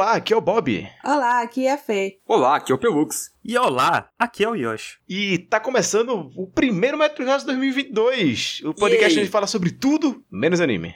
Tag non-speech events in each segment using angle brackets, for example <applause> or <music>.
Olá, aqui é o Bob. Olá, aqui é a Fê. Olá, aqui é o Pelux. E olá, aqui é o Yoshi. E tá começando o primeiro Metro House 2022. O podcast Yay. onde a gente fala sobre tudo, menos anime.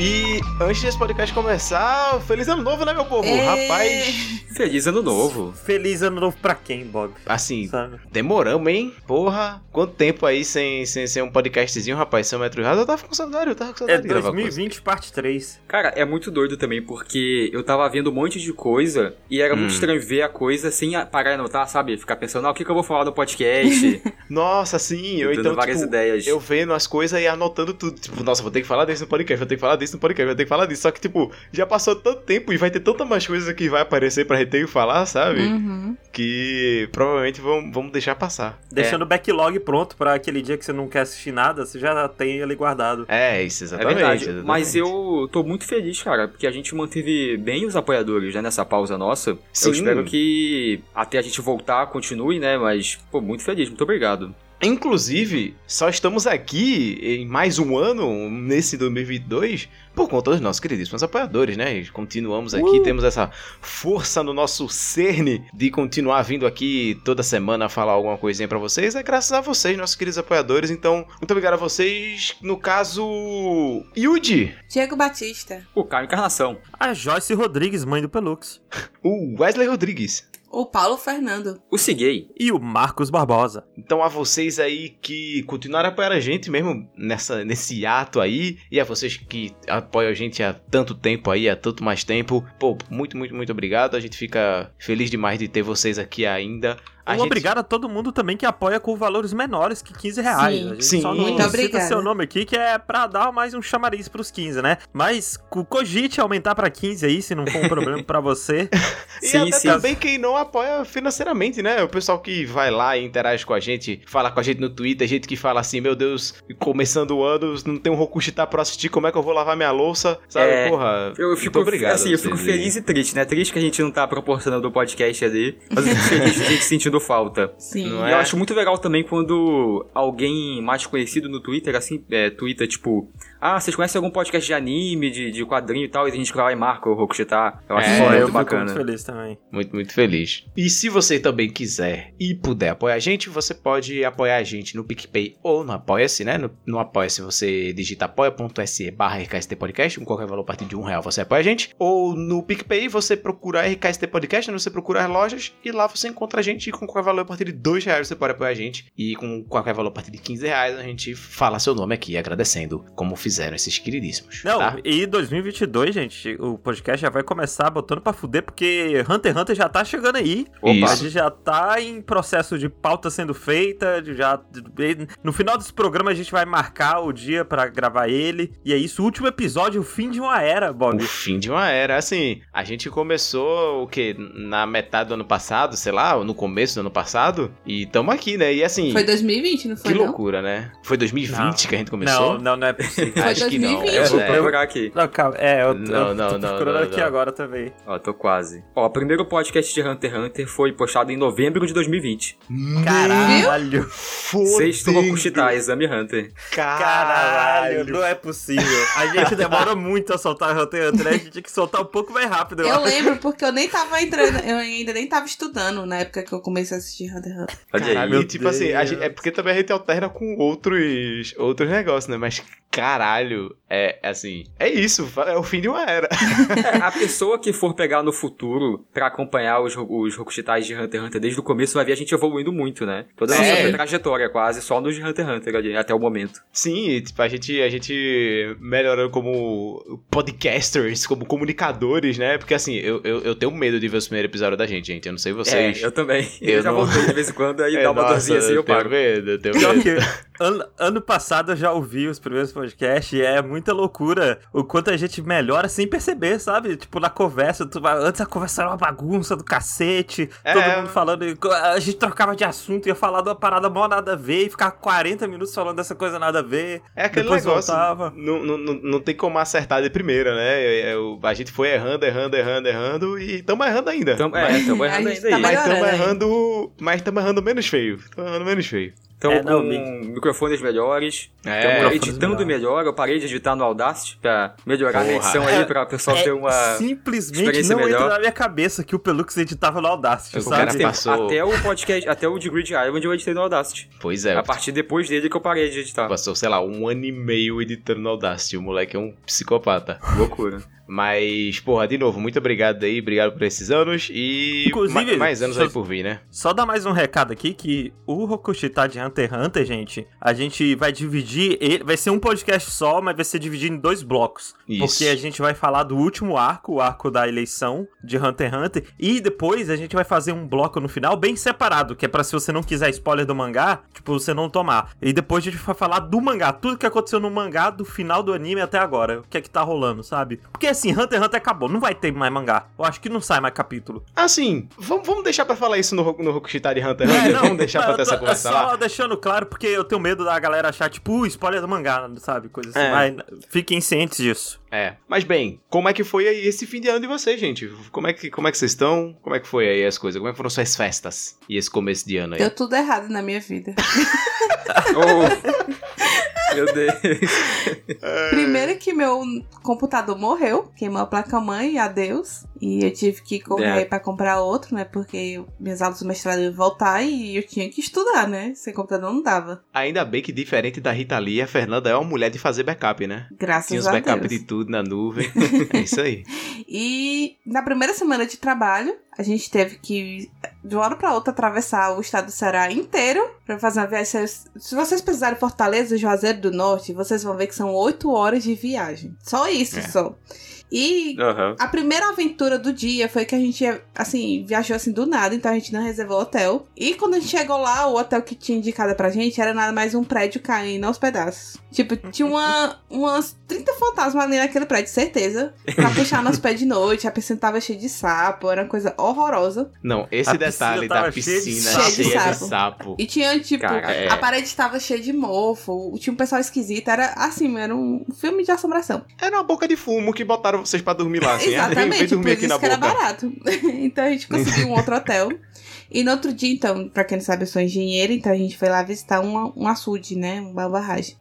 E antes desse podcast começar, feliz ano novo, né, meu povo? Ê. Rapaz, Feliz ano novo. Feliz ano novo pra quem, Bob? assim, Sabe? demoramos, hein? Porra, quanto tempo aí sem, sem, sem um podcastzinho, rapaz? Seu Metro House, eu tava com saudade, eu tava com É saudade coisa. 2020, parte 3. Cara, é muito doido também, porque eu tava vendo um monte de coisa e era muito Hum. estranho ver a coisa sem parar e anotar, sabe? Ficar pensando, ah, o que, que eu vou falar no podcast? <laughs> Nossa, sim, eu então, várias tipo, ideias. eu vendo as coisas e anotando tudo. Tipo, nossa, vou ter que falar disso no podcast, vou ter que falar disso no podcast, vou ter que falar disso. Só que, tipo, já passou tanto tempo e vai ter tanta mais coisa que vai aparecer pra gente ter que falar, sabe? Uhum. Que provavelmente vamos, vamos deixar passar. Deixando o backlog pronto pra aquele dia que você não quer assistir nada, você já tem ele guardado. É, isso, É exatamente. verdade, exatamente. mas eu tô muito feliz, cara, porque a gente manteve bem os apoiadores, né, nessa pausa nossa. Sim. Eu espero que até a gente voltar continue, né, mas, pô, muito feliz, muito obrigado. Inclusive, só estamos aqui em mais um ano, nesse 2022, por conta dos nossos queridíssimos apoiadores, né? E Continuamos aqui, temos essa força no nosso cerne de continuar vindo aqui toda semana falar alguma coisinha pra vocês. É graças a vocês, nossos queridos apoiadores. Então, muito obrigado a vocês. No caso, Yuji, Diego Batista. O Caio Encarnação. A Joyce Rodrigues, mãe do Pelux. o Wesley Rodrigues. O Paulo Fernando. O Ciguei. E o Marcos Barbosa. Então a vocês aí que continuaram a apoiar a gente mesmo nessa, nesse ato aí, e a vocês que apoiam a gente há tanto tempo aí, há tanto mais tempo, pô, muito, muito, muito obrigado. A gente fica feliz demais de ter vocês aqui ainda. A Um gente... obrigado a todo mundo também que apoia com valores menores que 15 reais. Sim. A gente Sim. só não Muito cita obrigada. seu nome aqui, que é pra dar mais um chamariz pros 15, né? Mas co- cogite aumentar pra 15 aí, se não for um problema pra você. <laughs> E Sim, até sim. também quem não apoia financeiramente, né? O pessoal que vai lá e interage com a gente, fala com a gente no Twitter, gente que fala assim, meu Deus, começando o ano, não tem um Rokushita pra assistir, como é que eu vou lavar minha louça? Sabe, É, porra, Eu muito fico, obrigado. assim, eu fico feliz e triste, né? Triste que a gente não tá proporcionando o podcast ali, mas eu fico feliz de gente sentindo falta. Sim. Não E é? eu acho muito legal também quando alguém mais conhecido no Twitter, assim, é, Twitter, tipo, ah, vocês conhecem algum podcast de anime, de, de quadrinho e tal, e a gente vai lá e marca o Rokushita. Eu acho É, muito eu bacana. muito feliz também. Muito, muito feliz. E se você também quiser e puder apoiar a gente, você pode apoiar a gente no PicPay ou no Apoia-se, né? No, no Apoia-se você digita apoia.se barra RKST Podcast, com qualquer valor a partir de um real você apoia a gente. Ou no PicPay você procura RKST Podcast, né? você procura as lojas e lá você encontra a gente e com qualquer valor a partir de dois reais você pode apoiar a gente. E com qualquer valor a partir de 15 reais a gente fala seu nome aqui agradecendo, como fizeram esses queridíssimos. Não, tá? e 2022, gente, o podcast já vai começar botando pra fuder, porque Hunter x Hunter já tá chegando aí. Opa. A gente já tá em processo de pauta sendo feita, já no final desse programa a gente vai marcar o dia pra gravar ele. E é isso, o último episódio, o fim de uma era, O Bob. fim de uma era. Assim, a gente começou o quê? Na metade do ano passado, sei lá, ou no começo do ano passado. E tamo aqui, né? E assim, Foi 2020, não que foi não? loucura, né? Foi 2020 Não. que a gente começou? Não, não, não é possível. Acho que não. 2020. Eu vou É, procurar aqui. Não, calma, é, eu, Não, eu não, tô não, procurando não, aqui não. agora também. Ó, tô quase. Ó, o primeiro podcast de Hunter x Hunter foi postado em novembro de 2020. Caralho! Sexto Rokushita, Exame Hunter. Caralho, não é possível. A gente demora muito a soltar Hunter x Hunter, né? A gente tinha que soltar um pouco mais rápido. Eu lembro porque eu nem tava entrando, eu ainda nem tava estudando na época que eu comecei a assistir Hunter x Hunter. Olha. Caralho, Meu e tipo assim, a Deus. gente- é porque também a gente alterna com outros, outros negócios, né? Mas caralho, é assim, é isso, é o fim de uma era. <laughs> É, a pessoa que for pegar no futuro pra acompanhar os, os Rokushitais de Hunter x Hunter desde o começo vai ver a gente evoluindo muito, né? Toda a É. nossa trajetória quase, só nos de Hunter x Hunter ali, até o momento. Sim, tipo, a gente, a gente melhorando como podcasters, como comunicadores, né? Porque assim, eu, eu, eu tenho medo de ver os primeiros episódios da gente, gente. Eu não sei vocês. É, eu também. Eu Eu, já não- voltei de vez em quando, aí É, <laughs> dá uma nossa, dorzinha assim e eu tenho paro. medo, eu tenho Pior medo. que ano, ano passado eu já ouvi os primeiros podcasts e é muita loucura o quanto a gente melhora sem perceber, sabe? Tipo, na conversa, tu vai- antes a conversa era uma bagunça do cacete, É. todo mundo falando, e a gente trocava de assunto, ia falar de uma parada mó nada a ver e ficava 40 minutos falando dessa coisa nada a ver. É aquele Depois negócio. voltava. Não, não, não, tem como acertar de primeira, né? É, é, a gente foi errando, errando, errando, errando e estamos errando ainda. Mas é, tamo <laughs> A errando ainda tá mas estamos errando. Mas estamos errando menos feio. Estamos errando menos feio. Estamos É, não, com Big. microfones melhores. É, microfones editando melhores. melhor. Eu parei de editar no Audacity pra melhorar a Porra. edição É, aí, pra o pessoal ter uma... simplesmente não entra melhor. na minha cabeça que o Pelux editava no Audacity, sabe? passou- Até o podcast, até o de Grid Island eu editei no Audacity. Pois é, A partir depois dele que eu parei de editar. passou, sei lá, um ano e meio editando no Audacity. O moleque é um psicopata. Loucura. Mas, porra, de novo, muito obrigado aí, obrigado por esses anos e Inclusive, ma- mais anos só- aí por vir, né? Só dar mais um recado aqui que o Rokushita de Hunter x Hunter, gente, a gente vai dividir, ele- vai ser um podcast só, mas vai ser dividido em dois blocos. Isso. Porque a gente vai falar do último arco, o arco da eleição de Hunter x Hunter, e depois a gente vai fazer um bloco no final bem separado, que é pra se você não quiser spoiler do mangá, tipo, você não tomar. E depois a gente vai falar do mangá, tudo que aconteceu no mangá, do final do anime até agora, o que é que tá rolando, sabe? Porque assim, Hunter x Hunter acabou, não vai ter mais mangá. Eu acho que não sai mais capítulo. Assim, vamos, vamos deixar pra falar isso no, no Rokushita de Hunter x É, Hunter? não, vamos deixar pra ter essa conversa é só lá? deixando claro, porque eu tenho medo da galera achar, tipo, uh, spoiler do mangá, sabe? Coisa assim. É. Mas fiquem cientes disso. É. Mas bem, como é que foi aí esse fim de ano de vocês, gente? Como é que, como é que vocês estão? Como é que foi aí as coisas? Como é que foram suas festas? E esse começo de ano aí? Deu tudo errado na minha vida. <laughs> Oh. <laughs> Meu Deus. Primeiro que meu computador morreu, queimou a placa-mãe, adeus. E eu tive que correr É. pra comprar outro, né? Porque minhas aulas do mestrado iam voltar e eu tinha que estudar, né? Sem computador não dava. Ainda bem que, diferente da Rita Lee, a Fernanda é uma mulher de fazer backup, né? Graças Tinha os a backup Deus. de tudo na nuvem. <laughs> é isso aí. E na primeira semana de trabalho, a gente teve que, de uma hora pra outra, atravessar o estado do Ceará inteiro pra fazer uma viagem. Se- vocês precisarem de Fortaleza e Juazeiro do Norte, vocês vão ver que são oito horas de viagem. Só isso, É. só. E Aham. a primeira aventura do dia foi que a gente, assim, viajou assim do nada, então a gente não reservou hotel. E quando a gente chegou lá, o hotel que tinha indicado pra gente era nada mais um prédio caindo aos pedaços. Tipo, tinha uma, umas 30 fantasmas ali naquele prédio, certeza. Pra puxar nos pés de noite, a piscina tava cheia de sapo, era uma coisa horrorosa. Não, esse A detalhe piscina da tava cheia de piscina sapo. cheia de Cheia de sapo. E tinha, tipo, Caraca, é. a parede tava cheia de mofo, tinha um pessoal esquisito, era assim, era um filme de assombração. Era uma boca de fumo que botaram vocês pra dormir lá, assim. Vem- Exatamente, dormir aqui na que era boca. barato. <laughs> então a gente conseguiu um outro hotel. E no outro dia, então, pra quem não sabe, eu sou engenheira, então a gente foi lá visitar uma, um açude, né? Uma barragem.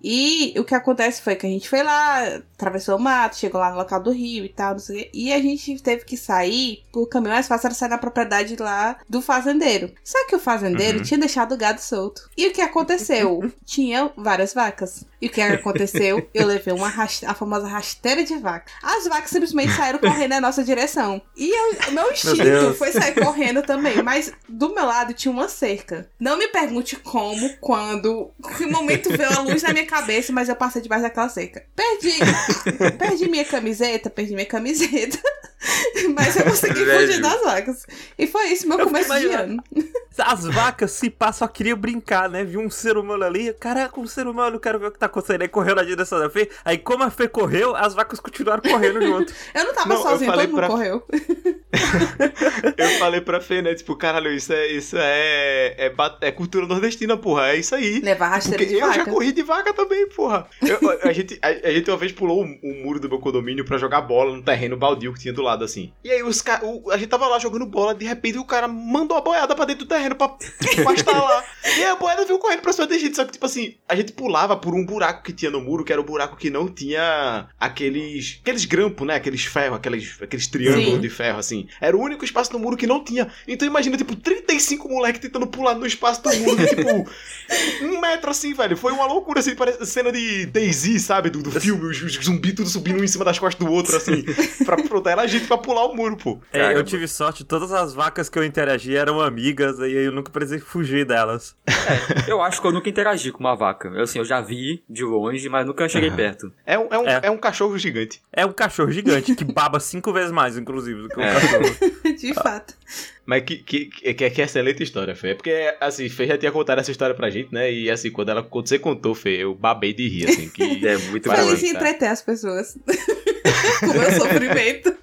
E o que acontece foi que a gente foi lá, atravessou o mato, chegou lá no local do rio e tal, não sei o quê. E a gente teve que sair, o caminho mais fácil era sair na propriedade lá do fazendeiro. Só que o fazendeiro Uhum. tinha deixado o gado solto. E o que aconteceu? <laughs> tinha várias vacas. E o que aconteceu? <laughs> Eu levei uma raste- a famosa rasteira de vaca. As vacas simplesmente saíram correndo na nossa direção. E eu, meu instinto Deus. foi sair correndo também. Mas do meu lado tinha uma cerca. Não me pergunte como, quando, que momento veio a luz na minha cabeça, mas eu passei debaixo daquela cerca. Perdi. <laughs> perdi minha camiseta, perdi minha camiseta. <laughs> Mas eu consegui Velho. fugir das vacas. E foi isso, meu Eu começo de ano. As vacas, se pá, só queriam brincar, né? Viu um ser humano ali, caraca, um ser humano, quero ver o que tá Aí correu na direção da Fê. Aí, como a Fê correu, as vacas continuaram correndo junto. <laughs> Eu não tava Não, falei todo mundo pra- correu. <laughs> Eu falei pra Fê, né? Tipo, caralho, isso é, isso é, é, é cultura nordestina, porra. É isso aí. Levar rasteira Porque de eu já vaca. corri de vaca também, porra. Eu- a, gente, a, a gente uma vez pulou o, o muro do meu condomínio pra jogar bola no terreno baldio que tinha do lado, assim. E aí os ca- o- a gente tava lá jogando bola, de repente o cara mandou a boiada pra dentro do terreno pra <laughs> pastar lá. E aí a boiada veio correndo pra cima da gente. Só que, tipo assim, a gente pulava por um buraco que tinha no muro, que era o buraco que não tinha aqueles. aqueles grampos, né? Aqueles ferros, aqueles, aqueles triângulos Sim. de ferro, assim. Era o único espaço no muro que não tinha. Então imagina, tipo, 35 moleques tentando pular no espaço do muro, tipo, <laughs> um metro assim, velho. Foi uma loucura, assim, parece cena de Daisy, sabe? Do, do filme, os, os zumbis tudo subindo um em cima das costas do outro, assim, <laughs> pra proteger a gente pra pular o muro, pô. É, eu Caramba. tive sorte, todas as vacas que eu interagi eram amigas, aí eu nunca precisei fugir delas. Eu acho que eu nunca interagi com uma vaca. Eu, assim, eu já vi de longe, mas nunca cheguei perto. É um, é, um, É. é um cachorro gigante. É um cachorro gigante que baba cinco vezes mais, inclusive, do que um É. cachorro. <laughs> De fato. Mas que, que, que, que, excelente história, Fê. Porque, assim, Fê já tinha contado essa história pra gente, né? E, assim, quando, ela, quando você contou, Fê, eu babei de rir, assim, que... <laughs> É muito Feliz bom. em tá? entreter as pessoas. <laughs> Com o meu sofrimento.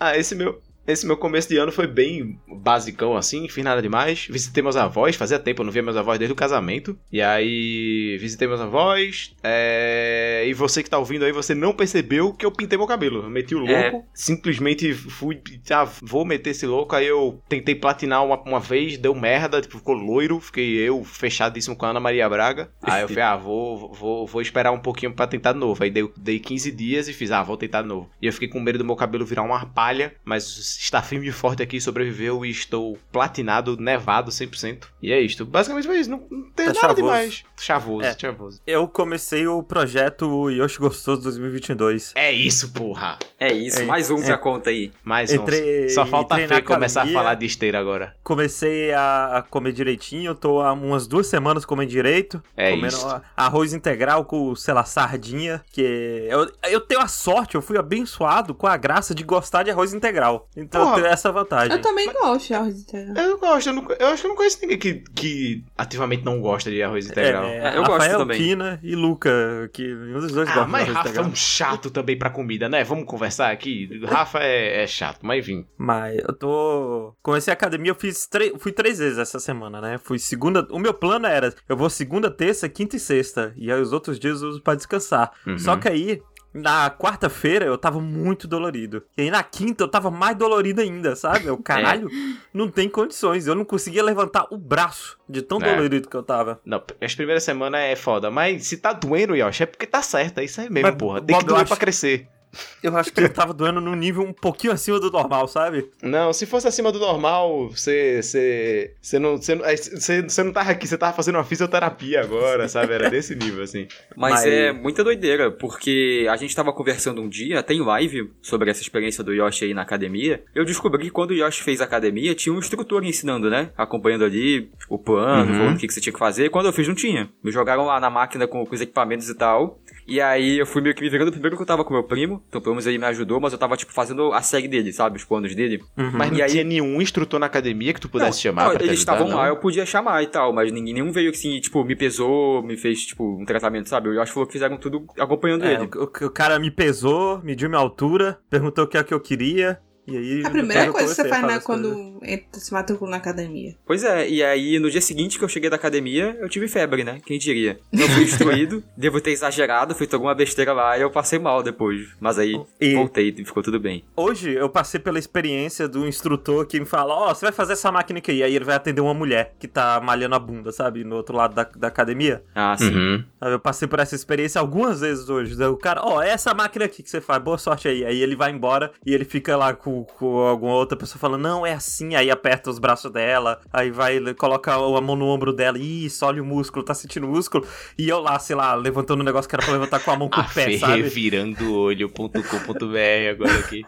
Ah, esse meu... esse meu começo de ano foi bem basicão assim, fiz nada demais. Visitei meus avós, fazia tempo, eu não via meus avós desde o casamento. E aí, visitei meus avós. É... E você que tá ouvindo aí, você não percebeu que eu pintei meu cabelo. Eu meti o É. louco, simplesmente fui, ah, vou meter esse louco. Aí eu tentei platinar uma, uma vez, deu merda, tipo, ficou loiro. Fiquei eu fechadíssimo com a Ana Maria Braga. Aí eu falei, ah, vou, vou, vou esperar um pouquinho pra tentar de novo. Aí dei, dei 15 dias e fiz, ah, vou tentar de novo. E eu fiquei com medo do meu cabelo virar uma palha, mas está firme e forte aqui, sobreviveu e estou platinado, nevado 100%. E é isto. Basicamente foi isso. Não, não tem Tá nada demais. Chavoso, É. chavoso. Eu comecei o projeto Yoshi Gostoso 2022. É isso, porra. É isso, É, mais um é. pra conta aí. Mais Entrei- um. Só falta a Fê começar a falar de esteira agora. Comecei a a comer direitinho, tô há umas duas semanas comendo direito. É comendo isso. arroz integral com, sei lá, sardinha. Que eu, eu tenho a sorte, eu fui abençoado com a graça de gostar de arroz integral. Então Porra. eu tenho essa vantagem. Eu também gosto de arroz integral. Eu gosto, eu, não, eu acho que eu não conheço ninguém que, que ativamente não gosta de arroz integral. É, É, eu gosto Rafael, também. Pina e Luca, que um dos dois Ah, gosta mas Rafa é um chato também pra comida, né? Vamos conversar aqui. Rafa é, é chato, mas enfim. Mas eu tô. Comecei a academia, eu fiz três. Fui três vezes essa semana, né? Fui segunda. O meu plano era: eu vou segunda, terça, quinta e sexta. E aí os outros dias eu uso pra descansar. Uhum. Só que aí. Na quarta-feira eu tava muito dolorido. E aí na quinta eu tava mais dolorido ainda, sabe? Eu, <laughs> caralho, não tem condições. Eu não conseguia levantar o braço de tão É. dolorido que eu tava. Não, as primeiras semanas é foda, mas se tá doendo, Yoshi, é porque tá certo, é isso aí mesmo, Mas, porra. Tem Bob, que doer acho- pra crescer. Eu acho que eu tava doendo num nível um pouquinho acima do normal, sabe? Não, se fosse acima do normal, você. Você. Você não. Você não, é, você, você não tava aqui, você tava fazendo uma fisioterapia agora, sabe? Era desse nível, assim. Mas, Mas- é muita doideira, porque a gente tava conversando um dia, tem live sobre essa experiência do Yoshi aí na academia. Eu descobri que quando o Yoshi fez academia, tinha um instrutor ensinando, né? Acompanhando ali o plano, Uhum. falando o que, que você tinha que fazer. Quando eu fiz, não tinha. Me jogaram lá na máquina com, com os equipamentos e tal. E aí eu fui meio que me virando primeiro que eu tava com meu primo. Então pelo menos ele me ajudou, mas eu tava, tipo, fazendo a série dele, sabe? Os planos dele. Uhum. Mas não E aí- tinha nenhum instrutor na academia que tu pudesse Não, chamar não, pra eles estavam lá, eu podia chamar e tal, mas ninguém nenhum veio assim, tipo, me pesou, me fez, tipo, um tratamento, sabe? O Yoshi falou que fizeram tudo acompanhando É, ele. o, o- o cara me pesou, mediu minha altura, perguntou o que é que eu queria. E aí. A primeira coisa que você faz né, quando entra, se matricula na academia. Pois é, e aí no dia seguinte que eu cheguei da academia, eu tive febre, né? Quem diria? Eu fui instruído, <laughs> devo ter exagerado, feito alguma besteira lá e eu passei mal depois. Mas aí E- voltei e ficou tudo bem. Hoje eu passei pela experiência do instrutor que me fala: Ó, você vai fazer essa máquina aqui. E aí ele vai atender uma mulher que tá malhando a bunda, sabe? No outro lado da, da academia. Ah, sim. Uhum. Sabe, Eu passei por essa experiência algumas vezes hoje. O cara, ó, é essa máquina aqui que você faz, boa sorte aí. Aí ele vai embora e ele fica lá com, com alguma outra pessoa falando, não, é assim. Aí aperta os braços dela, aí vai, coloca a mão no ombro dela, isso, olha o músculo, tá sentindo o músculo. E eu lá, sei lá, levantando um negócio que era pra levantar com a mão com <laughs> A o pé, Fê sabe? revirando olho.com.br agora aqui.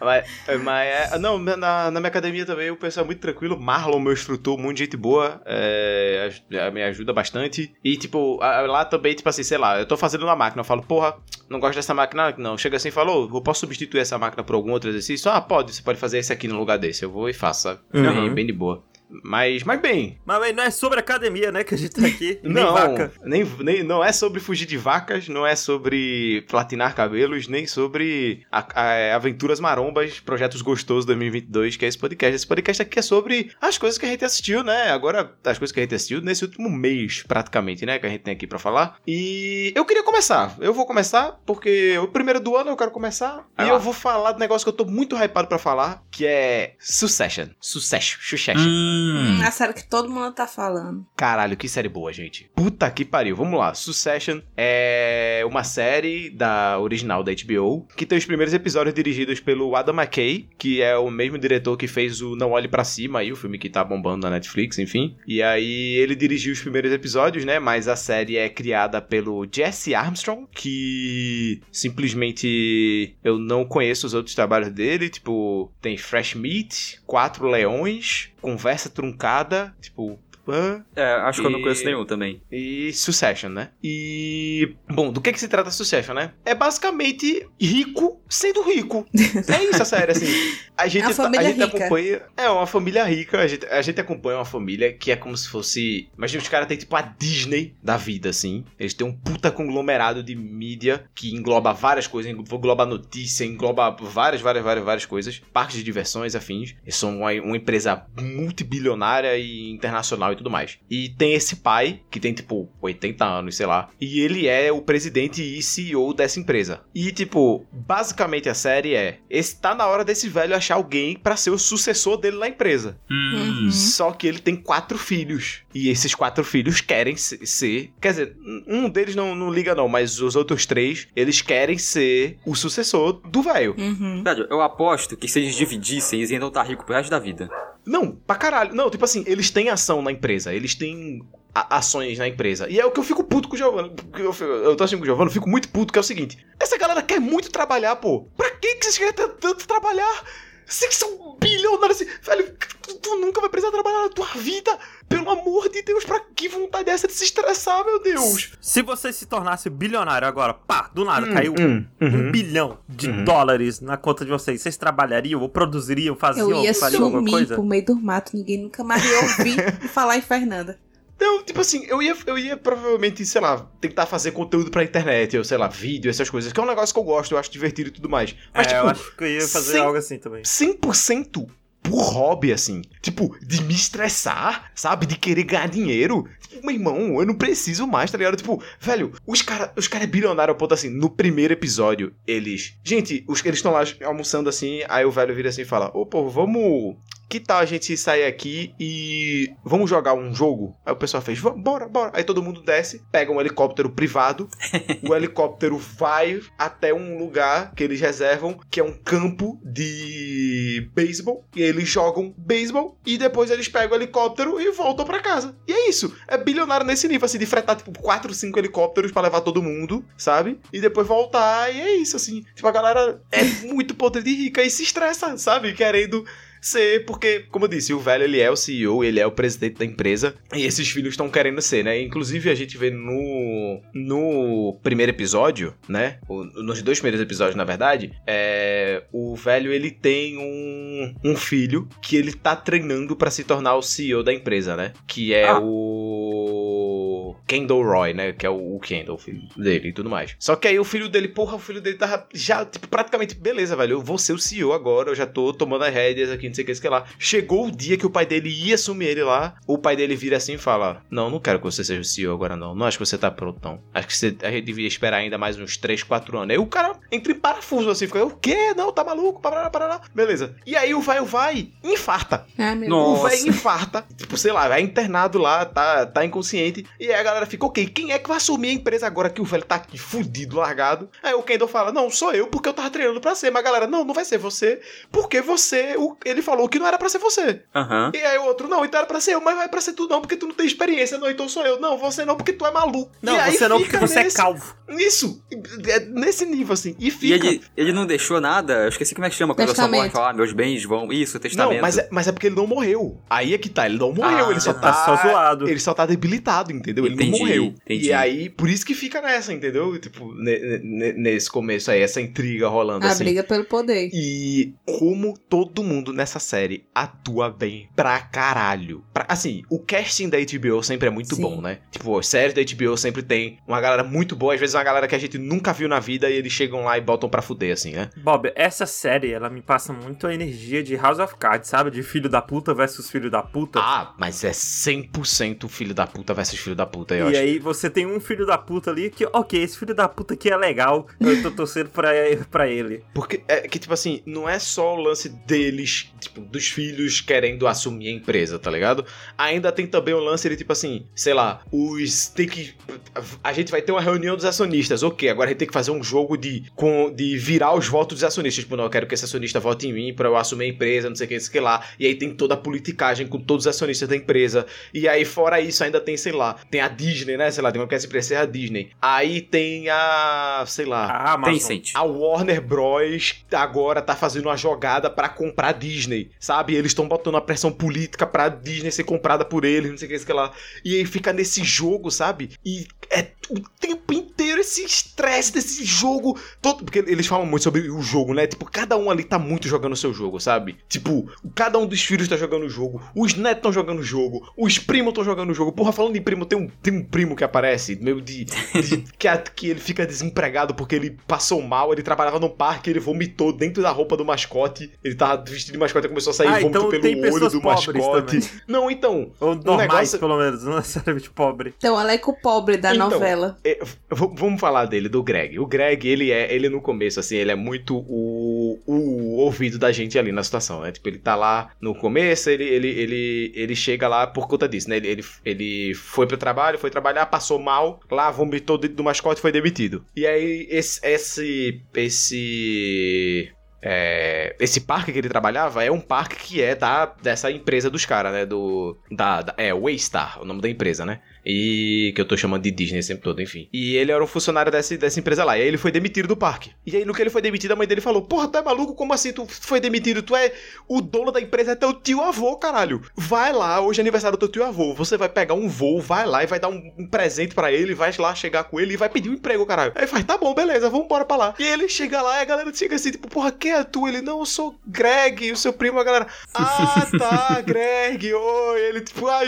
mas, <laughs> mas é, não, na, na minha academia também o pessoal é muito tranquilo. Marlon, meu instrutor, muito gente boa, é, me ajuda bastante. E, tipo, lá também, tipo assim, sei lá, eu tô fazendo na máquina, eu falo, porra, não gosto dessa máquina, não. Chega assim e fala, ô, eu posso substituir essa máquina por algum outro exercício? Ah, pode, você pode fazer esse aqui no lugar desse. Eu vou e faço, sabe? Bem, Uhum. bem de boa. Mas, mas bem, Mas aí não é sobre academia, né, que a gente tá aqui. <laughs> nem não, vaca. Nem, nem, não é sobre fugir de vacas, não é sobre platinar cabelos, nem sobre a- a- aventuras marombas, projetos gostosos 2022, que é esse podcast. Esse podcast aqui é sobre as coisas que a gente assistiu, né? Agora, as coisas que a gente assistiu nesse último mês, praticamente, né? Que a gente tem aqui pra falar. E eu queria começar. Eu vou começar, porque o primeiro do ano eu quero começar. Vai e eu vou falar do negócio que eu tô muito hypado pra falar, que é Succession. Succession. Succession. Hum. A série que todo mundo tá falando. Caralho, que série boa, gente. Puta que pariu. Vamos lá. Succession é uma série da original da HBO que tem os primeiros episódios dirigidos pelo Adam McKay, que é o mesmo diretor que fez o Não Olhe Pra Cima, aí o filme que tá bombando na Netflix, enfim. E aí ele dirigiu os primeiros episódios, né? Mas a série é criada pelo Jesse Armstrong, que simplesmente eu não conheço os outros trabalhos dele, tipo, tem Fresh Meat, Quatro Leões, Conversa Truncada, tipo, hã? É, acho que eu não E- conheço nenhum também. e Succession, né? E. Bom, do que que se trata Succession, né? É basicamente rico sendo rico. É isso a série, assim. <laughs> A gente, É uma família a gente rica. acompanha. É uma família rica. A gente, a gente acompanha uma família que é como se fosse. Imagina, os caras têm tipo a Disney da vida, assim. Eles têm um puta conglomerado de mídia que engloba várias coisas, engloba notícia, engloba várias, várias, várias, várias coisas. Parques de diversões, afins. Eles são uma, uma empresa multibilionária e internacional e tudo mais. E tem esse pai, que tem tipo 80 anos, sei lá. E ele é o presidente e CEO dessa empresa. E tipo, basicamente a série é: está na hora desse velho achar alguém pra ser o sucessor dele na empresa. Uhum. Só que ele tem quatro filhos. E esses quatro filhos querem se- ser. Quer dizer, um deles não, não liga, não, mas os outros três, eles querem ser o sucessor do velho. Uhum. Velho, eu aposto que se eles dividissem, eles iam estar ricos pro resto da vida. Não, pra caralho. Não, tipo assim, eles têm ação na empresa. Eles têm ações na empresa. E é o que eu fico puto com o Giovanni. Eu, eu tô assim com o Giovanni, fico muito puto, que é o seguinte: essa galera quer muito trabalhar, pô. Pra que, que vocês querem tanto- trabalhar? Vocês são bilionários assim, velho, tu, tu nunca vai precisar trabalhar na tua vida. Pelo amor de Deus, pra que vontade é essa de se estressar, meu Deus? Se você se tornasse bilionário agora, pá, do nada, caiu Hum, um uhum. bilhão de Uhum. dólares na conta de vocês, vocês trabalhariam ou produziriam, faziam, Eu ia fariam alguma sumir coisa? pro meio do mato, ninguém nunca mais ia ouvir <laughs> falar em Fernanda. Não, tipo assim, eu ia, eu ia provavelmente, sei lá, tentar fazer conteúdo pra internet, ou sei lá, vídeo, essas coisas, que é um negócio que eu gosto, eu acho divertido e tudo mais. Mas, é, tipo, eu acho que eu ia fazer sem- algo assim também. 100% por hobby, assim. Tipo, de me estressar, sabe? De querer ganhar dinheiro. Tipo, meu irmão, eu não preciso mais, tá ligado? Tipo, velho, os caras os cara é bilionário ao ponto assim, no primeiro episódio, eles. Gente, os, eles estão lá almoçando assim, aí o velho vira assim e fala: Ô, povo, vamos. Que tal a gente sair aqui e vamos jogar um jogo? Aí o pessoal fez, "Va- bora, bora. Aí todo mundo desce, pega um helicóptero privado, <laughs> o helicóptero vai até um lugar que eles reservam, que é um campo de beisebol, e eles jogam beisebol, e depois eles pegam o helicóptero e voltam pra casa. E é isso. É bilionário nesse nível, assim, de fretar, tipo, 4, 5 helicópteros pra levar todo mundo, sabe? E depois voltar, e é isso, assim. Tipo, a galera é muito poder de rica e se estressa, sabe? Querendo ser, porque, como eu disse, o velho ele é o CEO, ele é o presidente da empresa, e esses filhos estão querendo ser, né? Inclusive a gente vê no no primeiro episódio, né? O- Nos dois primeiros episódios, na verdade, é, o velho ele tem um, um filho que ele tá treinando pra se tornar o CEO da empresa, né? Que é Ah. o Kendall Roy, né? Que é o, o Kendall, filho dele e tudo mais. Só que aí o filho dele, porra, o filho dele tava já, tipo, praticamente, beleza, velho, eu vou ser o CEO agora, eu já tô tomando as rédeas aqui, não sei o que, sei o que lá. Chegou o dia que o pai dele ia assumir ele lá, o pai dele vira assim e fala: Não, não quero que você seja o CEO agora, não. Não acho que você tá pronto, não. Acho que você, a gente devia esperar ainda mais uns 3, 4 anos. Aí o cara entra em parafuso assim, fica: O quê? Não, tá maluco? Parará, parará. Beleza. E aí o vai, o vai, infarta. Ai, meu Nossa. O velho infarta, tipo, sei lá, vai internado lá, tá, tá inconsciente. E aí a galera fica, ok, quem é que vai assumir a empresa agora que o velho tá aqui fudido, largado? Aí o Kendall fala, não, sou eu, porque eu tava treinando pra ser. Mas a galera, não, não vai ser você, porque você, o- ele falou que não era pra ser você. Aham. E aí o outro, não, então era pra ser eu, mas vai pra ser tu não, porque tu não tem experiência. Não, então sou eu. Não, você não, porque tu é maluco. Não, E aí você não, porque você nesse- é calvo. Isso, é nesse nível, assim. E E fica... ele, ele não deixou nada, eu esqueci como é que chama quando a sua Testamento. morre fala, ah, meus bens vão. Isso, testamento. Não, mas é, mas é porque ele não morreu. Aí é que tá, ele não morreu, Ah, ele só tá tá, só zoado. Ele só tá debilitado, entendeu? Ele Entendi, morreu. entendi. E aí, por isso que fica nessa, entendeu? Tipo, ne- ne- nesse começo aí, essa intriga rolando A assim. briga pelo poder. E como todo mundo nessa série atua bem pra caralho. Pra- assim, o casting da HBO sempre é muito Sim. bom, né? Tipo, as séries da HBO sempre tem uma galera muito boa, às vezes uma galera que a gente nunca viu na vida e eles chegam lá e botam pra fuder, assim, né? Bob, essa série, ela me passa muito a energia de House of Cards, sabe? De filho da puta versus filho da puta. Ah, mas é 100% filho da puta versus filho da puta, eu e acho. aí você tem um filho da puta ali que, ok, esse filho da puta aqui é legal, eu tô torcendo pra, <laughs> pra ele. Porque é que, tipo assim, não é só o lance deles, tipo, dos filhos querendo assumir a empresa, tá ligado? Ainda tem também o lance de, tipo assim, sei lá, os. Tem que. A gente vai ter uma reunião dos acionistas, ok, agora a gente tem que fazer um jogo de, com, de virar os votos dos acionistas. Tipo, não, eu quero que esse acionista vote em mim pra eu assumir a empresa, não sei o que, não sei o que lá. E aí tem toda a politicagem com todos os acionistas da empresa. E aí, fora isso, ainda tem, sei lá, tem a Disney, né? Sei lá, digamos que essa empresa seja a Disney. Aí tem a, sei lá, A Amazon. Tencent. a Warner Bros. agora tá fazendo uma jogada pra comprar a Disney, sabe? Eles estão botando a pressão política pra Disney ser comprada por eles, não sei o que, sei lá. E aí fica nesse jogo, sabe? E é o tempo inteiro esse estresse desse jogo todo. Porque eles falam muito sobre o jogo, né? Tipo, cada um ali tá muito jogando o seu jogo, sabe? Tipo, cada um dos filhos tá jogando o jogo, os netos estão jogando o jogo, os primos estão jogando o jogo. Porra, falando em primo, tem um, tem um primo que aparece, meio de. de- <laughs> que, a- que ele fica desempregado porque ele passou mal, ele trabalhava num parque, ele vomitou dentro da roupa do mascote. Ele tava vestido de mascote e começou a sair Ah, vômito então pelo tem olho do mascote. também. Não, então. Ou normais, negócio- pelo menos, não necessariamente pobre. Então, ela é pobre da Então, novela. É, vamos falar dele, do Greg. O Greg, ele é, ele no começo, assim, ele é muito o, o ouvido da gente ali na situação, né? Tipo, ele tá lá no começo, ele, ele, ele, ele chega lá por conta disso, né? Ele, ele, ele foi pro trabalho, foi trabalhar, passou mal, lá vomitou dentro do mascote e foi demitido. E aí, esse, esse, esse é, esse parque que ele trabalhava é um parque que é da, dessa empresa dos caras, né? Do. Da, da- é, Waystar, o nome da empresa, né? E que eu tô chamando de Disney sempre todo, enfim. E ele era um funcionário dessa, dessa empresa lá. E aí ele foi demitido do parque. E aí, no que ele foi demitido, a mãe dele falou: Porra, tu é maluco? Como assim tu foi demitido? Tu é o dono da empresa, é teu tio avô, caralho. Vai lá, hoje é aniversário do teu tio avô. Você vai pegar um voo, vai lá e vai dar um, um presente pra ele, vai lá chegar com ele e vai pedir um emprego, caralho. Aí faz, tá bom, beleza, vamos embora pra lá. E ele chega lá e a galera chega assim, tipo, porra, quem é tu? Ele, não, eu sou Greg, o seu primo, a galera. Ah, tá, <laughs> Greg, oi. Ele, tipo, ah,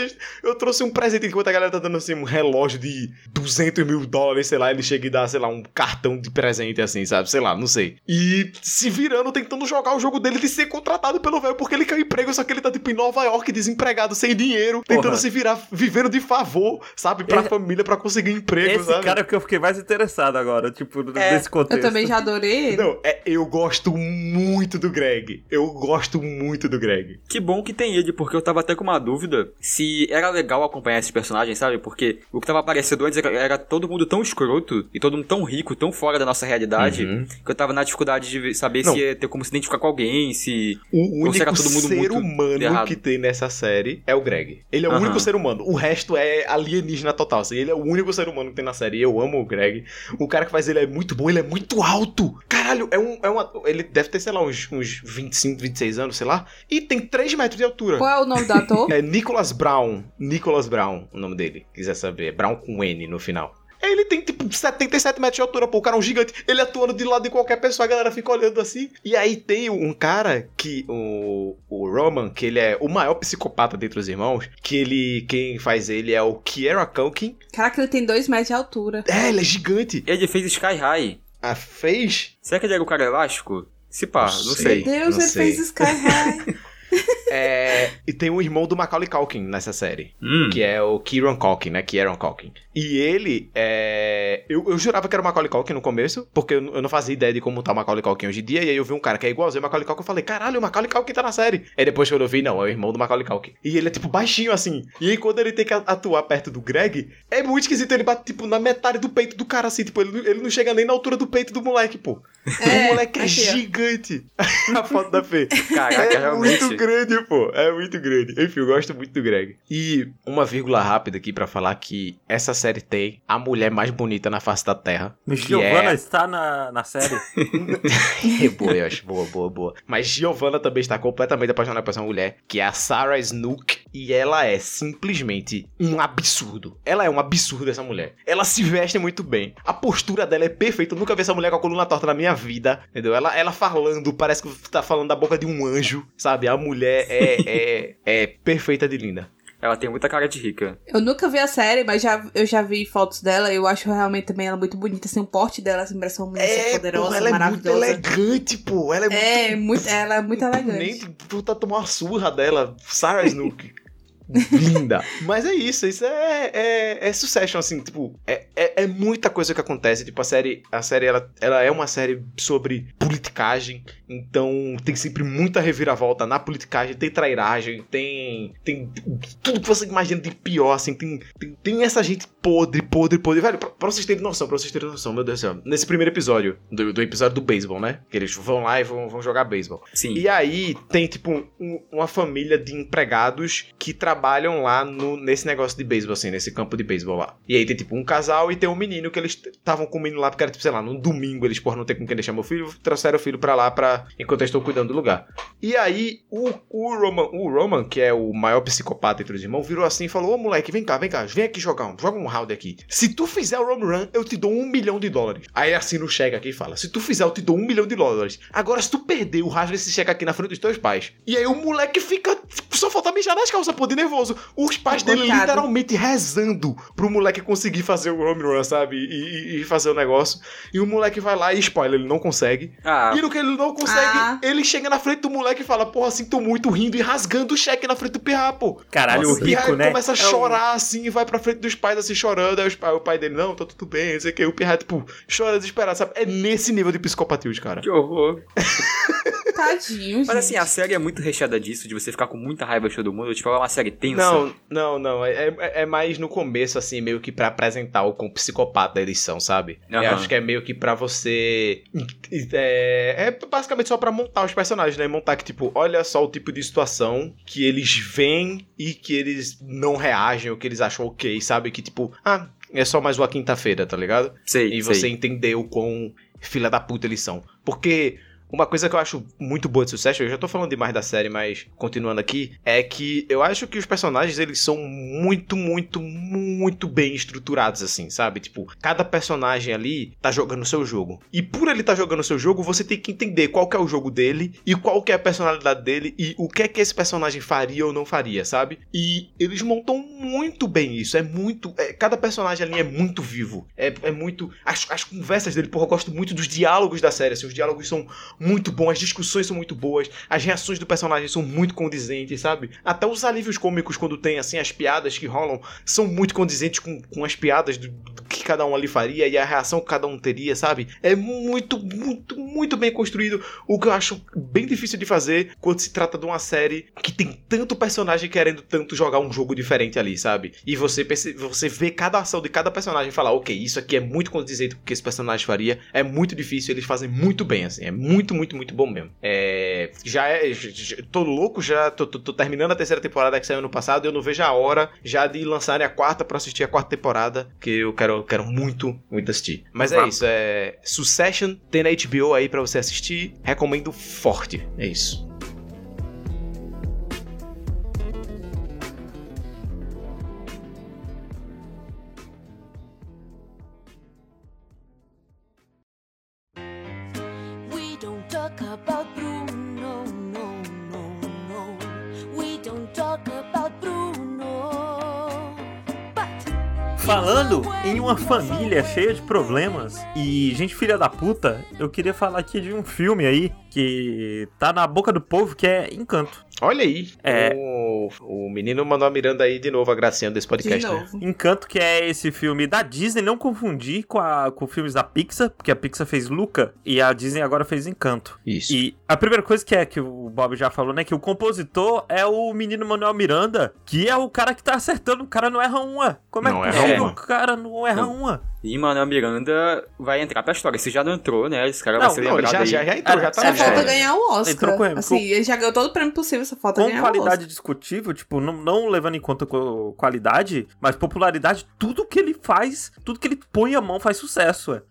eu trouxe um presente enquanto a galera tá dando assim um relógio de 200 mil dólares, sei lá. Ele chega e dá, sei lá, um cartão de presente assim, sabe? Sei lá, não sei. E se virando, tentando jogar o jogo dele de ser contratado pelo velho, porque ele quer um emprego, só que ele tá, tipo, em Nova York, desempregado, sem dinheiro, tentando Porra. se virar, vivendo de favor, sabe? Pra Ele- família, pra conseguir emprego, Esse sabe? cara é o que eu fiquei mais interessado agora, tipo, É. nesse contexto. Eu também já adorei ele. Não, é, eu gosto muito do Greg. Eu gosto muito do Greg. Que bom que tem ele, porque eu tava até com uma dúvida se era legal acompanhar esses personagens, sabe? Porque o que tava aparecendo antes era, era todo mundo tão escroto e todo mundo tão rico, tão fora da nossa realidade, Uhum. que eu tava na dificuldade de saber Não. se ia ter como se identificar com alguém, se. O será único todo mundo ser muito humano errado? que tem nessa série é o Greg. Ele é o Aham. único ser humano. O resto é alienígena total. Assim, ele é o único ser humano que tem na série. Eu amo o Greg. O cara que faz ele é muito bom. Ele é muito alto. Caralho, é um, é um ator- Ele deve ter, sei lá, uns, uns 25, 26 anos, sei lá. E tem 3 metros de altura. Qual é o nome do ator? É Nicholas Brown. Nicholas Brown, o nome dele. Quiser saber. Brown com N no final. Ele tem tipo 77 metros de altura, pô. O cara é um gigante. Ele atuando de lado de qualquer pessoa, a galera fica olhando assim. E aí tem um cara que, o, o Roman, que ele é o maior psicopata dentre os irmãos. Que ele, quem faz ele é o Kiera Culkin. Caraca, ele tem dois metros de altura. É, ele é gigante. Ele fez Sky High. Ah, fez? Será que ele era o cara elástico? Se pá, Não não sei. sei. Deus, não ele sei. fez Sky High. <laughs> É, e tem o irmão do Macaulay Culkin nessa série. Hum. Que é o Kieran Culkin, né? Kieran Culkin. E ele é. Eu, eu jurava que era o Macaulay Culkin no começo, porque eu, não- eu não fazia ideia de como tá o Macaulay Culkin hoje em dia. E aí eu vi um cara que é igualzinho ao Macaulay Culkin. Eu falei, caralho, o Macaulay Culkin tá na série. Aí depois quando eu vi, não, é o irmão do Macaulay Culkin. E ele é tipo baixinho assim. E aí quando ele tem que atuar perto do Greg, é muito esquisito. Ele bate tipo na metade do peito do cara assim. Tipo, ele, não- ele não chega nem na altura do peito do moleque, pô. o moleque é gigante. <laughs> a foto da Fê. Caraca, É realmente. muito grande, pô. É muito grande. Enfim, eu gosto muito do Greg. E uma vírgula rápida aqui pra falar que essa série tem a mulher mais bonita na face da Terra. Giovanna é... está na, na série. é <laughs> boa, eu acho. Boa, boa, boa. Mas Giovanna também está completamente apaixonada por essa mulher, que é a Sarah Snook. E ela é simplesmente um absurdo. Ela é um absurdo, essa mulher. Ela se veste muito bem. A postura dela é perfeita. Eu nunca vi essa mulher com a coluna torta na minha vida. Entendeu? Ela, ela falando, parece que tá falando da boca de um anjo. Sabe? A mulher é, é, é perfeita de linda. Ela tem muita cara de rica. Eu nunca vi a série, mas já, eu já vi fotos dela e eu acho realmente também ela muito bonita. Assim, o porte dela, assim, parece uma mulher É, poderosa, pô, ela é muito maravilhosa. elegante, pô. Ela é, É, muito, ela é muito muito elegante. Nem puta tomar uma surra dela. Sarah Snook. <laughs> Linda. <laughs> Mas é isso, isso é, é, é Succession, assim, tipo, é, é, é muita coisa que acontece. Tipo, a série, a série ela, ela é uma série sobre politicagem, então tem sempre muita reviravolta na politicagem, tem trairagem, tem, tem tudo que você imagina de pior, assim, tem, tem, tem essa gente podre, podre, podre. Velho, pra, pra vocês terem noção, pra vocês terem noção, meu Deus do céu. Nesse primeiro episódio, do, do episódio do beisebol, né? Que eles vão lá e vão, vão jogar beisebol. Sim. E aí tem, tipo, um- uma família de empregados que trabalham trabalham lá no, nesse negócio de beisebol, assim, nesse campo de beisebol lá. E aí tem tipo um casal e tem um menino que eles estavam com o menino lá, porque era tipo, sei lá, num domingo eles, por não ter com quem deixar meu filho, trouxeram o filho pra lá pra, enquanto eu estou cuidando do lugar. E aí o, o, Roman, o Roman, que é o maior psicopata entre os irmãos, virou assim e falou: Ô moleque, vem cá, vem cá, vem aqui jogar um, joga um round aqui. Se tu fizer o home run, eu te dou um milhão de dólares. Aí assim no cheque aqui e fala: Se tu fizer, eu te dou um milhão de dólares. Agora, se tu perder, o rasga esse cheque aqui na frente dos teus pais. E aí o moleque fica. Só falta mijar nas calças, pô, de nervoso. Os pais dele literalmente rezando pro moleque conseguir fazer o home run, sabe? E, e- e fazer o negócio. E o moleque vai lá e spoiler, ele não consegue. Ah, E no que ele não consegue, Ah. ele chega na frente do moleque e fala: Porra, sinto muito rindo e rasgando o cheque na frente do pirra, pô. Caralho, Nossa, o rico, né? começa a É chorar assim e vai pra frente dos pais assim chorando. Aí pai- o pai dele, não, tá tudo bem, não sei o que. O pirra, tipo, chora desesperado, sabe? É nesse nível de psicopatia, cara. que horror. Tadinho, Mas gente. assim, a série é muito recheada disso, de você ficar com muita raiva de todo mundo. Tipo, é uma série tensa. Não, não, não. É, é- é mais no começo, assim, meio que pra apresentar o com psicopata da edição, sabe? Eu Aham. acho que é meio que pra você. É, é basicamente só pra montar os personagens, né? Montar que, tipo, olha só o tipo de situação que eles veem e que eles não reagem, ou que eles acham ok, sabe? Que, tipo, ah, é só mais uma quinta-feira, tá ligado? Sei, E sei. você entender o quão filha da puta eles são. Porque uma coisa que eu acho muito boa de Succession, eu já tô falando demais da série, mas continuando aqui, é que eu acho que os personagens, eles são muito, muito, muito bem estruturados, assim, sabe? Tipo, cada personagem ali tá jogando o seu jogo. E por ele tá jogando o seu jogo, você tem que entender qual que é o jogo dele, e qual que é a personalidade dele, e o que é que esse personagem faria ou não faria, sabe? E eles montam muito bem isso, é muito... é- cada personagem ali é muito vivo, é, é muito... As, as conversas dele, porra, eu gosto muito dos diálogos da série, assim, os diálogos são muito bons, as discussões são muito boas, as reações do personagem são muito condizentes, sabe? Até os alívios cômicos, quando tem, assim, as piadas que rolam, são muito condizentes com, com as piadas do, do cada um ali faria e a reação que cada um teria, sabe? É muito, muito, muito bem construído, o que eu acho bem difícil de fazer quando se trata de uma série que tem tanto personagem querendo tanto jogar um jogo diferente ali, sabe? E você, perce- você vê cada ação de cada personagem e fala, ok, isso aqui é muito condizente com o que esse personagem faria, é muito difícil, eles fazem muito bem, assim, é muito, muito, muito bom mesmo. É, já é, j- j- tô louco, já tô, tô- tô terminando a terceira temporada que saiu ano passado, eu não vejo a hora já de lançarem a quarta pra assistir a quarta temporada, que eu quero, quero muito, muito assistir. Mas é isso, é Succession, tem na HBO aí pra você assistir, recomendo forte, é isso. Falando em uma família cheia de problemas e gente filha da puta, eu queria falar aqui de um filme aí que tá na boca do povo que é Encanto. Olha aí, É. o, o menino mandou a Miranda aí de novo agraciando desse De podcast, né? novo. Encanto, que é esse filme da Disney, não confundir com, a, com filmes da Pixar, porque a Pixar fez Luca e a Disney agora fez Encanto. Isso. E a primeira coisa que é que o Bob já falou, né? Que o compositor é o menino Manuel Miranda, que é o cara que tá acertando, o cara não erra uma. Como Não é erra possível uma. o cara não erra Não. uma? E Manuel Miranda vai entrar pra história. Se já não entrou, né? Esse cara Não, vai ser Não, ele lembrado já, aí. já, já entrou, É, já tá Só é, falta ganhar o Entrou Oscar. com- Assim, ele já ganhou todo o prêmio possível, só falta Com ganhar o qualidade discutível, tipo, não, não levando em conta co- qualidade, mas popularidade, tudo que ele faz, tudo que ele põe a mão faz sucesso, é.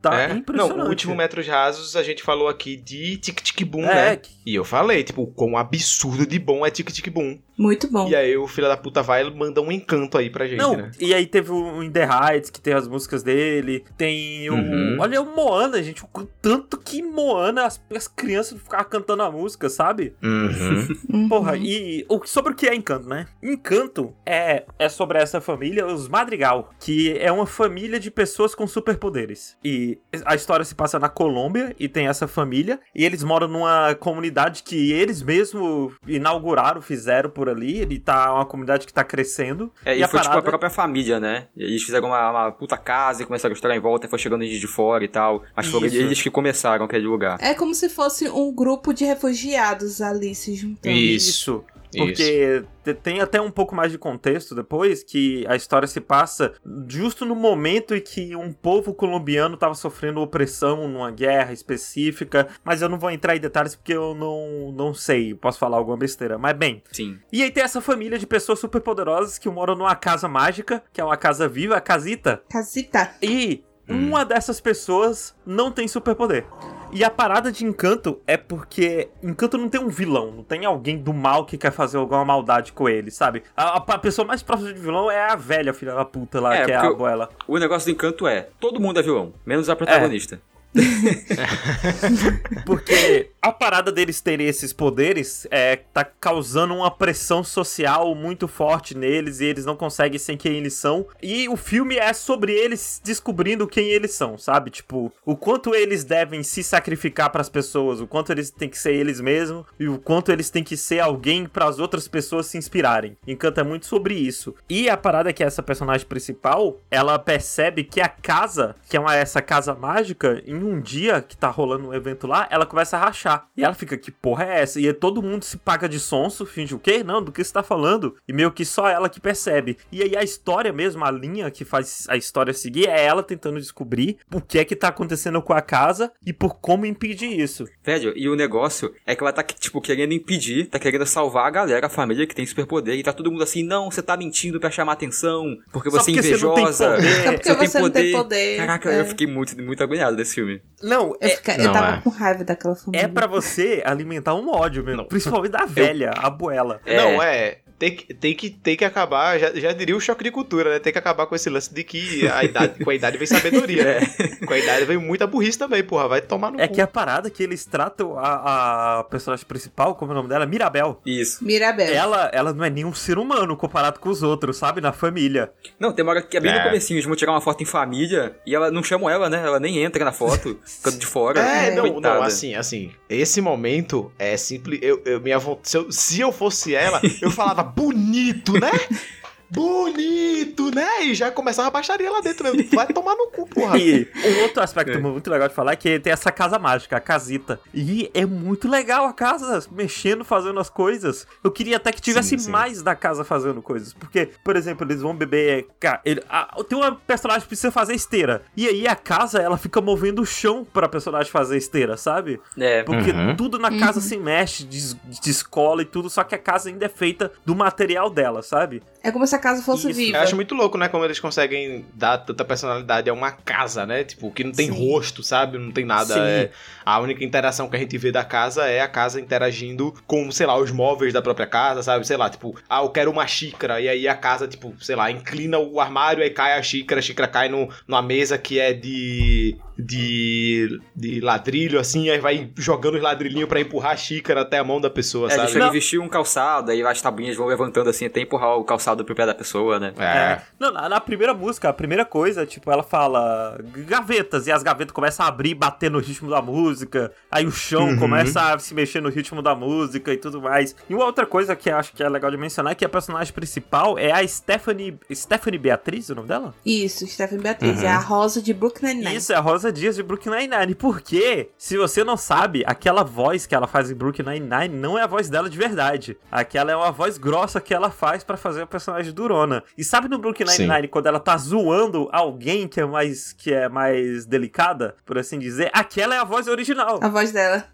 Tá É? impressionante. Não, o último Metros Rasos a gente falou aqui de Tic Tic Boom, É, né? que- E eu falei, tipo, quão absurdo de bom é Tic Tic Boom. Muito bom. E aí o filho da puta vai e manda um encanto aí pra gente, Não, né? e aí teve o In The Heights, que tem as músicas dele, tem o... Uhum. Olha o Moana, gente, o tanto que Moana, as, as crianças ficavam cantando a música, sabe? Uhum. <laughs> Uhum. Porra, e o, sobre o que é Encanto, né? Encanto é, é sobre essa família, os Madrigal, que é uma família de pessoas com superpoderes. E a história se passa na Colômbia e tem essa família, e eles moram numa comunidade que eles mesmos inauguraram, fizeram por ali. Ele tá uma comunidade que tá crescendo. É, e, a foi tipo a parada- própria família, né? Eles fizeram uma, uma puta casa e começaram a estourar em volta e foi chegando gente de fora e tal. Mas foram Isso. eles que começaram aquele lugar. É como se fosse um grupo de refugiados ali se juntando. Isso. Porque te- tem até um pouco mais de contexto depois que a história se passa justo no momento em que um povo colombiano estava sofrendo opressão numa guerra específica, mas eu não vou entrar em detalhes porque eu não, não sei, posso falar alguma besteira. Mas bem, Sim. e aí tem essa família de pessoas super poderosas que moram numa casa mágica, que é uma casa viva, a casita, Casita. e Hum. uma dessas pessoas não tem superpoder. E a parada de Encanto é porque Encanto não tem um vilão, não tem alguém do mal que quer fazer alguma maldade com ele, sabe? A, a- pessoa mais próxima de vilão é a velha filha da puta lá, É, que é a abuela. O negócio do encanto é: todo mundo é vilão, menos a protagonista. <laughs> <laughs> Porque a parada deles terem esses poderes é tá causando uma pressão social muito forte neles e eles não conseguem ser quem eles são. E o filme é sobre eles descobrindo quem eles são, sabe? Tipo, o quanto eles devem se sacrificar pras pessoas, o quanto eles têm que ser eles mesmos e o quanto eles têm que ser alguém para as outras pessoas se inspirarem. Encanto é muito sobre isso. E a parada é que essa personagem principal, ela percebe que a casa, que é uma, essa casa mágica, em um dia que tá rolando um evento lá, ela começa a rachar. E ela fica, que porra é essa? E aí todo mundo se paga de sonso, finge o quê? Não, do que você tá falando? E meio que só ela que percebe. E aí a história mesmo, a linha que faz a história seguir, é ela tentando descobrir o que é que tá acontecendo com a casa e por como impedir isso. Velho, e o negócio é que ela tá, tipo, querendo impedir, tá querendo salvar a galera, a família que tem superpoder, e tá todo mundo assim, não, você tá mentindo pra chamar atenção, porque Só você é porque você não tem invejosa. poder. Só <laughs> porque você não tem poder. Caraca, É. eu fiquei muito, muito agoniado desse filme. Não, Eu, é, eu não, tava é. com raiva daquela família. é pra você alimentar um ódio mesmo. Principalmente da velha, a abuela. É. Não, é. Tem que, tem, que, tem que acabar, já, já diria o choque de cultura, né? Tem que acabar com esse lance de que a idade, com a idade vem sabedoria, né? <laughs> Com a idade vem muita burrice também, porra. Vai tomar no É cu. que a parada que eles tratam a, a personagem principal, como é o nome dela? Mirabel. Isso. Mirabel. Ela, ela não é nenhum ser humano comparado com os outros, sabe? Na família. Não, tem uma hora que é bem no É. comecinho, eles vão tirar uma foto em família, e ela não chamam ela, né? Ela nem entra na foto, <laughs> fica de fora. É, não, Coitada. não, assim, assim, esse momento é simples. Eu, eu, minha, se, eu, se eu fosse ela, eu falava bonito, né? <laughs> Bonito, né? E já começava a baixaria lá dentro mesmo. Vai tomar no cu, porra. E um outro aspecto muito legal de falar é que tem essa casa mágica, a casita. E é muito legal a casa, mexendo, fazendo as coisas. Eu queria até que tivesse Sim, sim. mais da casa fazendo coisas. Porque, por exemplo, eles vão beber. ca- ele- a- tem uma personagem que precisa fazer esteira. E aí a casa, ela fica movendo o chão pra personagem fazer esteira, sabe? É, Porque Uhum. tudo na casa se mexe, des descola e tudo, só que a casa ainda é feita do material dela, sabe? É como se a casa fosse Isso. viva. Eu acho muito louco, né? Como eles conseguem dar tanta personalidade a uma casa, né? Tipo, que não tem Sim. rosto, sabe? Não tem nada. É- a única interação que a gente vê da casa é a casa interagindo com, sei lá, os móveis da própria casa, sabe? Sei lá, tipo, ah, eu quero uma xícara. E aí a casa, tipo, sei lá, inclina o armário, aí cai a xícara, a xícara cai no, numa mesa que é de. de. de ladrilho, assim, aí vai jogando os ladrilhinhos pra empurrar a xícara até a mão da pessoa, É, sabe? querem vestir um calçado, aí as tabuinhas vão levantando assim até empurrar o calçado pro pé da pessoa, né? É. Não, na, na primeira música, a primeira coisa, tipo, ela fala gavetas, e as gavetas começam a abrir e bater no ritmo da música, aí o chão Uhum. começa a se mexer no ritmo da música e tudo mais. E uma outra coisa que eu acho que é legal de mencionar é que a personagem principal é a Stephanie. Stephanie Beatriz, o nome dela? Isso, Stephanie Beatriz. Uhum. É a Rosa de Brooklyn Nine-Nine. Isso, é a Rosa Dias de Brooklyn Nine-Nine. Porque, se você não sabe, aquela voz que ela faz em Brooklyn Nine-Nine não é a voz dela de verdade. Aquela é uma voz grossa que ela faz pra fazer a personagem durona. E sabe no Brooklyn. Nine-Nine, quando ela tá zoando alguém que é mais que é mais delicada, por assim dizer, aquela é a voz original. A voz dela.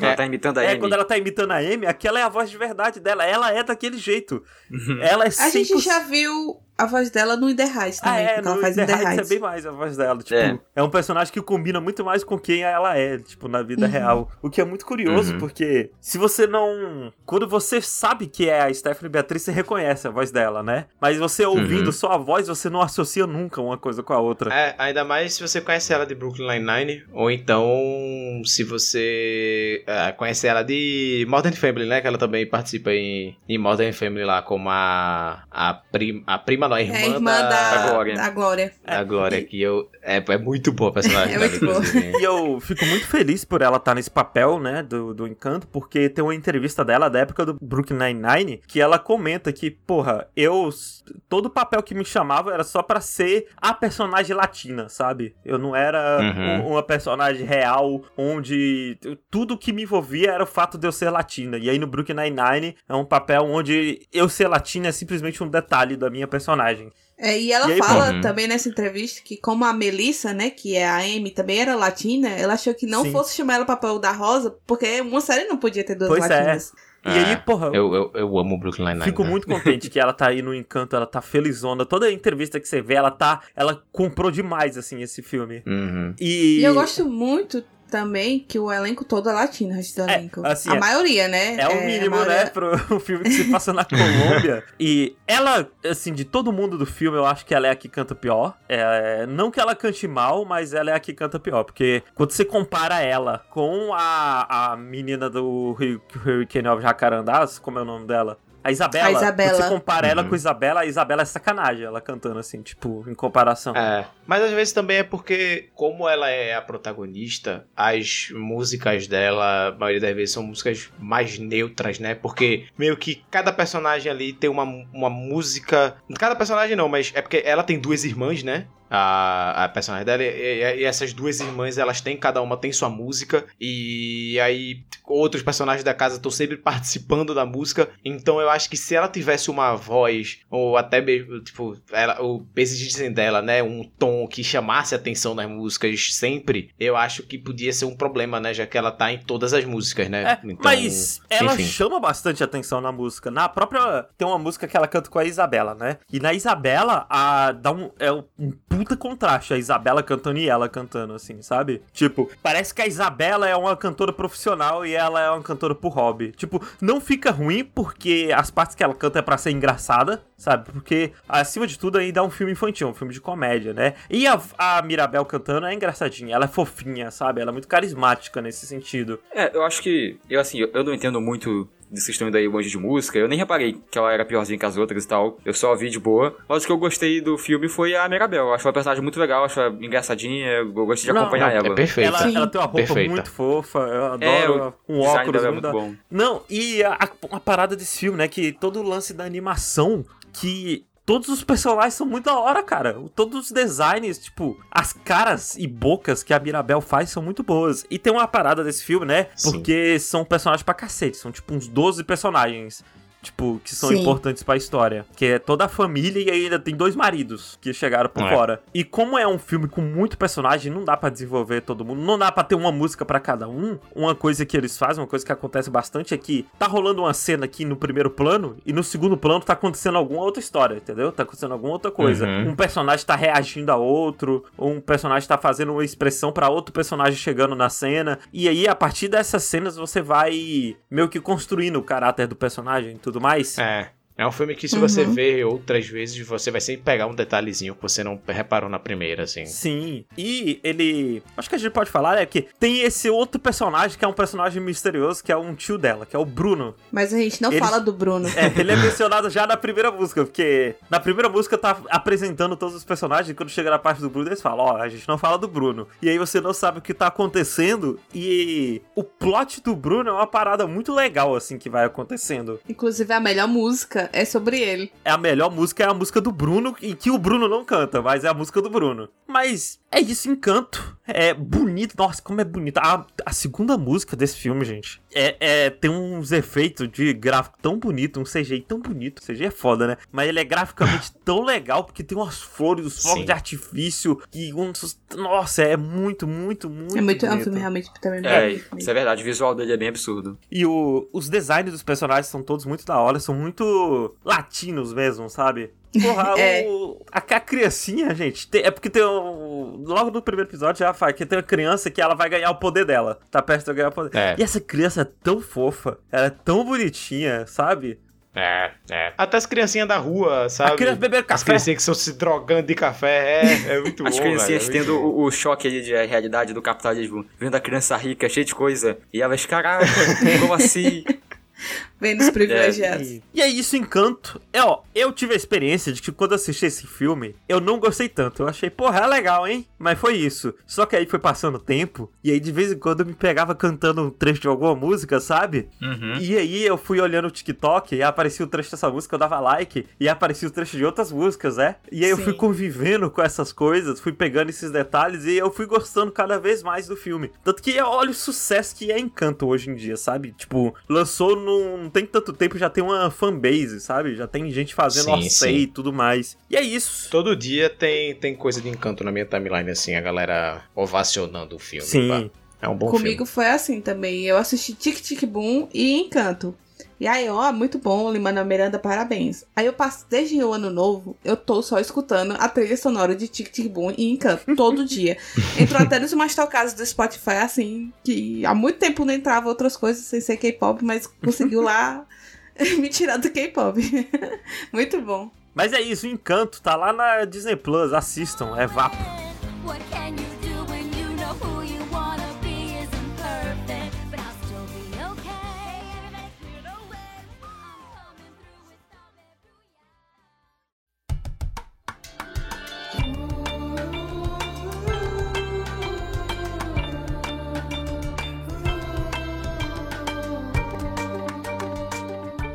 Ela tá imitando a É, Amy. quando ela tá imitando a Amy, aquela é a voz de verdade dela. Ela é daquele jeito. Uhum. Ela é A gente 100% já viu a voz dela no In The Heights Ah, também, é, porque ela no faz The In The Heights é bem mais a voz dela. Tipo, É. é. um personagem que combina muito mais com quem ela é, tipo, na vida Uhum. real. O que é muito curioso, Uhum. porque se você não. Quando você sabe que é a Stephanie Beatriz, você reconhece a voz dela, né? Mas você ouvindo Uhum. só a voz, você não associa nunca uma coisa com a outra. É, ainda mais se você conhece ela de Brooklyn Nine-Nine, ou então se você é, conhece ela de Modern Family, né? Que ela também participa em, em Modern Family lá como a, a, prim, a prima não, a irmã, É a irmã da, da, da Glória. da Glória. da Glória, que eu. É, é muito boa a personagem É dela, muito boa. inclusive. E eu fico muito feliz por ela estar nesse papel, né, do, do Encanto, porque tem uma entrevista dela da época do Brooklyn Nine-Nine que ela comenta que, porra, eu. Todo papel que me chamava era só pra ser a personagem latina, sabe? Eu não era Uhum. um- uma personagem real onde tudo que me envolvia era o fato de eu ser latina. E aí no Brooklyn Nine-Nine é um papel onde eu ser latina é simplesmente um detalhe da minha personagem. É, e ela E aí, fala bom. também nessa entrevista que, como a Melissa, né, que é a Amy, também era latina, ela achou que não Sim. fosse chamar ela pra papel da Rosa, porque uma série não podia ter duas Pois é. latinas. E aí, É, porra, Eu, eu, eu amo o Brooklyn Nine-Nine. Fico né? muito contente que ela tá aí no Encanto, ela tá felizona. Toda entrevista que você vê, ela tá. Ela comprou demais, assim, esse filme. Uhum. E. E eu gosto muito também que o elenco todo é latino, o resto do É, elenco. assim, a é- maioria, né? É o a mínimo, maioria- né, pro <laughs> um filme que se passa na Colômbia. <laughs> E ela, assim, de todo mundo do filme, eu acho que ela é a que canta pior. É, não que ela cante mal, mas ela é a que canta pior. Porque quando você compara ela com a, a menina do Hur- Hurricane of Jacarandás, como é o nome dela? A Isabela. A Isabela. Quando você compara ela Uhum. com a Isabela, a Isabela é sacanagem, ela cantando assim, tipo, em comparação. É, mas às vezes também é porque, como ela é a protagonista, as músicas dela, a maioria das vezes, são músicas mais neutras, né? Porque meio que cada personagem ali tem uma, uma música. Cada personagem não, mas é porque ela tem duas irmãs, né? A, a personagem dela, e, e- essas duas irmãs, elas têm, cada uma tem sua música, e aí outros personagens da casa estão sempre <laughs> participando da música, então eu acho que se ela tivesse uma voz, ou até mesmo, tipo, ela, o exigissem dela, né, um tom que chamasse a atenção nas músicas sempre, eu acho que podia ser um problema, né, já que ela tá em todas as músicas, né? É, mas ela enfim. chama bastante atenção na música. Na própria. Tem uma música que ela canta com a Isabela, né? E na Isabela, a, dá um, é um puta contraste. A Isabela cantando e ela cantando, assim, sabe? Tipo, parece que a Isabela é uma cantora profissional e ela é uma cantora por hobby. Tipo, não fica ruim porque as partes que ela canta é pra ser engraçada, sabe? Porque, acima de tudo, ainda é um filme infantil, um filme de comédia, né? E a, a Mirabel cantando é engraçadinha, ela é fofinha, sabe? Ela é muito carismática nesse sentido. É, eu acho que. Eu assim, eu eu não entendo muito desse questão daí longe de música. Eu nem reparei que ela era piorzinha que as outras e tal. Eu só vi de boa. Mas o que eu gostei do filme foi a Mirabel. Eu acho uma personagem muito legal, acho ela engraçadinha. Eu gostei de Não, acompanhar É ela. perfeito. Ela, Sim. ela tem uma roupa Perfeita. muito fofa, eu adoro É, o um design óculos dela é muito muito da- bom. Não, e a, a- a parada desse filme, né, que todo o lance da animação, que todos os personagens são muito da hora, cara. Todos os designs, tipo, as caras e bocas que a Mirabel faz são muito boas. E tem uma parada desse filme, né, Sim. porque são personagens pra cacete, são tipo uns 12 personagens. Tipo, que são Sim. importantes pra história. Que é toda a família e ainda tem dois maridos que chegaram por É. fora. E como é um filme com muito personagem, não dá pra desenvolver todo mundo. Não dá pra ter uma música pra cada um. Uma coisa que eles fazem, uma coisa que acontece bastante é que tá rolando uma cena aqui no primeiro plano e no segundo plano tá acontecendo alguma outra história, entendeu? Tá acontecendo alguma outra coisa. Uhum. Um personagem tá reagindo a outro, ou um personagem tá fazendo uma expressão pra outro personagem chegando na cena. E aí, a partir dessas cenas, você vai meio que construindo o caráter do personagem e tudo mais. É. É um filme que se Uhum. você ver outras vezes, você vai sempre pegar um detalhezinho que você não reparou na primeira, assim. Sim. E ele. Acho que a gente pode falar é que tem esse outro personagem que é um personagem misterioso, que é um tio dela, que é o Bruno. Mas a gente não Eles- fala do Bruno. É, ele é <laughs> mencionado já na primeira música, porque na primeira música tá apresentando todos os personagens, e quando chega na parte do Bruno, eles falam, ó, a gente não fala do Bruno. E aí você não sabe o que tá acontecendo, e o plot do Bruno é uma parada muito legal, assim, que vai acontecendo. Inclusive, a melhor música é sobre ele. É a melhor música, é a música do Bruno, e que o Bruno não canta, mas é a música do Bruno. Mas é isso, encanto. É bonito, nossa, como é bonito. A, a segunda música desse filme, gente, é, é- tem uns efeitos de gráfico tão bonito, um CGI tão bonito. CGI é foda, né? Mas ele é graficamente <laughs> tão legal, porque tem umas flores, os fogos Sim. de artifício, e uns... Nossa, é muito, muito, muito é muito é um bonito. filme realmente também bem É, bonito isso é verdade. O visual dele é bem absurdo. E o- os designs dos personagens são todos muito da hora, são muito latinos mesmo, sabe? Porra, <laughs> É. o, a, a criancinha, gente, tem- é porque tem um, Logo no primeiro episódio já fala que tem uma criança que ela vai ganhar o poder dela. Tá perto de ganhar o poder. É. E essa criança é tão fofa, ela é tão bonitinha, sabe? É, é. Até as criancinhas da rua, sabe? A criança bebendo As café. criancinhas que estão se drogando de café, é, é <laughs> muito bom. As criancinhas velho, é tendo o, o choque ali de realidade do capitalismo, vendo a criança rica, cheia de coisa, e elas, caraca, como assim? <laughs> Vem nos <laughs> privilegiados. E, e é isso, Encanto. É, ó, eu tive a experiência de que quando assisti esse filme, eu não gostei tanto. Eu achei, porra, é legal, hein? Mas foi isso. Só que aí foi passando o tempo, e aí de vez em quando eu me pegava cantando um trecho de alguma música, sabe? Uhum. E aí eu fui olhando o TikTok e aparecia o trecho dessa música, eu dava like, e aparecia o trecho de outras músicas, né? E aí eu fui Sim. convivendo com essas coisas, fui pegando esses detalhes e eu fui gostando cada vez mais do filme. Tanto que olha o sucesso que é Encanto hoje em dia, sabe? Tipo, lançou num- não tem tanto tempo, já tem uma fanbase, sabe? Já tem gente fazendo sim. e tudo mais. E é isso. Todo dia tem, tem coisa de encanto na minha timeline, assim, a galera ovacionando o filme. Sim. pá. É um bom Comigo foi assim também. Eu assisti Tic Tic Boom e Encanto. E aí, ó, muito bom, Limana Miranda, parabéns. Aí eu passo, desde o ano novo, eu tô só escutando a trilha sonora de Tic Tic Boom e Encanto, todo dia. <laughs> Entrou até nos mais tocados do Spotify, assim, que há muito tempo não entrava outras coisas sem ser K-pop, mas conseguiu lá <laughs> me tirar do K-pop. <laughs> muito bom. Mas é isso, Encanto tá lá na Disney Plus, assistam, é vapo. What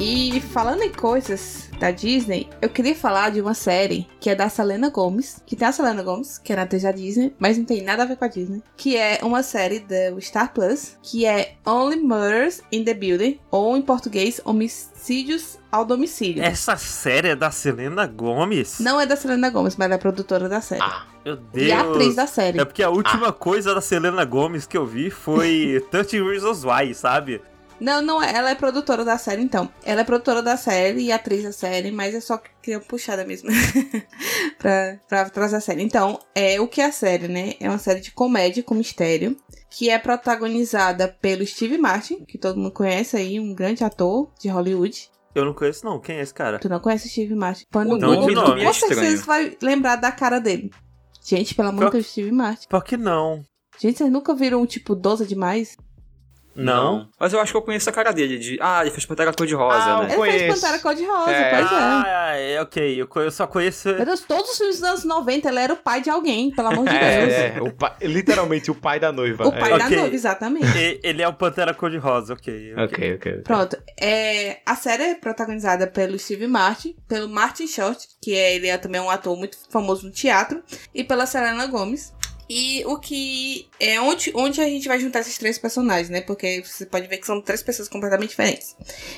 E falando em coisas da Disney, eu queria falar de uma série que é da Selena Gomez, que tem a Selena Gomez, que é na da Disney, mas não tem nada a ver com a Disney, que é uma série do Star Plus, que é Only Murders in the Building, ou em português, Homicídios ao Domicílio. Essa série é da Selena Gomes? Não é da Selena Gomez, mas ela é produtora da série. Ah, Meu Deus. e a atriz da série. É porque a última coisa da Selena Gomes que eu vi foi <laughs> 30 Reasons Why, sabe? Não, não é. Ela é produtora da série, então. Ela é produtora da série e atriz da série, mas é só que queria puxada mesmo <laughs> pra, pra trazer a série. Então, é o que é a série, né? É uma série de comédia com mistério, que é protagonizada pelo Steve Martin, que todo mundo conhece aí, um grande ator de Hollywood. Eu não conheço não, quem é esse cara? Tu não conhece o Steve Martin? Põe no O nome Google, do tu nome é com certeza estranho. vai lembrar da cara dele. Gente, pelo amor de Deus, Steve Martin. Por que não? Gente, vocês nunca viram, tipo, 12 demais? Não. Mas eu acho que eu conheço a cara dele. De... Ah, ele fez Pantera Cor-de-Rosa, Ah, né? Ele fez. Pantera Cor-de-Rosa, É. pois é. Ah, é, ok. Eu, eu só conheço. Meu Deus, todos os filmes dos anos 90 ele era o pai de alguém, pelo amor de Deus. é, é, o pai- literalmente o pai da noiva. O pai é. da Ok. noiva, exatamente. E- Ele é o Pantera Cor-de-Rosa, ok. ok. Ok, ok. ok. Pronto. É, a série é protagonizada pelo Steve Martin, pelo Martin Short, que é, ele é também um ator muito famoso no teatro, e pela Selena Gomez. E o que é onde, onde a gente vai juntar esses três personagens, né? Porque você pode ver que são três pessoas completamente diferentes.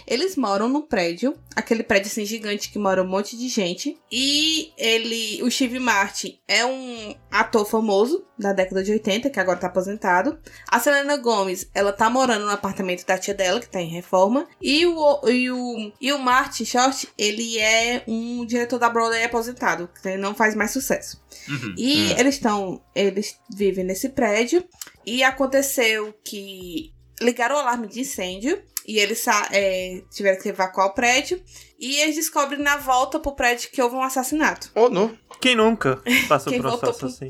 Eles moram num prédio, aquele prédio assim gigante que mora um monte de gente. E ele, o Steve Martin, é um ator famoso da década de 80, que agora tá aposentado. A Selena Gomes, ela tá morando no apartamento da tia dela, que tá em reforma. E o, e o, e o Martin Short, ele é um diretor da Broadway aposentado, que não faz mais sucesso. Uhum. E eles estão. Eles vivem nesse prédio. E aconteceu que ligaram o alarme de incêndio. E eles é, tiveram que evacuar o prédio. E eles descobrem na volta pro prédio que houve um assassinato. Ou não. Quem nunca passou Quem por um pro- assim?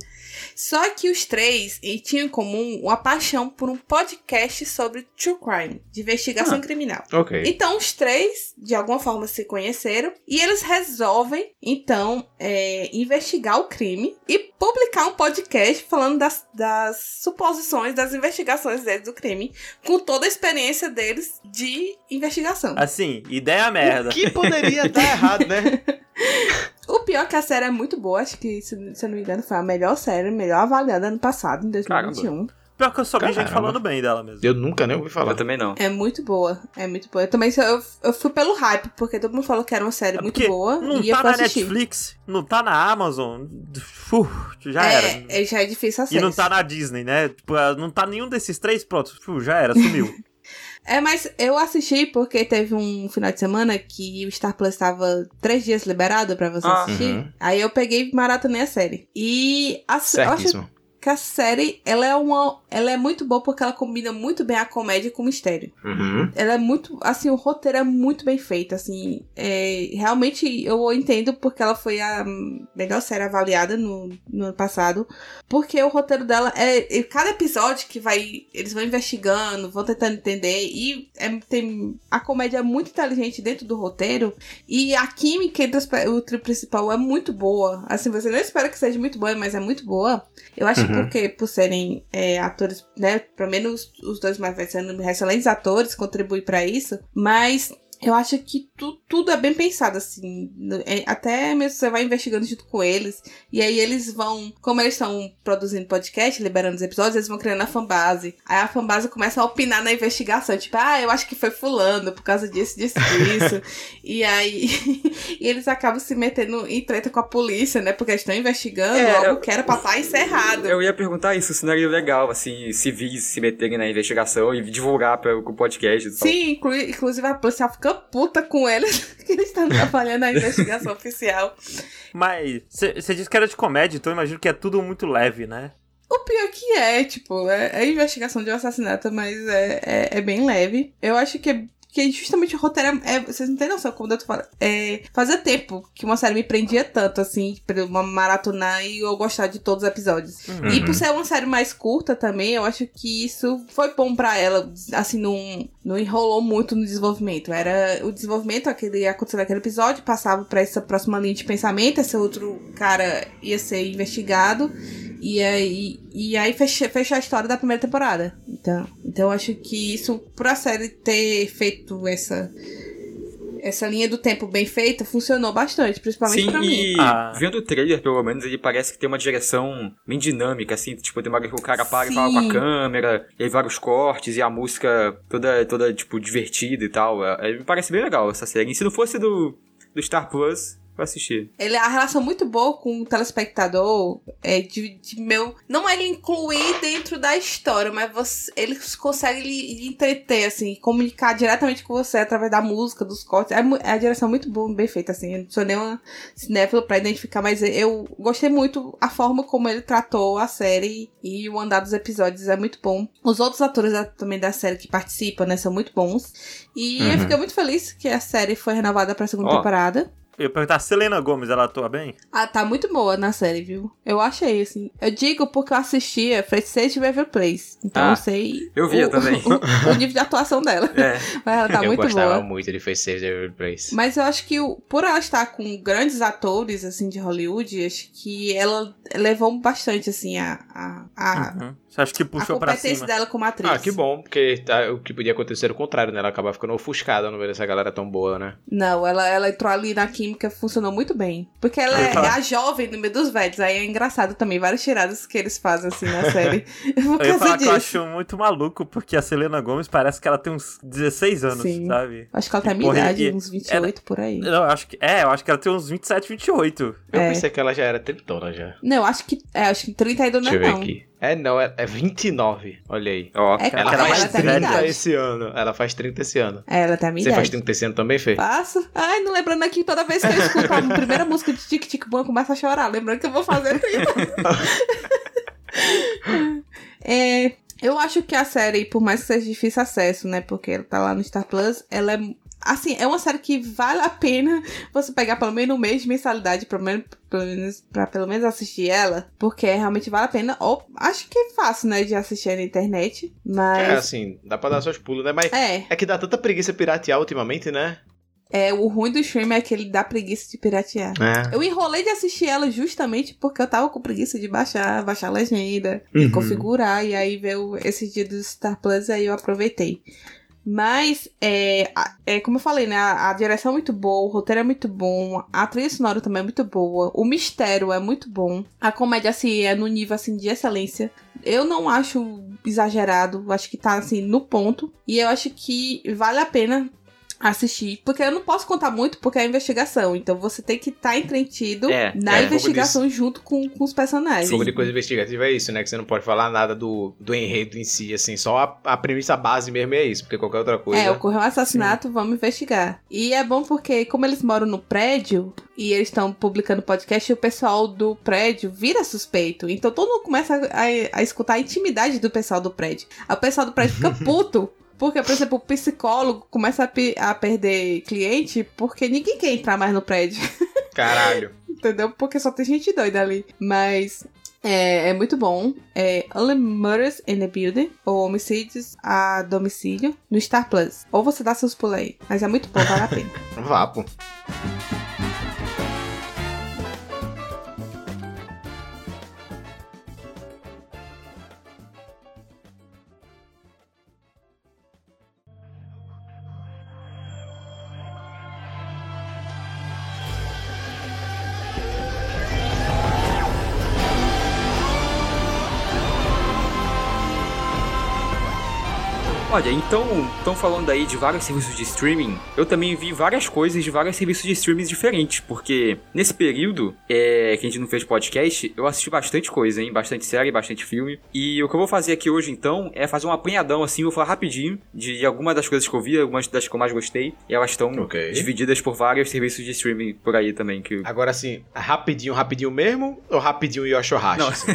Só que os três tinham em comum uma paixão por um podcast sobre true crime, de investigação Ah. criminal. Ok. Então, os três, de alguma forma, se conheceram e eles resolvem, então, é, investigar o crime e publicar um podcast falando das, das suposições, das investigações deles do crime, com toda a experiência deles de investigação. Assim, ideia merda. O que poderia dar errado, né? <laughs> O pior é que a série é muito boa, acho que, se, se eu não me engano, foi a melhor série, melhor avaliada ano passado, em 2021. Pior que eu só vi gente Caramba. falando bem dela mesmo. Eu nunca nem ouvi falar. Eu também não. É muito boa, é muito boa. Eu também eu, eu fui pelo hype, porque todo mundo falou que era uma série É muito boa Não e eu tá fui na assistir. Netflix, não tá na Amazon. Fu, já era. É, é, já é difícil E acesso. não tá na Disney, né? Tipo, não tá nenhum desses três, pronto. Fu, já era, sumiu. <laughs> É, mas eu assisti porque teve um final de semana que o Star Plus estava três dias liberado pra você Ah. assistir. Uhum. Aí eu peguei e maratonei a série. E a, eu acho. Que a série, ela é uma. Ela é muito boa porque ela combina muito bem a comédia com o mistério. Uhum. Ela é muito. Assim, o roteiro é muito bem feito. Assim, é, realmente eu entendo porque ela foi a melhor série avaliada no, no ano passado. Porque o roteiro dela é. é Cada episódio que vai. Eles vão investigando, vão tentando entender. E é, tem. A comédia é muito inteligente dentro do roteiro. E a química entre o trio principal é muito boa. Assim, você não espera que seja muito boa, mas é muito boa. Eu acho que Uhum. porque, por serem é, atores, né? Pelo menos os dois mais velhos sendo excelentes atores, contribui pra isso. Mas eu acho que tu- tudo é bem pensado, assim. É, Até mesmo você vai investigando junto com eles. E aí eles vão. Como eles estão produzindo podcast, liberando os episódios, eles vão criando a fanbase. Aí a fanbase começa a opinar na investigação. Tipo, ah, eu acho que foi fulano por causa disso, disso, disso. <laughs> e aí. <laughs> e eles acabam se metendo em treta com a polícia, né? Porque eles estão investigando É, algo eu- que era pra estar encerrado. Eu ia perguntar isso, se não seria legal, assim, civis se meterem na investigação e divulgar para o podcast. Sim, inclu- inclusive a polícia fica puta com eles, <laughs> que eles estão trabalhando na investigação <laughs> oficial. Mas você disse que era de comédia, então eu imagino que é tudo muito leve, né? O pior que é, tipo, é, é investigação de um assassinato, mas é, é, é bem leve. Eu acho que, é- que justamente o roteiro é, é- Vocês não têm noção quando eu tô falando. É, fazia tempo que uma série me prendia tanto, assim, pra eu uma maratonar e eu gostar de todos os episódios. Uhum. E por ser uma série mais curta também, eu acho que isso foi bom pra ela. Assim, não, não enrolou muito no desenvolvimento. Era o desenvolvimento, aquele aconteceu naquele episódio, passava pra essa próxima linha de pensamento, esse outro cara ia ser investigado. E aí, e aí fecha, fecha a história da primeira temporada. Então, então eu acho que isso, por a série ter feito essa. Essa linha do tempo bem feita funcionou bastante, principalmente Sim, pra mim. e Ah. vendo o trailer, pelo menos, ele parece que tem uma direção bem dinâmica, assim, tipo, tem uma hora que o cara para e fala com Sim. a câmera, e aí vários cortes, e a música toda, toda tipo, divertida e tal. É, é, me parece bem legal essa série. E se não fosse do, do Star Plus, eu assistir. Ele a relação muito boa com o telespectador é de, de meu. Não é ele incluir dentro da história, mas você, ele consegue lhe, lhe entreter, assim, comunicar diretamente com você através da música, dos cortes. É, é a direção muito boa, bem feita, assim. Eu não sou nenhuma cinéfila pra identificar, mas eu gostei muito a forma como ele tratou a série e o andar dos episódios é muito bom. Os outros atores também da série que participam, né, são muito bons. E eu Uhum. fiquei muito feliz que a série foi renovada pra segunda Ó. temporada. Eu ia perguntar, Selena Gomes, ela atua bem? Ah, tá muito boa na série, viu? Eu achei, assim. Eu digo porque eu assistia Freight de River Place. Então Ah, eu sei. eu via o, também. <laughs> O, o nível de atuação dela. É. <laughs> Mas ela tá eu muito gostava boa. muito de Face Save the Every Place. Mas eu acho que por ela estar com grandes atores, assim, de Hollywood, acho que ela levou bastante, assim, a, a, a, Uhum. Você acha que a puxou pra competência cima? dela como atriz. Ah, que bom, porque tá- o que podia acontecer era o contrário, né? Ela acaba ficando ofuscada no meio dessa galera tão boa, né? Não, ela, ela entrou ali na química, funcionou muito bem. Porque ela Eu é, falar- a jovem no meio dos velhos. Aí é engraçado também, várias tiradas que eles fazem, assim, na <laughs> série. Por Eu causa falar que eu disso. acho muito maluco, porque a Selena Gomes parece que ela tem uns 16 anos, Sim. sabe? Acho que ela tem a minha Porra, idade, e- uns 28 por aí. Eu acho que. É, eu acho que ela tem uns 27, 28. Eu É. pensei que ela já era tritona já. Não, acho que. É, acho que 30 ainda não Deixa é eu ver não. aqui. É, não, é, é 29. Olha aí. Ó, É, Ela Ela faz mais tem a minha 30 idade. esse ano. Ela faz 30 esse ano. É, ela tem a minha Você idade. faz 30 esse ano também, Fê? Faço. Ai, não lembrando aqui, toda vez que eu escuto a <laughs> primeira música de Tic Tic Boom, eu começo a chorar. Lembrando que eu vou fazer 30. <laughs> é, eu acho que a série, por mais que seja difícil acesso, né? Porque ela tá lá no Star Plus, ela é. Assim, é uma série que vale a pena você pegar pelo menos um mês de mensalidade, pelo menos, pelo menos, pra pelo menos assistir ela. Porque realmente vale a pena. Ou acho que é fácil, né? De assistir na internet. É, Mas. assim, dá pra dar seus pulos, né? Mas É, é que dá tanta preguiça piratear ultimamente, né? é, o ruim do stream é que ele dá preguiça de piratear. É. Eu enrolei de assistir ela justamente porque eu tava com preguiça de baixar, baixar a legenda, e Uhum. configurar, e aí veio esse dia do Star Plus, aí eu aproveitei. Mas, é, é como eu falei, né? A, a direção é muito boa, o roteiro é muito bom, a trilha sonora também é muito boa, o mistério é muito bom, a comédia, assim, é no nível, assim, de excelência. Eu não acho exagerado, acho que tá, assim, no ponto, e eu acho que vale a pena assistir. Porque eu não posso contar muito porque é investigação. Então você tem que estar entretido É, na é. investigação junto com, com os personagens. Sobre coisa investigativa é isso, né? Que você não pode falar nada do, do enredo em si, assim. Só a, a premissa base mesmo é isso, porque qualquer outra coisa. É, ocorreu um assassinato, vamos investigar. E é bom porque, como eles moram no prédio e eles estão publicando podcast, o pessoal do prédio vira suspeito. Então todo mundo começa a, a escutar a intimidade do pessoal do prédio. Aí o pessoal do prédio fica <laughs> puto. Porque, por exemplo, o psicólogo começa a, pe- a perder cliente porque ninguém quer entrar mais no prédio. <laughs> Caralho. Entendeu? Porque só tem gente doida ali. Mas é, é muito bom. É Only Murders in the Building, ou Homicídios a Domicílio, no Star Plus. Ou você dá seus pulos aí. Mas é muito bom, vale a pena. Vá, Olha, então, estão falando aí de vários serviços de streaming. Eu também vi várias coisas de vários serviços de streaming diferentes, porque nesse período é, que a gente não fez podcast, eu assisti bastante coisa, hein? Bastante série, bastante filme. E o que eu vou fazer aqui hoje, então, é fazer um apanhadão, assim, vou falar rapidinho de algumas das coisas que eu vi, algumas das que eu mais gostei. E elas estão Ok. divididas por vários serviços de streaming por aí também. Que... Agora assim, rapidinho, rapidinho mesmo? Ou rapidinho Yoshihashi? Não. <laughs> assim?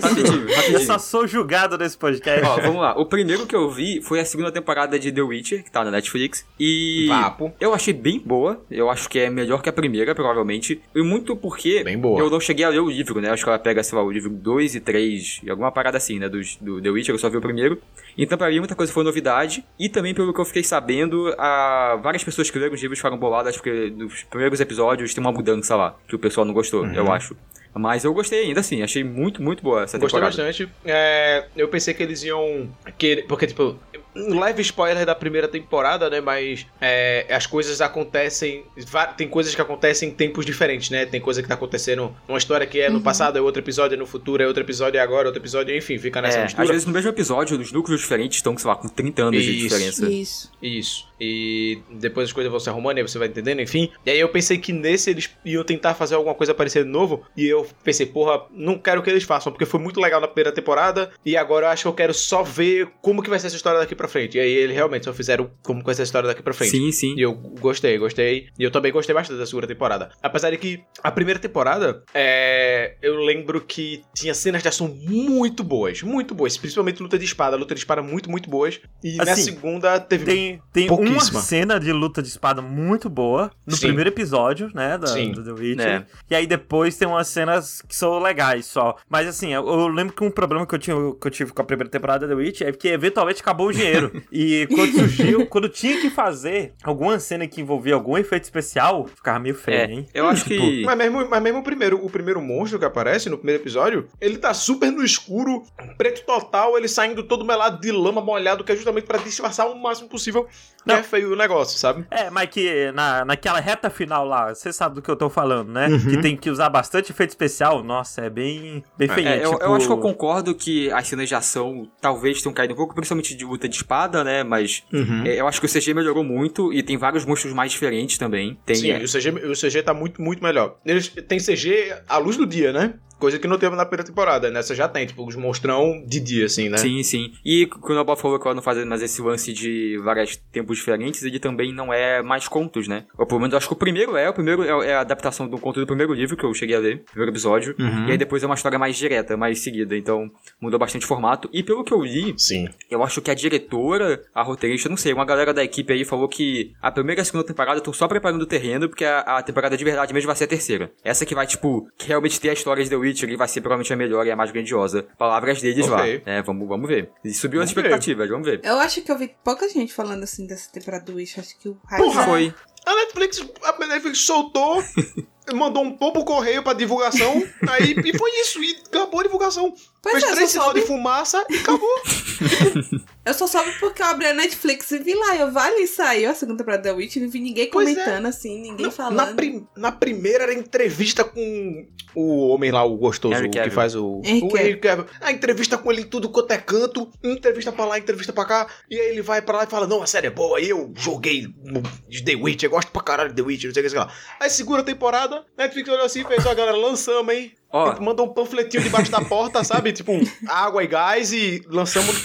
rapidinho, Eu rapidinho. só sou julgado nesse podcast. Ó, vamos lá. O primeiro que eu vi foi a segunda temporada de The Witcher, que tá na Netflix. E Vapo. eu achei bem boa. Eu acho que é melhor que a primeira, provavelmente. E muito porque Bem boa. eu não cheguei a ler o livro, né? Acho que ela pega, sei lá, o livro 2 e 3, e alguma parada assim, né? Do, do The Witcher, eu só vi o primeiro. Então, pra mim, muita coisa foi novidade. E também, pelo que eu fiquei sabendo, a... várias pessoas que leram os livros ficaram boladas porque nos primeiros episódios tem uma mudança lá, que o pessoal não gostou, Uhum. eu acho. Mas eu gostei ainda assim, achei muito, muito boa essa Gostei temporada. bastante. É, eu pensei que eles iam. querer- porque, tipo, um leve spoiler da primeira temporada, né? Mas é, as coisas acontecem. Tem coisas que acontecem em tempos diferentes, né? Tem coisa que tá acontecendo numa história que é no passado, é outro episódio, é no futuro, é outro episódio, é agora, outro episódio, enfim, fica nessa É, mistura. às vezes no mesmo episódio, os núcleos diferentes estão, sei lá, com 30 anos de Isso. diferença. Isso. Isso. E depois as coisas vão se arrumando, aí você vai entendendo, enfim. E aí eu pensei que nesse eles iam tentar fazer alguma coisa parecida de novo. E eu pensei, porra, não quero que eles façam, porque foi muito legal na primeira temporada. E agora eu acho que eu quero só ver como que vai ser essa história daqui pra frente. E aí eles realmente só fizeram como que vai ser a história daqui pra frente. Sim, sim. E eu gostei, gostei. E eu também gostei bastante da segunda temporada. Apesar de que a primeira temporada, é, eu lembro que tinha cenas de ação muito boas. Muito boas. Principalmente luta de espada. Luta de espada muito, muito boas. E na Assim, segunda teve. Tem, tem uma cena de luta de espada muito boa no Sim. primeiro episódio, né? Da, Sim. do The Witcher. É. E aí depois tem umas cenas que são legais só. Mas assim, eu, eu lembro que um problema que eu, tinha, que eu tive com a primeira temporada da The Witcher é que eventualmente acabou o dinheiro. <laughs> e quando surgiu, quando tinha que fazer alguma cena que envolvia algum efeito especial, ficava meio feio, É, hein? eu acho que. Mas mesmo, mas mesmo o primeiro, o primeiro monstro que aparece no primeiro episódio, ele tá super no escuro, preto total, ele saindo todo melado de lama molhado, que é justamente pra disfarçar o máximo possível que Não. é feio o negócio, sabe? É, mas que na, naquela reta final lá, você sabe do que eu tô falando, né? Uhum. Que tem que usar bastante efeito especial. Nossa, é bem, bem feio. É, eu, tipo... eu acho que eu concordo que as cenas de ação talvez tenham caído um pouco, principalmente de luta de espada, né? Mas é, eu acho que o CG melhorou muito e tem vários monstros mais diferentes também. Tem, Sim, é, o CG, o CG tá muito, muito melhor. Eles têm CG à luz do dia, né? Coisa que não teve na primeira temporada. Nessa já tem, tipo, os monstrão de dia, assim, né? Sim, sim. E quando a falou que ela não faz mais esse lance de vários tempos diferentes, ele também não é mais contos, né? Ou pelo menos eu acho que o primeiro é, o primeiro é, é a adaptação do conto do primeiro livro que eu cheguei a ler, primeiro episódio. Uhum. E aí depois é uma história mais direta, mais seguida. Então mudou bastante o formato. E pelo que eu li, Sim. eu acho que a diretora, a roteirista, não sei, uma galera da equipe aí falou que a primeira e a segunda temporada estão só preparando o terreno, porque a, a temporada de verdade mesmo vai ser a terceira. Essa que vai, tipo, que realmente ter a história de The Witcher vai ser provavelmente a melhor e a mais grandiosa. Palavras deles Ok. lá. É, vamos, vamos ver. E subiu as ver. expectativas, vamos ver. Eu acho que eu vi pouca gente falando assim dessa temporada do Wish. Acho que o hype Porra! Foi. A Netflix, a Netflix soltou, <laughs> mandou um pouco correio pra divulgação, aí e foi isso, e acabou a divulgação. Pois fez é, três só sinal de fumaça e acabou. <laughs> eu só soube porque eu abri a Netflix e vi lá. Eu vale saiu a segunda temporada da Witch, não vi ninguém é. comentando assim, ninguém Na, falando. na, prim- na primeira era entrevista com o homem lá, o gostoso, que Cavill. faz o. Henry o Henry Cavill. A entrevista com ele em tudo quanto é canto, entrevista pra lá, entrevista pra cá. E aí ele vai pra lá e fala: Não, a série é boa, eu joguei de The Witch, eu gosto pra caralho de The Witch, não sei o que, sei lá. Aí segunda temporada, Netflix olhou assim e fez: Ó, galera, lançamos, hein? Ó, Mandou um panfletinho debaixo da porta, sabe? Tipo, água e gás e lançamos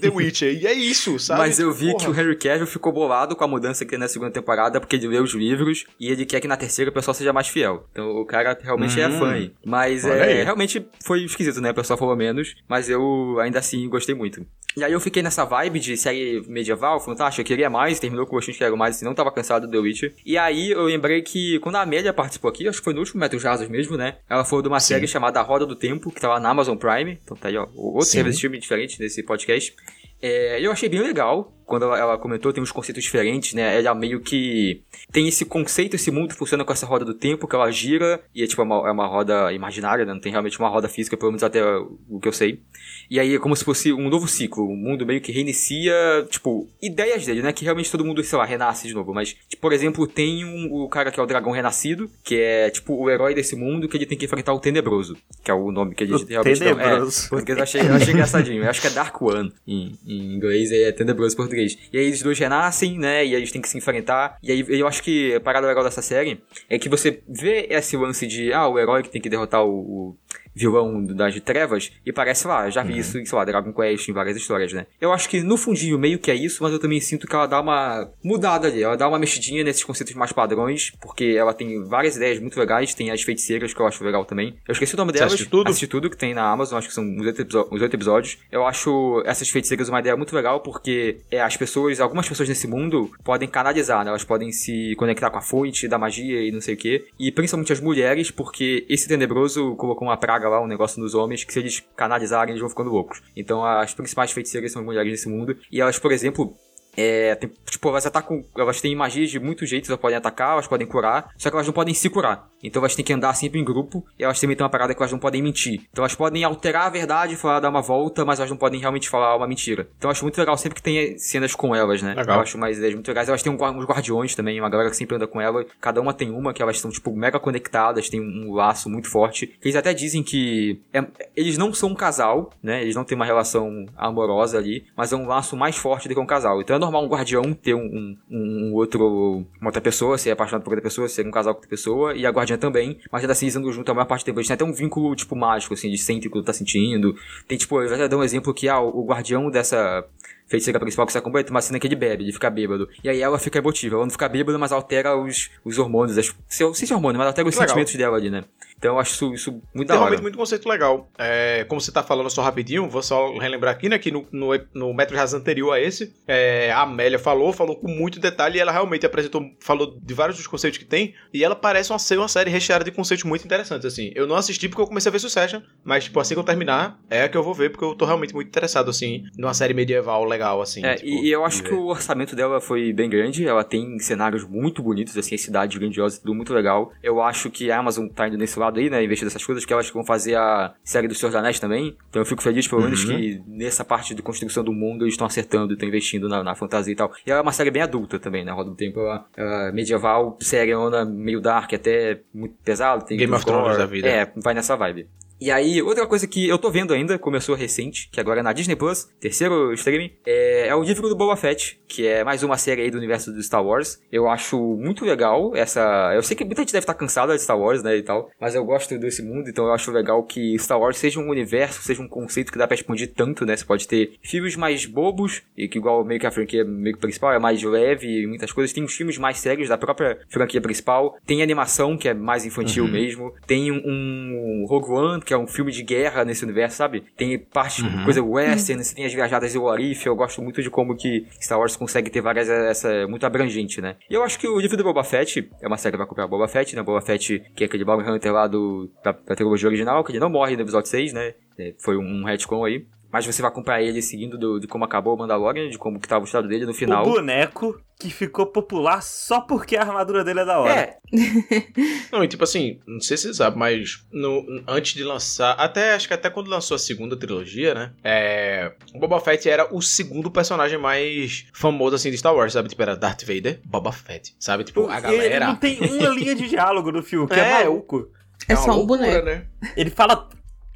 The Witcher. E é isso, sabe? Mas eu vi Porra. que o Henry Cavill ficou bolado com a mudança que na segunda temporada, porque ele leu os livros e ele quer que na terceira o pessoal seja mais fiel. Então o cara realmente é Hum. fã. aí. Mas Olha é, aí. realmente foi esquisito, né? O pessoal falou menos, mas eu ainda assim gostei muito. E aí eu fiquei nessa vibe de série medieval, fantástica, eu queria mais, terminou com o gostinho de quero mais, assim, não tava cansado do The Witcher. E aí eu lembrei que quando a Amélia participou aqui, acho que foi no último Metro Jasas mesmo, né? Ela falou de uma Sim. série chamada A Roda do Tempo, que tava na Amazon Prime. Então tá aí, ó, outro Sim. serviço de filme diferente nesse podcast. É, eu achei bem legal quando ela, ela comentou, tem uns conceitos diferentes, né? Ela meio que tem esse conceito, esse mundo funciona com essa roda do tempo, que ela gira, e é tipo é uma, é uma roda imaginária, né? Não tem realmente uma roda física, pelo menos até o que eu sei. E aí é como se fosse um novo ciclo, o mundo meio que reinicia, tipo, ideias dele, né? Que realmente todo mundo, sei lá, renasce de novo. Mas, tipo, por exemplo, tem um, o cara que é o dragão renascido, que é, tipo, o herói desse mundo, que ele tem que enfrentar o Tenebroso, que é o nome que ele O realmente. Tenebroso. É, porque eu achei, eu achei engraçadinho. Eu acho que é Dark One em, em inglês é Tenebroso em português. E aí eles dois renascem, né? E aí eles têm que se enfrentar. E aí eu acho que a parada legal dessa série é que você vê esse lance de, ah, o herói que tem que derrotar o, o vilão das trevas, e parece lá, já vi isso em, sei lá, Dragon Quest, em várias histórias, né? Eu acho que no fundinho meio que é isso, mas eu também sinto que ela dá uma mudada ali, ela dá uma mexidinha nesses conceitos mais padrões, porque ela tem várias ideias muito legais, tem as feiticeiras que eu acho legal também. Eu esqueci o nome delas. assistiu tudo? Assisti tudo que tem na Amazon, acho que são uns oito, episódios. Eu acho essas feiticeiras uma ideia muito legal, porque é, as pessoas, algumas pessoas nesse mundo podem canalizar, né? Elas podem se conectar com a fonte da magia e não sei o quê. E principalmente as mulheres, porque esse tenebroso colocou uma praga lá, um negócio nos homens, que se eles canalizarem, eles vão ficando loucos. Então as principais feiticeiras são mulheres nesse mundo. E elas, por exemplo, é, tem- tipo, elas atacam. Elas têm magias de muitos jeitos, elas podem atacar, elas podem curar, só que elas não podem se curar. Então elas têm que andar sempre em grupo, e elas também têm uma parada que elas não podem mentir. Então elas podem alterar a verdade, falar, dar uma volta, mas elas não podem realmente falar uma mentira. Então eu acho muito legal sempre que tem cenas com elas, né? Legal. Eu acho umas ideias muito legais. Elas têm um uns guardiões também, uma galera que sempre anda com ela. Cada uma tem uma, que elas são, tipo, mega conectadas, tem um, laço muito forte. Eles até dizem que é- eles não são um casal, né? Eles não têm uma relação amorosa ali, mas é um laço mais forte do que um casal. Então normal um guardião ter um, um- um outro, uma outra pessoa, ser apaixonado por outra pessoa, ser um casal com outra pessoa, e a guardiã também, mas ainda assim eles andam junto a maior parte do tempo. Eles têm até um vínculo, tipo, mágico, assim, de sentir o que tu tá sentindo. Tem, tipo, eu já dar um exemplo que, ah, o guardião dessa feiticeira principal que você acompanha, tem uma cena que ele bebe, ele fica bêbado. E aí ela fica emotiva. Ela não fica bêbada, mas altera os, os hormônios. As, não sei se é hormônio, mas altera os Legal. sentimentos dela ali, né? Então eu acho isso, isso muito da Tem hora. realmente muito conceito legal. É, como você tá falando só rapidinho, vou só relembrar aqui, né, que no, no, no Metro Jazz anterior a esse, é, a Amélia falou, falou com muito detalhe e ela realmente apresentou, falou de vários dos conceitos que tem, e ela parece uma, ser uma série recheada de conceitos muito interessantes, assim. Eu não assisti porque eu comecei a ver Succession, mas, tipo, assim que eu terminar, é a que eu vou ver, porque eu tô realmente muito interessado, assim, numa série medieval legal, assim. É, tipo, e, eu acho que o orçamento dela foi bem grande, ela tem cenários muito bonitos, assim, cidades grandiosas, tudo muito legal. Eu acho que a Amazon tá indo nesse lado aí, né, investindo nessas coisas, que elas vão fazer a série do Senhor dos Anéis também. Então eu fico feliz, pelo menos, Uhum. que nessa parte de construção do mundo eles estão acertando, estão investindo na, na fantasia e tal. E ela é uma série bem adulta também, né, Roda do Tempo, ela, ela é medieval, série onda meio dark, até muito pesado. Tem Game of Thrones da vida. É, vai nessa vibe. E aí, outra coisa que eu tô vendo ainda, começou recente, que agora é na Disney Plus, terceiro streaming, é, é o livro do Boba Fett, que é mais uma série aí do universo do Star Wars. Eu acho muito legal essa. Eu sei que muita gente deve estar cansada de Star Wars, né, e tal, mas eu gosto desse mundo, então eu acho legal que Star Wars seja um universo, seja um conceito que dá pra expandir tanto, né? Você pode ter filmes mais bobos, e que igual meio que a franquia meio que principal é mais leve e muitas coisas. Tem uns filmes mais sérios da própria franquia principal. Tem animação, que é mais infantil mesmo. Tem um, um Rogue One, que é um filme de guerra nesse universo, sabe? Tem parte, coisa western, você tem as viajadas de Warif. Eu gosto muito de como que Star Wars consegue ter várias, essa, muito abrangente, né? E eu acho que o livro do Boba Fett é uma série que vai acompanhar o Boba Fett, né? Boba Fett, que é aquele Bounty Hunter lá do, da, da trilogia original, que ele não morre no episódio 6, né? É, foi um retcon aí. Mas você vai acompanhar ele seguindo do- de como acabou o Mandalorian, de como que tava o estado dele no final. O boneco que ficou popular só porque a armadura dele é da hora. É, <laughs> Não, e tipo assim, não sei se você sabe, mas no, antes de lançar, até acho que até quando lançou a segunda trilogia, né? É, o Boba Fett era o segundo personagem mais famoso assim de Star Wars, sabe? Tipo, era Darth Vader, Boba Fett, sabe? Tipo, a Ele galera. não tem uma linha de diálogo no filme, que é, <laughs> É, maluco. É uma só um boneco. né? Ele fala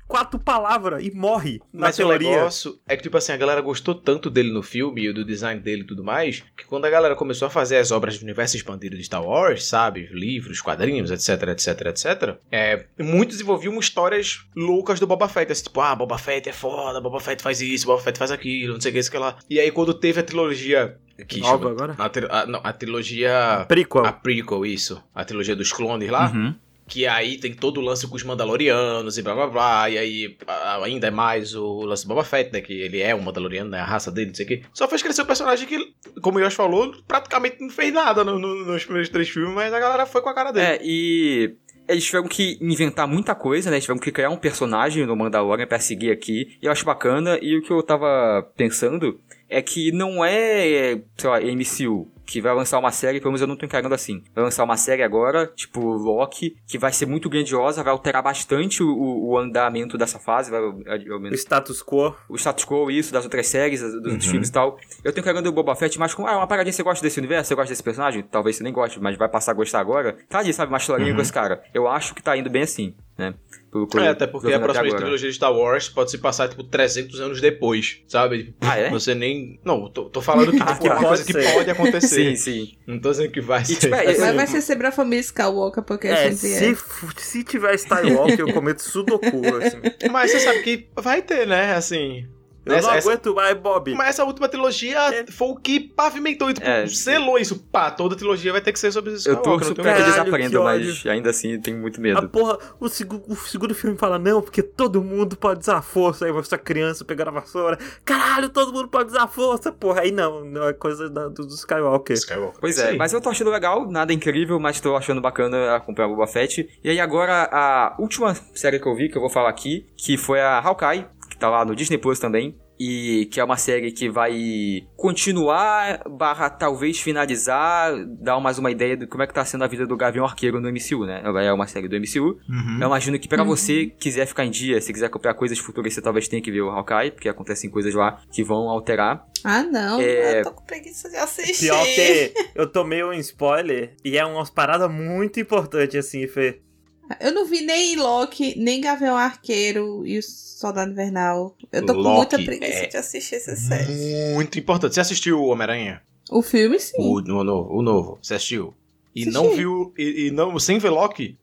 quatro palavras e morre na Mas o teoria. negócio é que, tipo assim, a galera gostou tanto dele no filme e do design dele e tudo mais, que quando a galera começou a fazer as obras do universo expandido de Star Wars, sabe? Livros, quadrinhos, etc, etc, etc. É, muitos desenvolviam histórias loucas do Boba Fett. Assim, tipo, ah, Boba Fett é foda, Boba Fett faz isso, Boba Fett faz aquilo, não sei o que, isso que lá. E aí, quando teve a trilogia. Que Nova chama- agora? A, a- não, a trilogia. Prequel. A prequel, isso. A trilogia dos clones lá. uhum. Que aí tem todo o lance com os Mandalorianos e blá blá blá. E aí ainda é mais o lance do Boba Fett, né? Que ele é um Mandaloriano, né? A raça dele, não sei o quê. Só fez crescer o personagem que, como o Yosh falou, praticamente não fez nada no- no- nos primeiros três filmes, mas a galera foi com a cara dele. É, e eles tiveram que inventar muita coisa, né? Tiveram que criar um personagem no Mandalorian pra seguir aqui. E eu acho bacana. E o que eu tava pensando é que não é, sei lá, MCU. Que vai lançar uma série, pelo menos eu não tô encarando assim. Vai lançar uma série agora, tipo Loki, que vai ser muito grandiosa, vai alterar bastante o, o- andamento dessa fase, vai, ao O status quo. o status quo, isso, das outras séries, dos Uhum. outros filmes e tal. Eu tenho carregando o Boba Fett, mas com ah, uma paradinha, você gosta desse universo? Você gosta desse personagem? Talvez você nem goste, mas vai passar a gostar agora. Tá ali, sabe, uma historinha Uhum. com esse cara. Eu acho que tá indo bem assim, né? É, até porque a próxima trilogia de Star Wars pode se passar, tipo, 300 anos depois, sabe? Tipo, Ah, é? Você nem... Não, tô, tô falando que, <laughs> Ah, tipo, que é uma coisa pode que pode acontecer. Sim, sim. Não tô dizendo que vai ser. tipo, é, Mas eu- vai ser sempre a família Skywalker, porque a É, gente se, é. se tiver Skywalker, eu cometo sudoku, assim. Mas você sabe que vai ter, né? Assim... Eu Essa- não essa- aguento mais, Bob. Mas essa última trilogia foi o que pavimentou e tipo, É. selou isso. Pá, toda trilogia vai ter que ser sobre isso. Eu torço pra que eles aprendam, mas ainda assim eu tenho muito A medo. porra, o, segu- o segundo filme fala, não, porque todo mundo pode usar força. Aí vai essa criança pegando a vassoura. Caralho, todo mundo pode usar força, porra. Aí não, não é coisa da- do, do Skywalker. Skywalker. Pois é, Sim. mas eu tô achando legal, nada incrível, mas tô achando bacana acompanhar o Boba Fett. E aí agora, a última série que eu vi, que eu vou falar aqui, que foi a Hawkeye, que tá lá no Disney Plus também. E que é uma série que vai continuar, barra talvez finalizar, dar mais uma ideia de como é que tá sendo a vida do Gavião Arqueiro no MCU, né? Ela é uma série do MCU. Uhum. Eu imagino que pra você quiser ficar em dia, se quiser acompanhar coisas futuras, você talvez tenha que ver o Hawkeye, porque acontecem coisas lá que vão alterar. Ah, não. É. Eu tô com preguiça de assistir. Pior que <laughs> eu tomei um spoiler e é umas paradas muito importantes, assim, Fê. Eu não vi nem Loki, nem Gavião Arqueiro e o Soldado Invernal. Eu tô com Loki muita preguiça é de assistir essas séries. Muito importante. Você assistiu o Homem-Aranha? O filme, sim. O, o novo, o novo. Você assistiu? E Assisti. não viu. E, e não, sem ver Loki?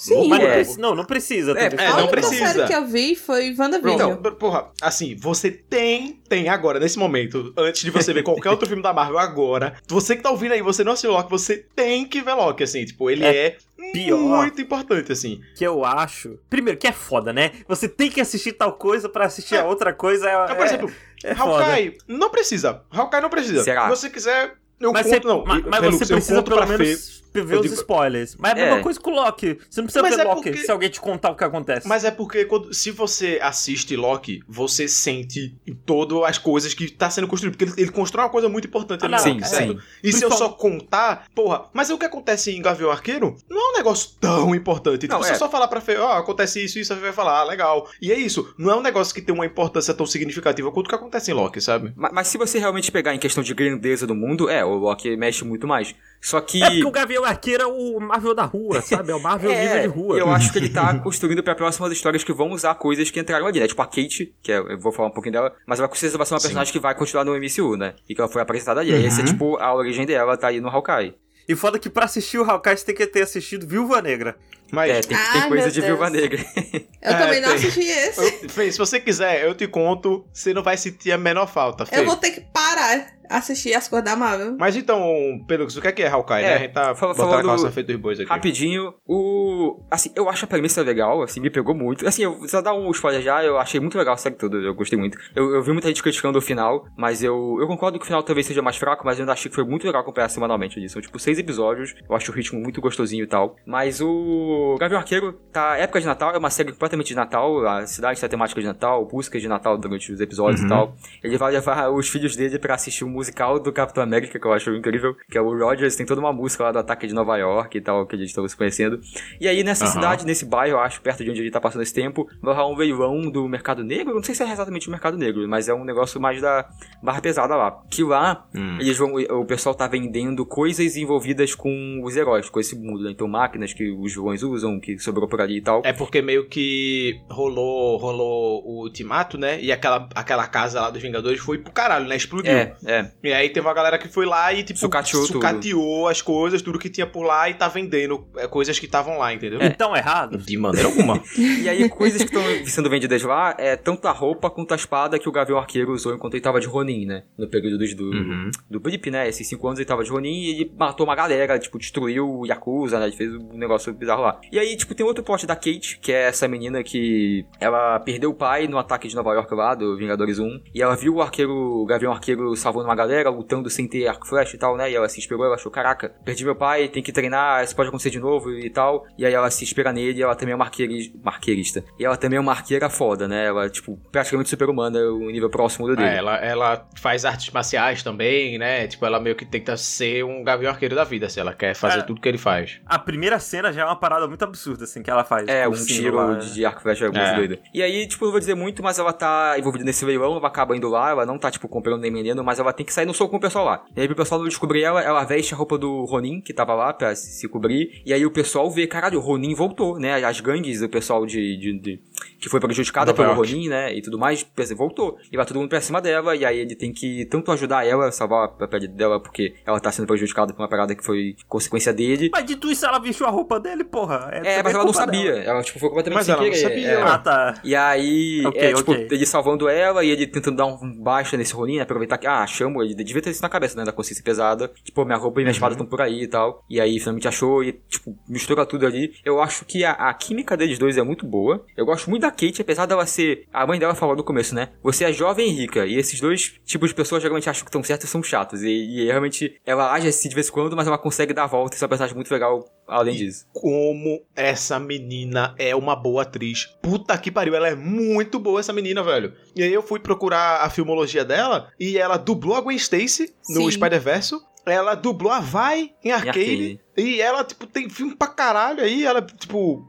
Sim. Mas não, É. não, não precisa. É, é, a não precisa. série que eu vi foi WandaVision. Então, porra, assim, você tem, tem agora, nesse momento, antes de você ver qualquer outro filme da Marvel agora, você que tá ouvindo aí, você não assistiu Loki, você tem que ver Loki, assim, tipo, ele é, pior. muito importante, assim. Que eu acho. Primeiro, que é foda, né? Você tem que assistir tal coisa pra assistir a outra coisa. É, Então, por é- exemplo, é. Hawkeye, não precisa, Hawkeye não precisa. Será? Se você quiser, eu Mas, conto, você, não. mas, você precisa pelo pra Fê, Eu os digo- spoilers. Mas é a É. mesma coisa com o Loki. Você não precisa Mas ver é Loki porque- se alguém te contar o que acontece. Mas é porque quando, se você assiste Loki, você sente todas as coisas que tá sendo construído. Porque ele, ele constrói uma coisa muito importante Ah, ali Sim, é. certo? sim. E se eu só contar, porra, mas o que acontece em Gavião Arqueiro não é um negócio tão importante. Tipo, Não, se eu é. só falar pra Fê, ó, acontece isso, isso, a Fê vai falar, ah, legal. E é isso. Não é um negócio que tem uma importância tão significativa quanto o que acontece em Loki, sabe? Ma- Mas, se você realmente pegar em questão de grandeza do mundo, é, o Loki mexe muito mais. Só que. É porque o Gavião Arqueiro é o Marvel da rua, <laughs> sabe? É o Marvel nível de rua. Eu acho que ele tá construindo pra próximas histórias que vão usar coisas que entraram ali, né? Tipo a Kate, que é, eu vou falar um pouquinho dela, mas ela com certeza vai ser uma Sim. personagem que vai continuar no MCU, né? E que ela foi apresentada ali. Essa é Uhum. tipo a origem dela, tá aí no Hawkeye. E foda que pra assistir o Hawkeye você tem que ter assistido Viúva Negra. Mas. É, tem, coisa de Deus. Viúva Negra. <laughs> Eu É, também não tem. assisti esse. eu- Fê, se você quiser, eu te conto, você não vai sentir a menor falta, Fê. Eu vou ter que parar assistir as coisas da Marvel. Mas então, Pelux, o que é que é Hawkeye, É, né? A gente tá fala- botando a falando calça feita dos bois aqui. Rapidinho, o. Assim, eu acho a premissa legal, assim, me pegou muito. Assim, eu só dar um spoiler já, eu achei muito legal a série toda, eu gostei muito. Eu, eu vi muita gente criticando o final, mas eu, eu concordo que o final talvez seja mais fraco, mas eu ainda achei que foi muito legal acompanhar semanalmente disso. São tipo seis episódios, eu acho o ritmo muito gostosinho e tal. Mas o. o Gavião Arqueiro tá época de Natal, é uma série completamente de Natal, a cidade tem temática de Natal, busca de Natal durante os episódios Uhum. e tal. Ele vai levar <laughs> os filhos dele pra assistir o musical do Capitão América, que eu acho incrível, que é o Rogers, tem toda uma música lá do ataque de Nova York e tal, que eles estão se conhecendo. E aí nessa Aham. cidade, nesse bairro, eu acho, perto de onde ele tá passando esse tempo, vai rolar um leilão do Mercado Negro, não sei se é exatamente o Mercado Negro, mas é um negócio mais da barra pesada lá. Que lá, Hum. eles vão, o pessoal tá vendendo coisas envolvidas com os heróis, com esse mundo, né? Então máquinas que os vilões usam, que sobrou por ali e tal. É porque meio que rolou, rolou o ultimato, né? E aquela, aquela casa lá dos Vingadores foi pro caralho, né? Explodiu. É, é. E aí teve uma galera que foi lá e, tipo, Sucateou sucateou as coisas, tudo que tinha por lá e tá vendendo é, coisas que estavam lá, entendeu? Então errado? De maneira alguma. <laughs> E aí, coisas que estão sendo vendidas lá é tanto a roupa quanto a espada que o Gavião Arqueiro usou enquanto ele tava de Ronin, né? No período dos, do, Uhum. do Blip, né? Esses cinco anos ele tava de Ronin e ele matou uma galera, tipo, destruiu o Yakuza, né? Ele fez um negócio bizarro lá. E aí, tipo, tem outro plot da Kate, que é essa menina que ela perdeu o pai no ataque de Nova York lá, do Vingadores 1. E ela viu o arqueiro, o Gavião Arqueiro salvando uma galera, lutando sem ter arco flash e tal, né? E ela se inspirou, ela achou, caraca, perdi meu pai, tem que treinar, isso pode acontecer de novo e tal. E aí ela se inspira nele e ela também é uma arqueiri- arqueirista. E ela também é uma arqueira foda, né? Ela, tipo, praticamente super-humana, um nível próximo do dele. É, ela, ela faz artes marciais também, né? Tipo, ela meio que tenta ser um gavião arqueiro da vida, se ela quer fazer É. tudo que ele faz. A primeira cena já é uma parada muito absurda, assim, que ela faz. É, com um sino tiro lá. de, arco e flecha é muito É. doido. E aí, tipo, não vou dizer muito, mas ela tá envolvida nesse leilão, ela acaba indo lá, ela não tá, tipo, comprando nem vendendo, mas ela tem que sair no soco com o pessoal lá. E aí, pro pessoal não descobrir ela, ela veste a roupa do Ronin, que tava lá pra se se cobrir, e aí o pessoal vê, caralho, o Ronin voltou, né? As gangues, o pessoal de... de- de- que foi prejudicada Nova pelo York. Ronin, né? E tudo mais, voltou. E vai todo mundo pra cima dela, e aí ele tem que tanto ajudar ela, salvar a pele dela, porque ela tá sendo prejudicada por uma parada que foi consequência dele, Mas dito isso, ela vestiu a roupa dele, porra. é, também mas ela não sabia. dela. Ela, tipo, foi completamente Mas sem ela não querer. sabia, é. Ah, tá. E aí, Ok, é, tipo, ok. ele salvando ela e ele tentando dar um baixa nesse Ronin, né? Aproveitar que, ah, chamo, ele devia ter isso na cabeça, né? Da consciência pesada. Tipo, minha roupa e minha espada estão por aí e tal. E aí, finalmente achou e, tipo, mistura tudo ali. Eu acho que a, a química deles dois é muito boa. Eu gosto muito da Kate, apesar dela ser. A mãe dela falou no começo, né? Você é jovem e rica. E esses dois tipos de pessoas geralmente acham que estão certos e são chatos. E, e realmente ela age assim de vez em quando, mas ela consegue dar a volta. Isso é uma personagem muito legal além disso. Como essa menina é uma boa atriz. Puta que pariu, ela é muito boa essa menina, velho. E aí eu fui procurar a filmologia dela e ela dublou a Gwen Stacy no. Spider-Verse. Ela dublou a Vai em arcade. arcade. E ela, tipo, tem filme pra caralho aí. Ela, tipo,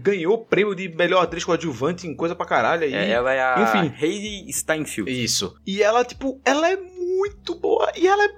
ganhou prêmio de melhor atriz coadjuvante em coisa pra caralho aí. É, ela é a Enfim. Hayley Steinfeld. Isso. E ela, tipo, ela é muito boa. E ela é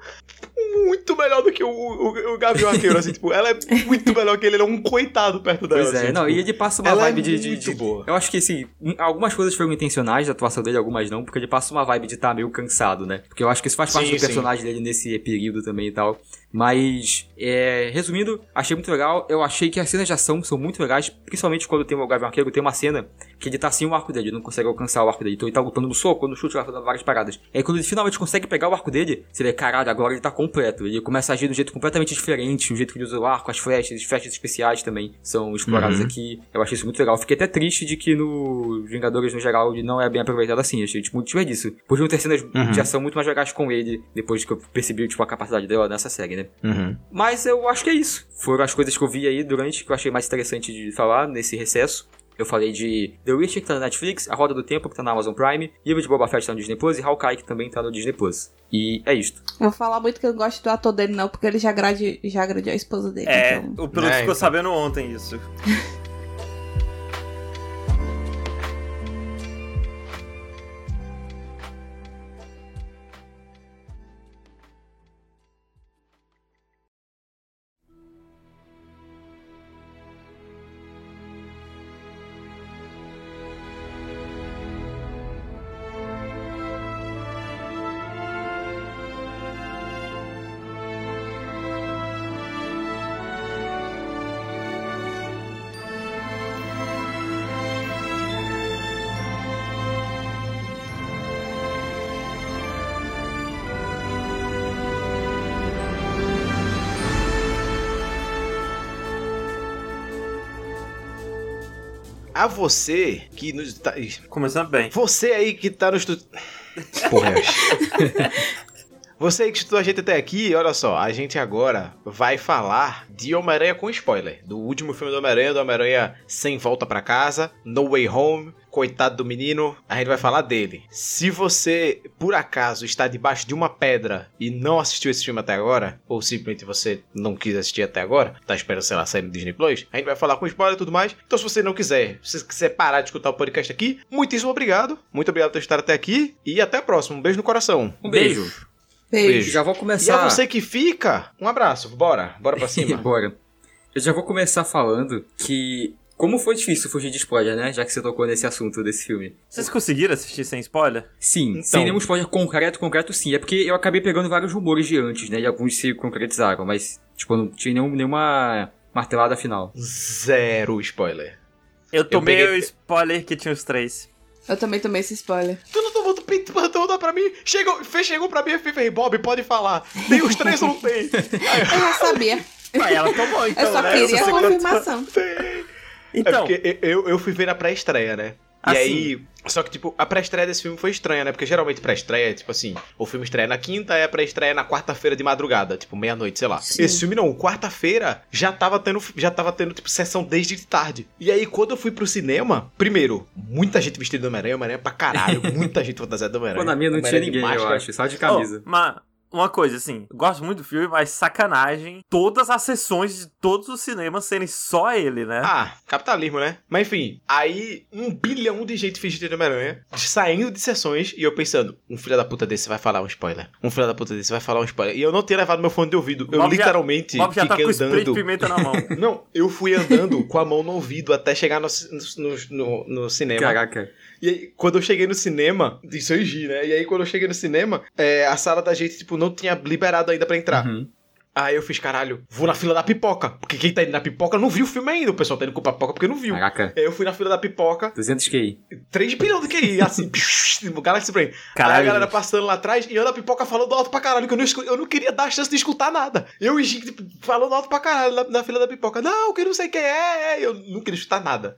muito melhor do que o, o, o Gavião Arqueiro, assim, tipo, ela é muito melhor que ele. Ele é um coitado perto dela. Pois é, assim, não, tipo, e ele passa uma é vibe de, de, muito de- boa. Eu acho que, assim, algumas coisas foram intencionais da atuação dele, algumas não, porque ele passa uma vibe de estar meio cansado, né? Porque eu acho que isso faz parte Sim, do sim. personagem dele nesse período também e tal. Mas, é, resumindo, achei muito legal. Eu achei que as cenas de ação são muito legais, principalmente quando tem o Gavião Arqueiro, tem uma cena que ele tá sem o arco dele, ele não consegue alcançar o arco dele. Então ele tá lutando no soco, no chute, várias paradas. Aí quando ele finalmente consegue pegar o arco dele, você vê, caralho, agora ele tá completo. Ele começa a agir de um jeito completamente diferente, o jeito que ele usa o arco, as flechas, as flechas especiais também são exploradas Uhum. aqui. Eu achei isso muito legal. Fiquei até triste de que no Vingadores, no geral, ele não é bem aproveitado assim. Achei tipo, muito desperdício. Podiam ter cenas Uhum. de ação muito mais legais com ele, depois que eu percebi tipo, a capacidade dela nessa série, né? Uhum. Mas eu acho que é isso. Foram as coisas que eu vi aí durante, que eu achei mais interessante de falar nesse recesso. Eu falei de The Witcher, que tá na Netflix, A Roda do Tempo, que tá na Amazon Prime, Livro de Boba Fett, que tá no Disney Plus, e Hawkeye, que também tá no Disney Plus. E é isto. Eu vou falar muito que eu não gosto do ator dele, não, porque ele já agrade, já a esposa dele. É, então... o piloto É, ficou então. sabendo ontem isso. <laughs> A você que nos. Tá... Começando bem. Você aí que tá no estúdio. Porra. <laughs> Você que escutou a gente até aqui, olha só, a gente agora vai falar de Homem-Aranha com spoiler. Do último filme do Homem-Aranha, do Homem-Aranha Sem Volta pra Casa, No Way Home, coitado do menino, a gente vai falar dele. Se você, por acaso, está debaixo de uma pedra e não assistiu esse filme até agora, ou simplesmente você não quis assistir até agora, tá esperando, sei lá, sair no Disney Plus, a gente vai falar com spoiler e tudo mais. Então, se você não quiser, se você quiser parar de escutar o podcast aqui, muitíssimo obrigado. Muito obrigado por estar até aqui e até a próxima. Um beijo no coração. Um beijo. Beijo. Beijo. Já vou E começar. a você que fica, um abraço. Bora, bora pra <laughs> cima. Bora. Eu já vou começar falando que. Como foi difícil fugir de spoiler, né? Já que você tocou nesse assunto desse filme. Vocês conseguiram assistir sem spoiler? Sim, Então. sem nenhum spoiler concreto, concreto sim. É porque eu acabei pegando vários rumores de antes, né? E alguns se concretizaram, mas, tipo, não tinha nenhum, nenhuma martelada final. Zero spoiler. Eu tomei peguei- o spoiler que tinha os três. Eu também tomei esse spoiler. Tu não tomou do pinto, mandou dar pra mim? Chegou, fez, chegou pra mim e falei, Bob, pode falar. Tem os três ou não tem? Eu já sabia. Mas ela tomou, então, Eu só né? queria a confirmação. É Então, porque eu, eu fui ver na pré-estreia, né? E Assim. aí. Só que, tipo, a pré-estreia desse filme foi estranha, né? Porque geralmente pré-estreia, tipo assim, o filme estreia na quinta e a pré-estreia na quarta-feira de madrugada, tipo, meia-noite, sei lá. Sim. Esse filme não, quarta-feira já tava tendo, já tava tendo, tipo, sessão desde tarde. E aí, quando eu fui pro cinema, primeiro, muita gente vestida de Homem-Aranha, Homem-Aranha pra caralho, <laughs> muita gente fantasiada do Homem-Aranha. Pô, na minha não tinha de ninguém, eu acho. Só de camisa. Oh, mas uma coisa, assim, gosto muito do filme, mas sacanagem todas as sessões de todos os cinemas serem só ele, né? Ah, capitalismo, né? Mas enfim, aí um bilhão de gente vestida de Homem-Aranha, saindo de sessões, e eu pensando, um filho da puta desse vai falar um spoiler. Um filho da puta desse vai falar um spoiler. E eu não tinha levado meu fone de ouvido. Eu Bob já- literalmente Bob já tá fiquei com spray de andando. pimenta na mão. <laughs> Não, eu fui andando com a mão no ouvido até chegar no, no, no, no cinema. Caraca. E aí, quando eu cheguei no cinema, isso eu gi, né? E aí, quando eu cheguei no cinema, é, a sala da gente, tipo, não tinha liberado ainda pra entrar. Uhum. Aí eu fiz, caralho, vou na fila da pipoca. Porque quem tá indo na pipoca não viu o filme ainda. O pessoal tá indo com pipoca porque não viu. Caraca. Aí eu fui na fila da pipoca, 200 QI. 3 bilhões de QI, assim, <laughs> Galaxy Brain. Aí a Caralho. galera passando lá atrás e eu na pipoca falando alto pra caralho, que eu não, eu não queria dar a chance de escutar nada. Eu e Gico, tipo, falando alto pra caralho na, na fila da pipoca. Não, que não sei quem é, é. Eu não queria escutar nada.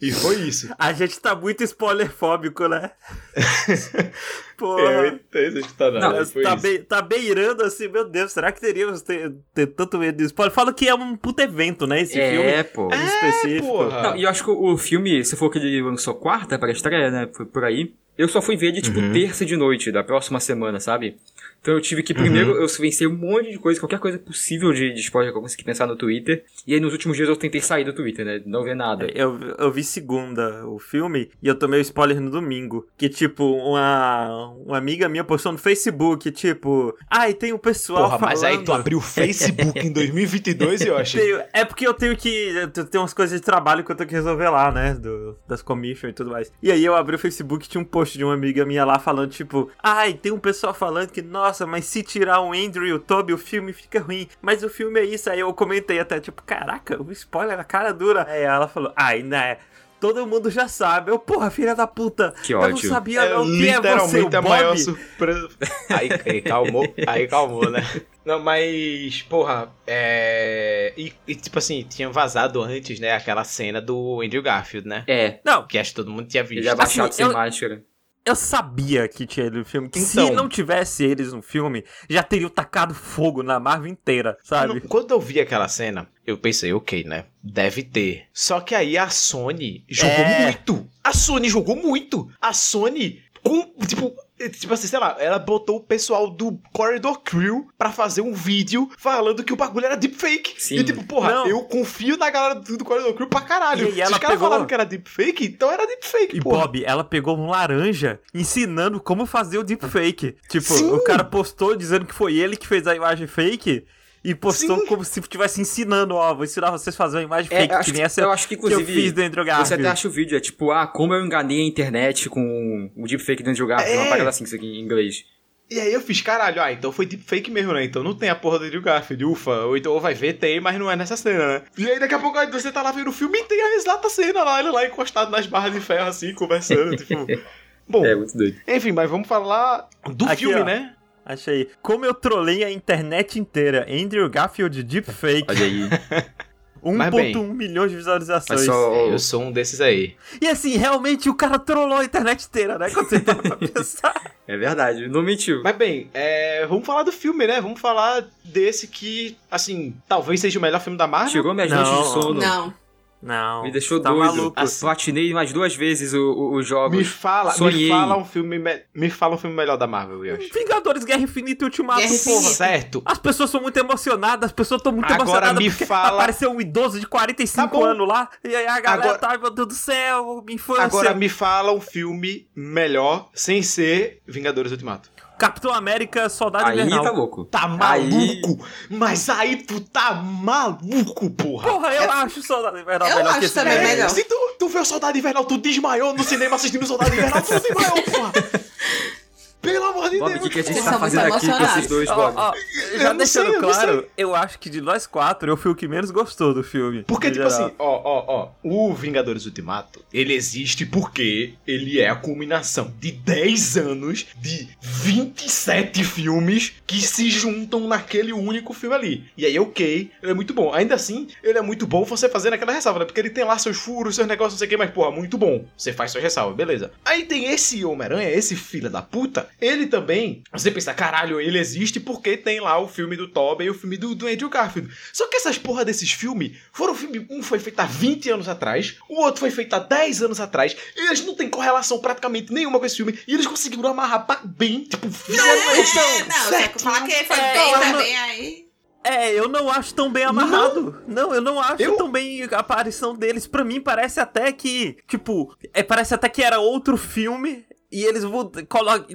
E foi isso. A gente tá muito spoilerfóbico, né? <laughs> Porra. Eu entendo escutar nada. Não, tá, be- tá beirando assim, meu Deus, será que teríamos ter, ter tanto medo de spoiler? Fala que é um puto evento, né? Esse filme É, pô. em específico. e eu acho que o filme, se for que ele lançou quarta para estreia, né? Foi por aí. Eu só fui ver de tipo Uhum. terça de noite da próxima semana, sabe? Então eu tive que primeiro eu venci um monte de coisa, qualquer coisa possível de, de spoiler que eu consegui pensar no Twitter. E aí nos últimos dias eu tentei sair do Twitter, né? Não ver nada. Eu, eu vi segunda o filme e eu tomei o spoiler no domingo. Que, tipo, uma, uma amiga minha postou no Facebook, tipo, ai, tem um pessoal Porra, mas aí tu falando- abriu o Facebook em <laughs> 2022 e eu achei. Tenho- é porque eu tenho que. Tem umas coisas de trabalho que eu tenho que resolver lá, né? Do, das commission e tudo mais. E aí eu abri o Facebook e tinha um post de uma amiga minha lá falando, tipo, ai, tem um pessoal falando que, nossa, mas se tirar o Andrew e o Toby, o filme fica ruim. Mas o filme é isso. Aí eu comentei até, tipo, caraca, o spoiler na cara dura. Aí ela falou, ai, né? Todo mundo já sabe. Eu, porra, filha da puta. Que eu ódio. não sabia É não. Quem é você, o literalmente a Bob? maior surpresa. <laughs> Aí, aí calmou, aí calmou, né? Não, mas, porra, é. E, e, tipo assim, tinha vazado antes, né, aquela cena do Andrew Garfield, né? É, Não, Que acho que todo mundo tinha visto. ele é abaixado Assim, sem eu- máscara. Eu sabia que tinha ele no filme. Que Então. se não tivesse eles no filme, já teriam tacado fogo na Marvel inteira, sabe? Quando- Quando eu vi aquela cena, eu pensei, ok, né? Deve ter. Só que aí a Sony jogou É. muito. A Sony jogou muito. A Sony, com, tipo, tipo assim, sei lá, ela botou o pessoal do Corridor Crew pra fazer um vídeo falando que o bagulho era deepfake. Sim. E tipo, porra, Não. eu confio na galera do, do Corridor Crew pra caralho. E- e Se ela os caras pegou- falaram que era deepfake, então era deepfake, E porra. Bob, ela pegou um laranja ensinando como fazer o deepfake. Tipo, Sim. o cara postou dizendo que foi ele que fez a imagem fake e postou Sim. como se estivesse ensinando, ó, vou ensinar vocês a fazer uma imagem É, fake, acho que que- nem essa eu acho que, eu inclusive, fiz do Andrew Você até Garfield. acha o vídeo, é tipo, ah, como eu enganei a internet com o deepfake do Andrew Garfield, É. uma parada assim, isso aqui em inglês. E aí eu fiz, caralho, ah, então foi deepfake mesmo, né? Então não tem a porra do Andrew Garfield, ufa. Ou então ou vai ver, tem, mas não é nessa cena, né? E aí daqui a pouco aí você tá lá vendo o filme e tem a exata cena lá, ele lá encostado nas barras de ferro assim, conversando, tipo... <laughs> Bom, É, muito doido. enfim, mas vamos falar do Aqui, filme, ó. né? Achei. Como eu trolei a internet inteira. Andrew Garfield deepfake. Olha aí. <laughs> Mas bem. 1.1 milhões de visualizações. Só- Eu sou um desses aí. E assim, realmente o cara trollou a internet inteira, né? Quando você <laughs> para pra pensar. É verdade, não mentiu. Mas bem, é, vamos falar do filme, né? Vamos falar desse que, assim, talvez seja o melhor filme da Marvel. Tirou minhas noites de sono. Não. Não. Me deixou tá doido. maluco. Assim. Platinei mais duas vezes o- o- os jogos. Me fala, Sonhei. me fala um filme, me, me fala um filme melhor da Marvel, Yoshi. Vingadores, Guerra Infinita e Ultimato, Guerra porra. Infinita. Certo. As pessoas são muito emocionadas, as pessoas estão muito Agora emocionadas me porque fala- apareceu um idoso de 45 Tá anos lá, e aí a galera Agora- tá, meu Deus do céu, minha infância. Agora me fala um filme melhor sem ser Vingadores Ultimato. Capitão América, Soldado Aí Invernal. tá louco. Tá Aí- maluco? Mas aí tu tá maluco, porra. Porra, eu acho Soldado Invernal Eu melhor acho que esse também melhor. Se tu, tu vê o Soldado Invernal, tu desmaiou no cinema assistindo o Soldado Invernal, tu desmaiou, porra. <laughs> Pelo amor de Bob, o Deus. que, que a gente Vocês tá são muito fazendo aqui com emocionados. esses dois, Bob? ó, já não deixando sei, eu não claro, eu acho que de nós quatro, eu fui o que menos gostou do filme. Porque, no tipo geral. assim, ó, ó, ó, o Vingadores Ultimato, ele existe porque ele é a culminação de 10 anos de 27 filmes que se juntam naquele único filme ali. E aí, ok, ele é muito bom. Ainda assim, ele é muito bom você fazendo aquela ressalva, né? Porque ele tem lá seus furos, seus negócios, não sei o que, mas, porra, muito bom. Você faz suas ressalvas, beleza. Aí tem esse Homem-Aranha, esse filho da puta, ele também, você pensa, caralho, ele existe porque tem lá o filme do Tobey e o filme do, do Andrew Garfield. Só que essas porra desses filmes foram filme. Um foi feito há 20 anos atrás, o outro foi feito há 10 anos atrás, e eles não têm correlação praticamente nenhuma com esse filme, e eles conseguiram amarrar pra bem, tipo, fielmente, É, não, que falar que foi É, bem eu não- também aí. É, eu não acho tão bem amarrado. Não, eu não acho Eu- tão bem a aparição deles. Pra mim, parece até que, tipo, é, parece até que era outro filme e eles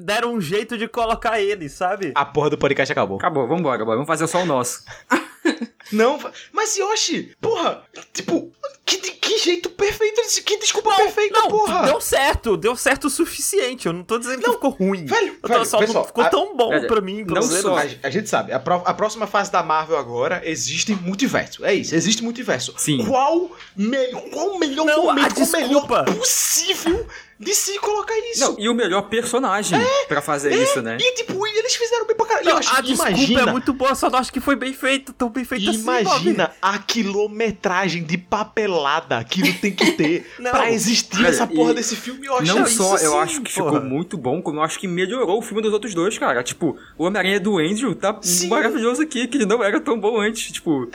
deram um jeito de colocar eles, sabe? A porra do podcast acabou. Acabou, vambora, Bob. Vamos fazer só o nosso. <laughs> Não, mas Yoshi, porra, tipo, que, que jeito perfeito, que desculpa perfeita, Não, porra. deu certo, deu certo o suficiente. Eu não tô dizendo que Não, ficou ruim. velho, eu tô, velho, só pessoal, não ficou a- tão bom Velho, pra mim. não pelo só- A, a gente sabe, a, pro- a próxima fase da Marvel agora existe multiverso. É isso, existe multiverso. Sim. Qual, me, qual o melhor Não, momento, melhor possível de se colocar isso? Não, e o melhor personagem pra fazer isso, né? E tipo, eles fizeram bem pra caralho. Não, Eu acho- a desculpa imagina, é muito boa, só não acho que foi bem feito, tão bem feito assim, Bob. Imagina a quilometragem de papelada que não tem que ter <laughs> Não. pra existir Velho, essa porra desse filme. Eu acho Não isso só eu sim, acho que porra. ficou muito bom, como eu acho que melhorou o filme dos outros dois, cara. Tipo, o Homem-Aranha do Andrew tá Sim. maravilhoso aqui, que ele não era tão bom antes. Tipo,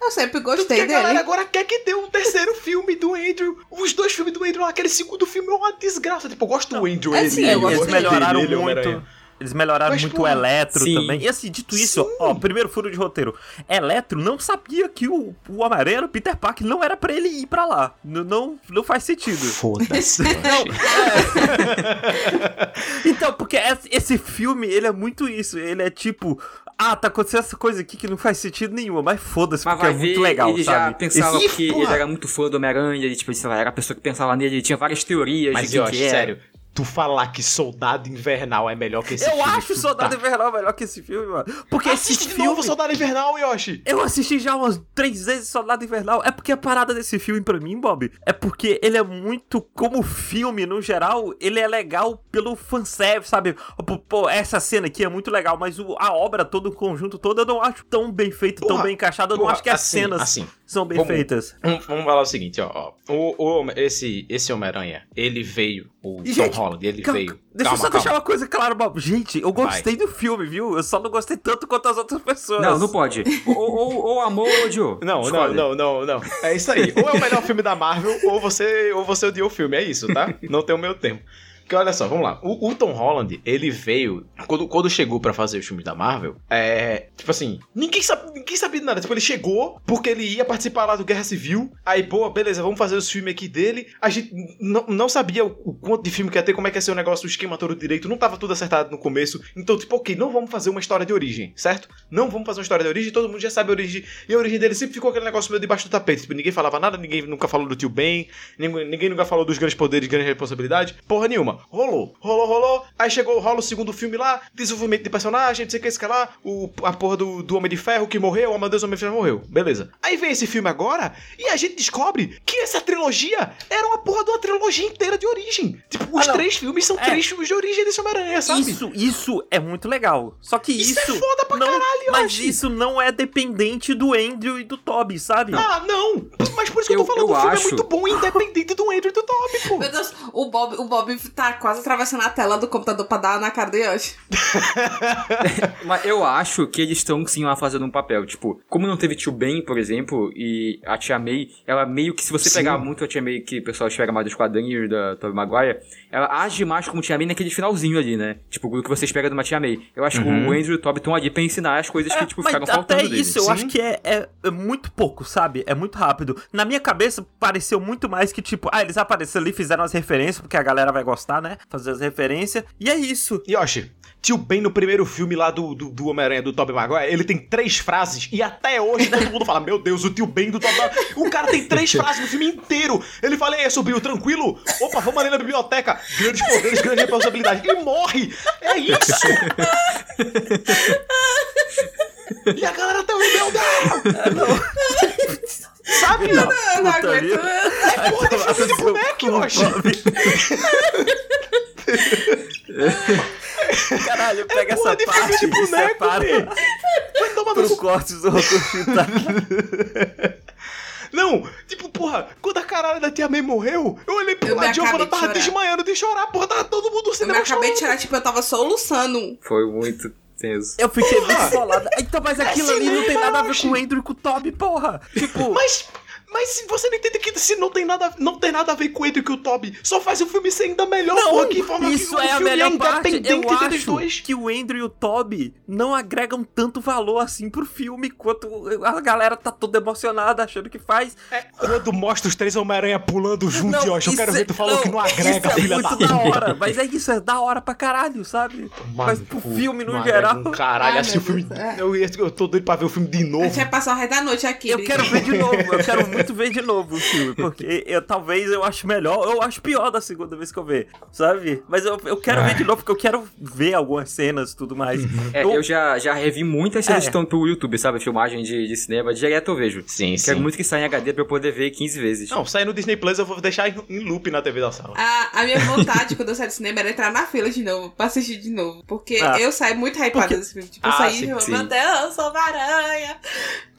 Eu sempre gostei a galera dele. agora quer que dê um terceiro filme do Andrew. Os dois filmes do Andrew, aquele segundo filme é uma desgraça. Tipo, eu gosto do Andrew. é ele, sim, ele, Eles melhoraram dele, muito. Eles melhoraram Mas, muito pô, o Eletro sim. também. E assim, dito isso, Sim. ó, primeiro furo de roteiro. Eletro não sabia que o, o Homem-Aranha era o Peter Parker, não era pra ele ir pra lá. N- não, não faz sentido. Foda-se. <laughs> <laughs> Então, porque esse filme, ele é muito isso. Ele é tipo, ah, tá acontecendo essa coisa aqui que não faz sentido nenhuma, mas foda-se, porque é vai muito ver, legal, ele já sabe? pensava Esse- que porra. ele era muito fã do Homem-Aranha, ele, tipo, sei lá, era a pessoa que pensava nele, ele tinha várias teorias Mas de eu quem acho, que era. sério, tu falar que Soldado Invernal é melhor que esse Eu filme. acho tu Soldado tá... Invernal melhor que esse filme, mano. Porque esse Assiste de filme. novo Soldado Invernal, Yoshi. Eu assisti já umas três vezes Soldado Invernal. É porque a parada desse filme pra mim, Bob, é porque ele é muito, como filme no geral, ele é legal pelo fanservice, sabe? Pô, essa cena aqui é muito legal, mas o- a obra todo, o conjunto todo, eu não acho tão bem feito, tão Porra, bem encaixado. Eu não porra, acho que as assim, cenas assim, são bem vamos- feitas. Vamos, vamos falar o seguinte, ó. ó. O, o, esse esse Homem-Aranha, ele veio, o E, Tom gente, Holland, ele Calma, veio. Deixa calma, eu só calma. deixar uma coisa clara, Bob. Gente, eu gostei do filme, viu? Eu só não gostei tanto quanto as outras pessoas. Não, não pode. <laughs> ou, ou, ou amou ou odiou. Não, não, Escolhe. não, não, não. É isso aí. Ou é o melhor filme da Marvel, ou você, ou você odiou o filme. É isso, tá? <laughs> Não tem o meu tempo. Porque olha só, vamos lá. O, o Tom Holland, ele veio. Quando, quando chegou pra fazer os filmes da Marvel, é. Tipo assim, ninguém, ninguém sabia de nada. Tipo, ele chegou porque ele ia participar lá do Guerra Civil. Aí, pô, beleza, vamos fazer os filmes aqui dele. A gente não, não sabia o, o quanto de filme que ia ter, como é que ia ser o negócio, o esquema todo direito. Não tava tudo acertado no começo. Então, tipo, ok, não vamos fazer uma história de origem, certo? Não vamos fazer uma história de origem, todo mundo já sabe a origem. E a origem dele sempre ficou aquele negócio meio debaixo do tapete. Tipo, ninguém falava nada, ninguém nunca falou do tio Ben, ninguém, ninguém nunca falou dos grandes poderes, grandes responsabilidades. Porra nenhuma. Rolou, rolou, rolou. Aí chegou, rola o segundo filme lá, desenvolvimento de personagem, não sei o que, esse que lá, o, a porra do, do Homem de Ferro que morreu, oh meu Deus, o Homem de Ferro morreu. Beleza. Aí vem esse filme agora e a gente descobre que essa trilogia era uma porra de uma trilogia inteira de origem. Tipo, os Ah, três filmes são É. três filmes de origem desse Homem-Aranha, sabe? Isso, isso é muito legal. Só que Isso isso. é foda pra não, caralho, Mas Yoshi. isso não é dependente do Andrew e do Toby, sabe? Ah, não! Mas por isso que eu, Eu- tô falando, eu o filme acho- é muito bom, independente do Andrew e do Toby, pô. Meu Deus, o Bob, o Bob tá quase atravessando a tela do computador pra dar na cara do Yoshi. <laughs> Mas eu acho que eles estão sim lá fazendo um papel. Tipo, como não teve Tio Ben, por exemplo, e a Tia May, ela meio que, se você Sim. pegar muito a Tia May, que o pessoal espera mais dos quadrinhos da Tobey Maguire, ela age mais como Tia May naquele finalzinho ali, né? Tipo, o que você espera de uma Tia May. Eu acho que o Andrew e o Toby estão ali pra ensinar as coisas que, tipo, É, mas ficaram até faltando deles. isso, eu Sim. acho que é, é- é muito pouco, sabe? É muito rápido. Na minha cabeça, pareceu muito mais que, tipo, ah, eles apareceram ali, fizeram as referências, porque a galera vai gostar, né? Fazer as referências. E é isso. Yoshi, Tio Ben no primeiro filme lá do, do, do Homem-Aranha do Tobey Maguire, ele tem três frases e até hoje todo mundo fala, meu Deus, o Tio Ben do Tobey Maguire. O cara tem três <laughs> frases no filme inteiro. Ele fala, e aí, sobrinho, tranquilo? Opa, vamos ali na biblioteca. Grandes poderes, grande responsabilidade. E morre. É isso. <laughs> e a galera até hoje, meu Deus. Sabe? Eu não Puta aguento. vida. É porra de filme de boneco, Yoshi. Caralho, pega porra essa de parte de e boneco, separa. Vai tomar no pro cu. corte do Rokushita. <laughs> Não, tipo, porra, quando a caralho da tia May morreu, eu olhei pro Eu lado de Giovanna, de tava chorar. desmaiando de chorar, porra, tava todo mundo no Eu acabei de chorando. tirar, tipo, eu tava soluçando. Foi muito tenso. Eu fiquei muito bolada. Então, mas aquilo ali não tem nada a ver com o Andrew e com o Toby, porra. Tipo, Mas, mas você não entende que se não tem nada, não tem nada a ver com o Andrew e com o Toby, só faz o filme ser ainda melhor, Não, porra, que forma isso que o é a filme melhor é parte. Eu acho dois. que o Andrew e o Toby não agregam tanto valor assim pro filme, quanto a galera tá toda emocionada achando que faz. É, quando mostra os três Homem-Aranha pulando junto, Não, Yoshi, eu quero é- ver tu falou que não agrega, isso é filha da muito da hora, mas é isso, é da hora pra caralho, sabe? mas pro filme no Não geral. um caralho, assim, o filme. É. Eu, eu tô doido pra ver o filme de A novo. gente vai passar o resto da noite aqui. Eu quero ver de novo, eu quero muito <laughs> ver de novo o filme, <laughs> porque eu talvez eu acho melhor, eu acho pior da segunda vez que eu ver, sabe? Mas eu, eu quero ver de novo, porque eu quero ver algumas cenas e tudo mais. É, eu já, já revi muitas cenas É. que estão pro YouTube, sabe? Filmagem de, de cinema, direto eu vejo. Sim, Quero muito que saia em HD pra eu poder ver 15 vezes. Não, sair no Disney Plus eu vou deixar em, loop na TV da sala. A, a minha vontade quando eu saio do cinema era entrar na fila de novo, pra assistir de novo. Porque Ah. eu saio muito hypada Porque- desse filme. Tipo, eu Ah, saí sim, e eu, sim. meu Deus, eu sou uma aranha.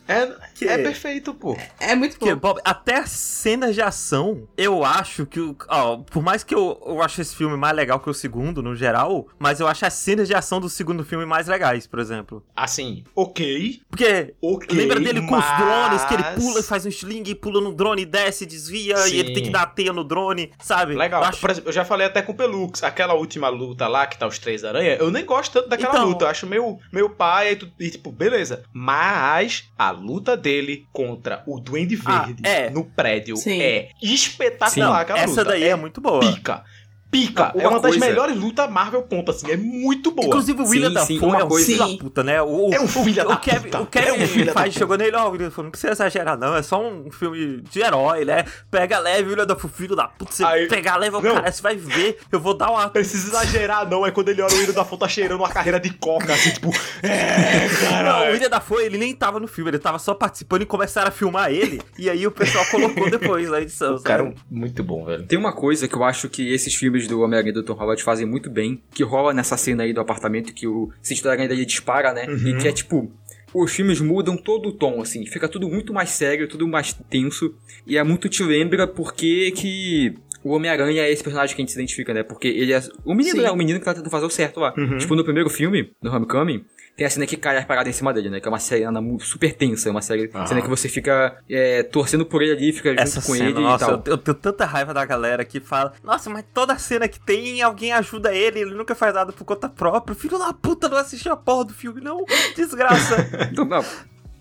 É, Que- é perfeito, pô. É muito Porque, bom. Bob, até as cenas de ação, eu acho que. o- Ó, por mais que eu, eu acho esse filme mais legal que o segundo, no geral, mas eu acho as cenas de ação do segundo filme mais legais, por exemplo. Assim, ok. Porque. Ok. Lembra dele com os mas- drones, que ele pula e faz um sling, pula no drone, desce, desvia, Sim. e ele tem que dar a teia no drone, sabe? Legal. Eu acho- Por exemplo, eu já falei até com o Pelux, aquela última luta lá, que tá os três aranha, eu nem gosto tanto daquela Então- luta. Eu acho meio, meio pai e, tu- e tipo, beleza. Mas a luta dele contra o Duende Ah, Verde é. no prédio Sim. é espetacular Sim, aquela Essa luta. daí é, muito boa. pica. Pica. Não, é uma uma das coisa- melhores lutas Marvel, ponto, assim. É muito boa. Inclusive o Sim, William sim, Dafoe uma é um coisa- filho Sim. da puta, né? O, É um filho o da Kevin, puta. O Kevin É um filho da puta. chegou nele, ó, William Dafoe, não precisa exagerar não, é só um filme de herói, né? Pega leve, William Dafoe, filho da puta, você Aí- pegar leve, o Não. cara, você vai ver, eu vou dar uma... Precisa exagerar, não. É quando ele olha o William da tá cheirando uma carreira de coca, assim, tipo. É, Não, o cara. William Dafoe, ele nem tava no filme, ele tava só participando e começaram a filmar ele, e aí o pessoal colocou depois na edição, O cara é muito bom, velho. Tem uma coisa que eu acho que esses filmes do Homem-Aranha e do Tom Holland fazem muito bem, que rola nessa cena aí do apartamento que o sentido aranha dele dispara, né? E que é tipo. Os filmes mudam todo o tom, assim, fica tudo muito mais sério, tudo mais tenso, e é muito te lembra porque que o Homem-Aranha é esse personagem que a gente se identifica, né? Porque ele é o menino, né? O menino que tá tentando fazer o certo lá. Tipo, no primeiro filme, no Homecoming, tem a cena que cai as paradas em cima dele, né? Que é uma cena super tensa, é uma série, cena que você fica é, torcendo por ele ali, fica junto Essa com cena, ele nossa, e tal. eu, eu tenho tanta raiva da galera que fala, nossa, mas toda cena que tem, alguém ajuda ele, ele nunca faz nada por conta própria. Filho da puta, não assistiu a porra do filme, não. Desgraça. <laughs> Então, não,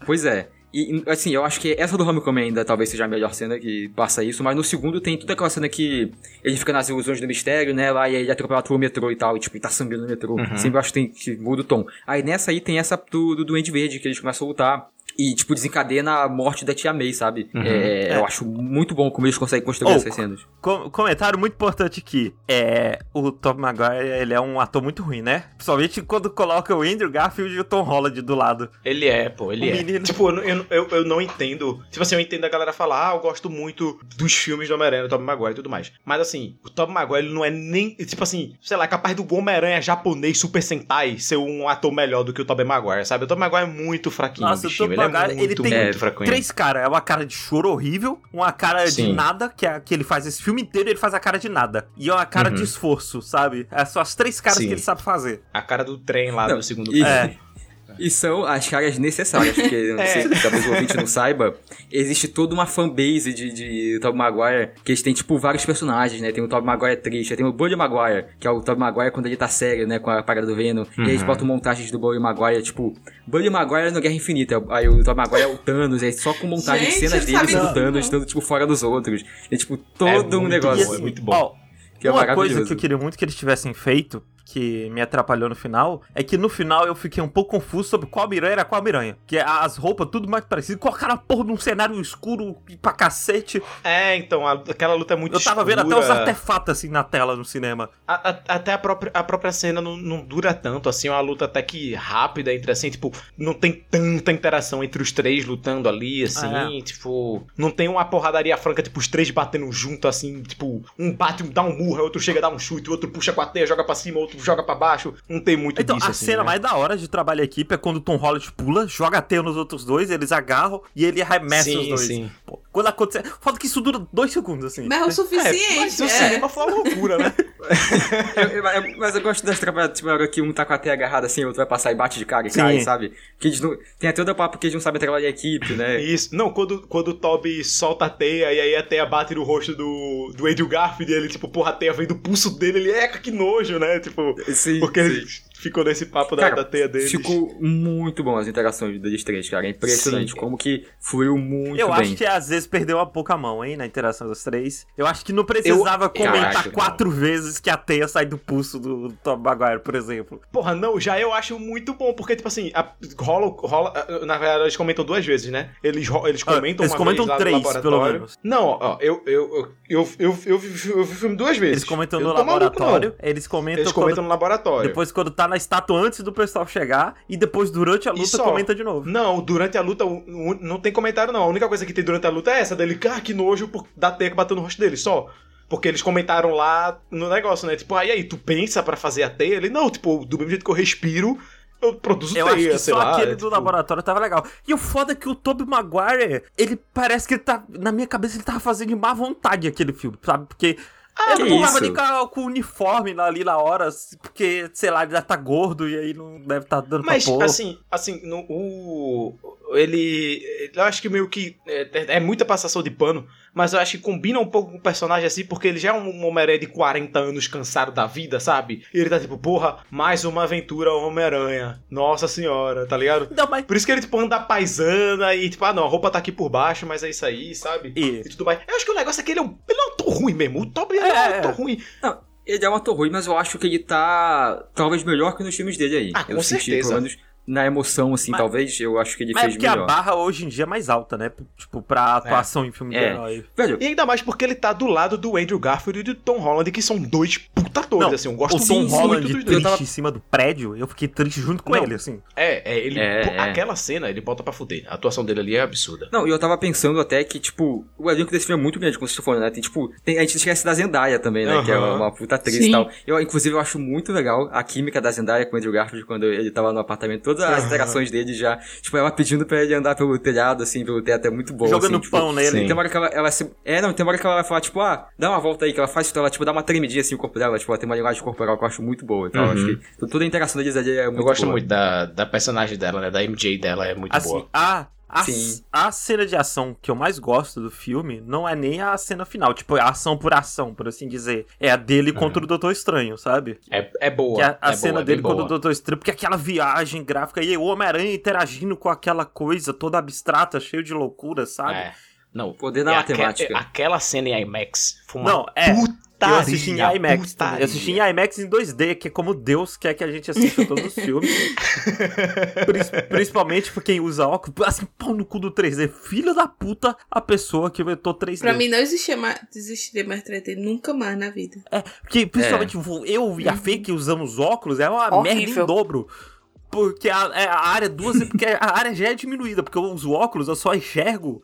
pois é. E, assim, eu acho que essa do Homecoming ainda talvez seja a melhor cena que passa isso, mas no segundo tem toda aquela cena que ele fica nas ilusões do mistério, né, lá, e aí ele atropelado pelo metrô e tal, e tipo, tá sangrando no metrô. Sempre eu acho que, tem, que muda o tom. Aí nessa aí tem essa do, do Duende Verde, que eles começam a lutar e, tipo, desencadena a morte da tia May, sabe? Uhum. É, É. Eu acho muito bom como eles conseguem construir Oh, essas cenas. Com- comentário muito importante aqui. É. O Tom Maguire, ele é um ator muito ruim, né? Principalmente quando coloca o Andrew Garfield e o Tom Holland do lado. Ele é, pô, ele O é. menino. Tipo, eu, não- eu, eu, eu não entendo. Tipo assim, eu entendo a galera falar, ah, eu gosto muito dos filmes do Homem-Aranha, do Tobey Maguire e tudo mais. Mas assim, o Tobey Maguire ele não é nem. Tipo assim, sei lá, é capaz do Homem-Aranha japonês Super Sentai ser um ator melhor do que o Tobey Maguire, sabe? O Tobey Maguire é muito fraquinho, Nossa, o bichinho. Tobey Ele é tem muito fraquinho. Três caras. É uma cara de choro horrível, uma cara de Sim. nada, que, é, que ele faz esse filme inteiro, ele faz a cara de nada. E é uma cara Uhum. de esforço, sabe? É só as três caras Sim. que ele sabe fazer. A cara do trem lá Não, no segundo filme. É. <laughs> E são as caras necessárias, porque <laughs> não É. sei, talvez o ouvinte não saiba, existe toda uma fanbase de, de Tobey Maguire, que eles têm, tipo, vários personagens, né? Tem o Tobey Maguire triste, tem o Buddy Maguire, que é o Tobey Maguire quando ele tá sério, né? Com a parada do Venom. E aí eles Uhum. botam montagens do Buddy Maguire, tipo, Buddy Maguire no Guerra Infinita, aí o Tobey Maguire é o Thanos, aí só com montagem de Gente, cenas eu dele disso Thanos, estando, tipo, fora dos outros. É, tipo, É todo um muito negócio. bom, é muito bom. Ó, Que é uma coisa que eu queria muito que eles tivessem feito, que me atrapalhou no final, é que no final eu fiquei um pouco confuso sobre qual miranha era qual miranha. Que as roupas tudo mais parecido, colocaram a porra num cenário escuro pra cacete. É, então, a- aquela luta é muito Eu tava vendo até escura. os artefatos assim na tela no cinema. A- a- até a própria, a própria cena não, não dura tanto, assim, é uma luta até que rápida entre, assim, tipo, não tem tanta interação entre os três lutando ali, assim, Ah, tipo, não tem uma porradaria franca, tipo, os três batendo junto, assim, tipo, um bate, um dá um murro, outro chega a dar um chute, o outro puxa com a teia, joga pra cima, outro joga pra baixo, não tem muito Então, disso, a assim, cena né? mais da hora de trabalho em equipe é quando o Tom Holland pula, joga teia nos outros dois, eles agarram e ele arremessa Sim, os dois. sim. Pô, quando acontece. Foda que isso dura dois segundos, assim. Mas é o suficiente. mas o é. cinema foi uma loucura, né? <laughs> Eu- eu- eu- mas eu gosto das trabalhadas, tipo, que um tá com a teia agarrada assim, o outro vai passar e bate de cara e Sim. cai, sabe? Que eles não, tem até o papo que eles não sabem trabalhar em equipe, né? Isso. Não, quando, quando o Toby solta a teia e aí a teia bate no rosto do, do Andrew Garfield e ele, tipo, porra, a teia vem do pulso dele, ele, eca, que nojo, né? Tipo, Sim, porque sim. Ficou nesse papo da, Cara, da teia dele. Ficou muito bom as interações deles três, cara. É impressionante Sim. como que fluiu muito Eu bem. acho que às vezes perdeu um pouco a mão, hein, na interação dos três. Eu acho que não precisava Eu- comentar Caraca, quatro vezes que a teia sai do pulso do Tom Maguire, por exemplo. Porra, não, já eu acho muito bom, porque, tipo assim, a- rola, rola. Na verdade, eles comentam duas vezes, né? Eles, eles Ah, comentam eles uma comentam vez lá três, no laboratório. pelo menos. Não, ó, eu, eu, eu, eu, eu, eu, vi, eu vi o filme duas vezes. Eles comentam no maluco, laboratório, não. eles comentam Eles quando- comentam no laboratório. depois quando tá na estátua antes do pessoal chegar, e depois durante a luta só. comenta de novo. Não, durante a luta não tem comentário, não. A única coisa que tem durante a luta é essa dele, ah, que nojo por, da teia que bateu no rosto dele, só. Porque eles comentaram lá no negócio, né? Tipo, aí aí, tu pensa pra fazer a teia? Ele, não, tipo, do mesmo jeito que eu respiro, eu produzo Eu teia, acho que só lá. aquele é, do tipo, laboratório tava legal. E o foda é que o Tobey Maguire, ele parece que ele tá. Na minha cabeça, ele tava fazendo de má vontade aquele filme, sabe? Porque. ele que não tava nem com, com o uniforme ali na hora, porque, sei lá, ele já tá gordo e aí não deve tá dando Mas, pra pôr. assim, assim, no, o. Ele. Eu acho que meio que. É, é muita passação de pano, mas eu acho que combina um pouco com o personagem assim, porque ele já é um Homem-Aranha de 40 anos cansado da vida, sabe? E ele tá tipo, porra, mais uma aventura Homem-Aranha. Nossa senhora, tá ligado? Não, mas. Por isso que ele, tipo, anda paisana e, tipo, ah, não, a roupa tá aqui por baixo, mas é isso aí, sabe? E- E tudo mais. Eu acho que o negócio é que ele é um, ele é um ator ruim mesmo. O Toby é, É, um ator ruim. Não, ele é um ator ruim, mas eu acho que ele tá talvez melhor que nos filmes dele aí. Ah, com eu senti, certeza. menos na emoção, assim, Mas- talvez, eu acho que ele Mas é fez porque a melhor. barra hoje em dia é mais alta, né? Tipo, pra atuação em filme de É. herói. Velho, E ainda mais porque ele tá do lado do Andrew Garfield e do Tom Holland, que são dois puta atores, Não, assim. Eu gosto o Tom muito Holland dos triste dois. Eu tava- em cima do prédio, eu fiquei triste junto com Não. ele, assim. É, é, ele. É, pô, é. Aquela cena, ele bota pra fuder. A atuação dele ali é absurda. Não, e eu tava pensando até que, tipo, o elenco desse filme é muito grande, como estão falando, né? Tem, tipo, tem- a gente esquece da Zendaya também, né? Que é Aham. uma puta atriz Sim. e tal. Eu, inclusive, eu acho muito legal a química da Zendaya com o Andrew Garfield quando ele tava no apartamento. Todas as interações dele já, tipo, ela pedindo pra ele andar pelo telhado, assim, pelo teto, é muito bom. Jogando assim, tipo, pão nele. sim. Tem uma hora que ela, ela se... É, não, tem uma hora que ela vai falar, tipo, ah, dá uma volta aí, que ela faz isso, ela, tipo, dá uma tremidinha assim o corpo dela, tipo, ela tem uma linguagem corporal que eu acho muito boa e tal. Uhum. Acho que toda a interação deles ali é muito Eu gosto boa. muito da, da personagem dela, né? Da MJ dela, é muito Assim, boa. a, a, a cena de ação que eu mais gosto do filme não é nem a cena final, tipo, é a ação por ação, por assim dizer. É a dele contra o Doutor Estranho, sabe? É, é boa. Que é a é cena boa, é dele contra o boa. Doutor Estranho, porque aquela viagem gráfica e o Homem-Aranha interagindo com aquela coisa toda abstrata, cheio de loucura, sabe? É. Não, Poder da é matemática. aque- aquela cena em IMAX foi uma Não, é. puta Putaria, Eu assisti em IMAX. putaria. Eu assisti em IMAX em 2D, que é como Deus quer que a gente assista todos os filmes. <laughs> Pris- Principalmente pra quem usa óculos. Assim, pau no cu do 3D. Filho da puta, a pessoa que inventou 3D. Pra mim não existia mais, existiria mais 3D nunca mais na vida. É, porque principalmente eu e a Fê que usamos óculos é uma merda Horrível. em dobro. Porque a, é, a área duas, porque a área já é diminuída, porque eu uso óculos, eu só enxergo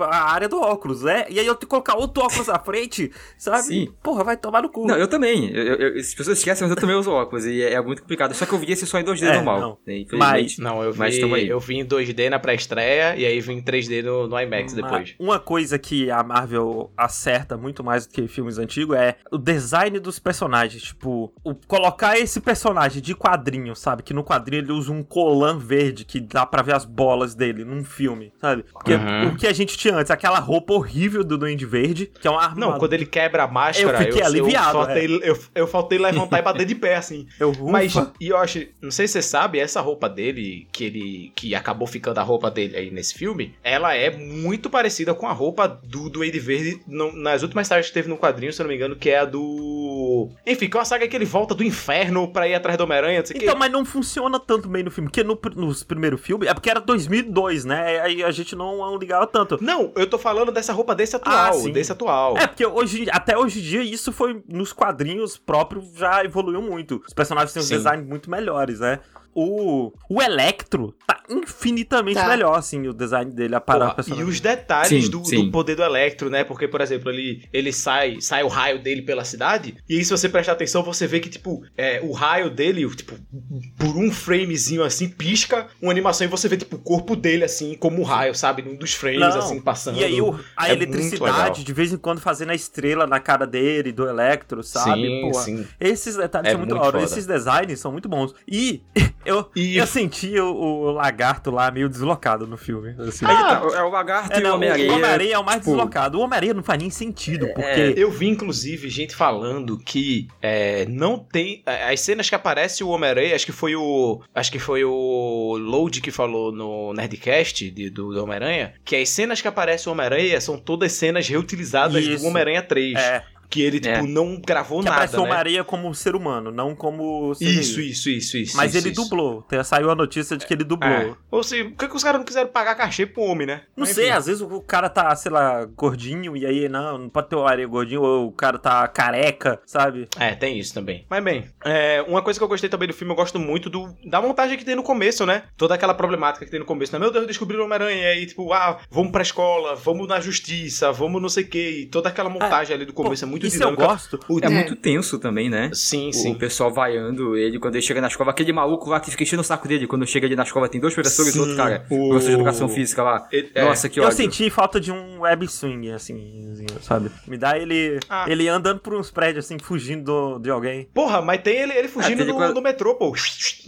a área do óculos, né? E aí eu tenho que colocar outro óculos na frente, sabe? Sim. Porra, vai tomar no cu. Não, eu também. Eu, eu- as pessoas esquecem, mas eu também uso óculos. E é, é muito complicado. Só que eu vi esse só em 2D É, normal. não. né, infelizmente. Não, eu Mas vi, aí. eu vi em 2D na pré-estreia e aí vi em 3D no, no IMAX depois. Uma, uma coisa que a Marvel acerta muito mais do que filmes antigos é o design dos personagens. Tipo, o, colocar esse personagem de quadrinho, sabe? Que no quadrinho ele usa um colã verde que dá pra ver as bolas dele num filme, sabe? Porque Uhum. o que a gente tinha antes, aquela roupa horrível do Duende Verde, que é uma arma. Não, quando ele quebra a máscara, Eu fiquei eu, aliviado, eu, faltei, eu, eu faltei levantar e bater de pé, assim. <laughs> Eu, Mas, ufa. e eu acho, não sei se você sabe, essa roupa dele, que ele, que acabou ficando a roupa dele aí nesse filme, ela é muito parecida com a roupa do Duende Verde no- nas últimas sagas que teve no quadrinho, se eu não me engano, que é a do... Enfim, que é uma saga que ele volta do inferno pra ir atrás do Homem-Aranha, não sei o Então, quê. mas não funciona tanto bem no filme, porque no, nos primeiros filmes, é porque era 2002, né? Aí a gente não ligava tanto. Não, eu tô falando dessa roupa desse atual, Ah, desse atual. É, porque hoje, até hoje em dia, isso foi nos quadrinhos próprios já evoluiu muito. Os personagens têm uns Sim. designs muito melhores, né? O, o Electro tá infinitamente Tá. melhor, assim, o design dele, a parar Porra, e os detalhes Sim, do, sim. do poder do Electro, né? Porque, por exemplo, ele, ele sai, sai o raio dele pela cidade, e aí se você prestar atenção, você vê que, tipo, é, o raio dele, tipo, por um framezinho assim, pisca uma animação e você vê, tipo, o corpo dele, assim, como um raio, sabe? Num dos frames, Não, assim, passando. E aí o- a É eletricidade, de vez em quando fazendo a estrela na cara dele, do Electro, sabe? Sim, Pô, sim. Esses detalhes É são muito, muito. Esses designs são muito bons. E <laughs> eu, E- eu senti o, o lagarto lá meio deslocado no filme. Assim. Ah, é o Lagarto É, e o não, o Homem-Aranha. Homem-Aranha é o mais tipo, deslocado. O Homem-Aranha não faz nem sentido, porque. É, Eu vi, inclusive, gente falando que é, não tem. é, As cenas que aparece o Homem-Aranha, acho que foi o. Acho que foi o Load que falou no Nerdcast de- do, do Homem-Aranha. Que as cenas que aparece o Homem-Aranha são todas cenas reutilizadas Isso. do Homem-Aranha 3. É, Que ele, tipo, É. não gravou que nada. o Né? Homem-Aranha como ser humano, não como. Isso, isso, isso, isso. Mas isso, ele isso. dublou. Saiu a notícia de que ele dublou. É. Ou seja, por que, que os caras não quiseram pagar cachê pro homem, né? Não Mas, sei, enfim. às vezes o cara tá, sei lá, gordinho, e aí não, não pode ter o areia gordinho, ou o cara tá careca, sabe? É, tem isso também. Mas bem, é, uma coisa que eu gostei também do filme, eu gosto muito do, da montagem que tem no começo, né? Toda aquela problemática que tem no começo, né? Meu Deus, descobriram o Homem-Aranha, e aí, tipo, ah, vamos pra escola, vamos na justiça, vamos não sei o quê. E toda aquela montagem ali do começo é muito Isso eu dinâmica. gosto. O- é muito tenso também, né? Sim, O sim. pessoal vaiando ele quando ele chega na escola. Aquele maluco lá que fica enchendo o saco dele. Quando chega ali na escola, tem dois professores e outro cara. o- Professor de educação física lá. Ele- é. Nossa, que Eu ódio. senti falta de um web swing, assim, sabe? Me dá ele Ah. ele andando por uns prédios, assim, fugindo do- de alguém. Porra, mas tem ele, ele fugindo Ah, tem ele no, no metrô, pô.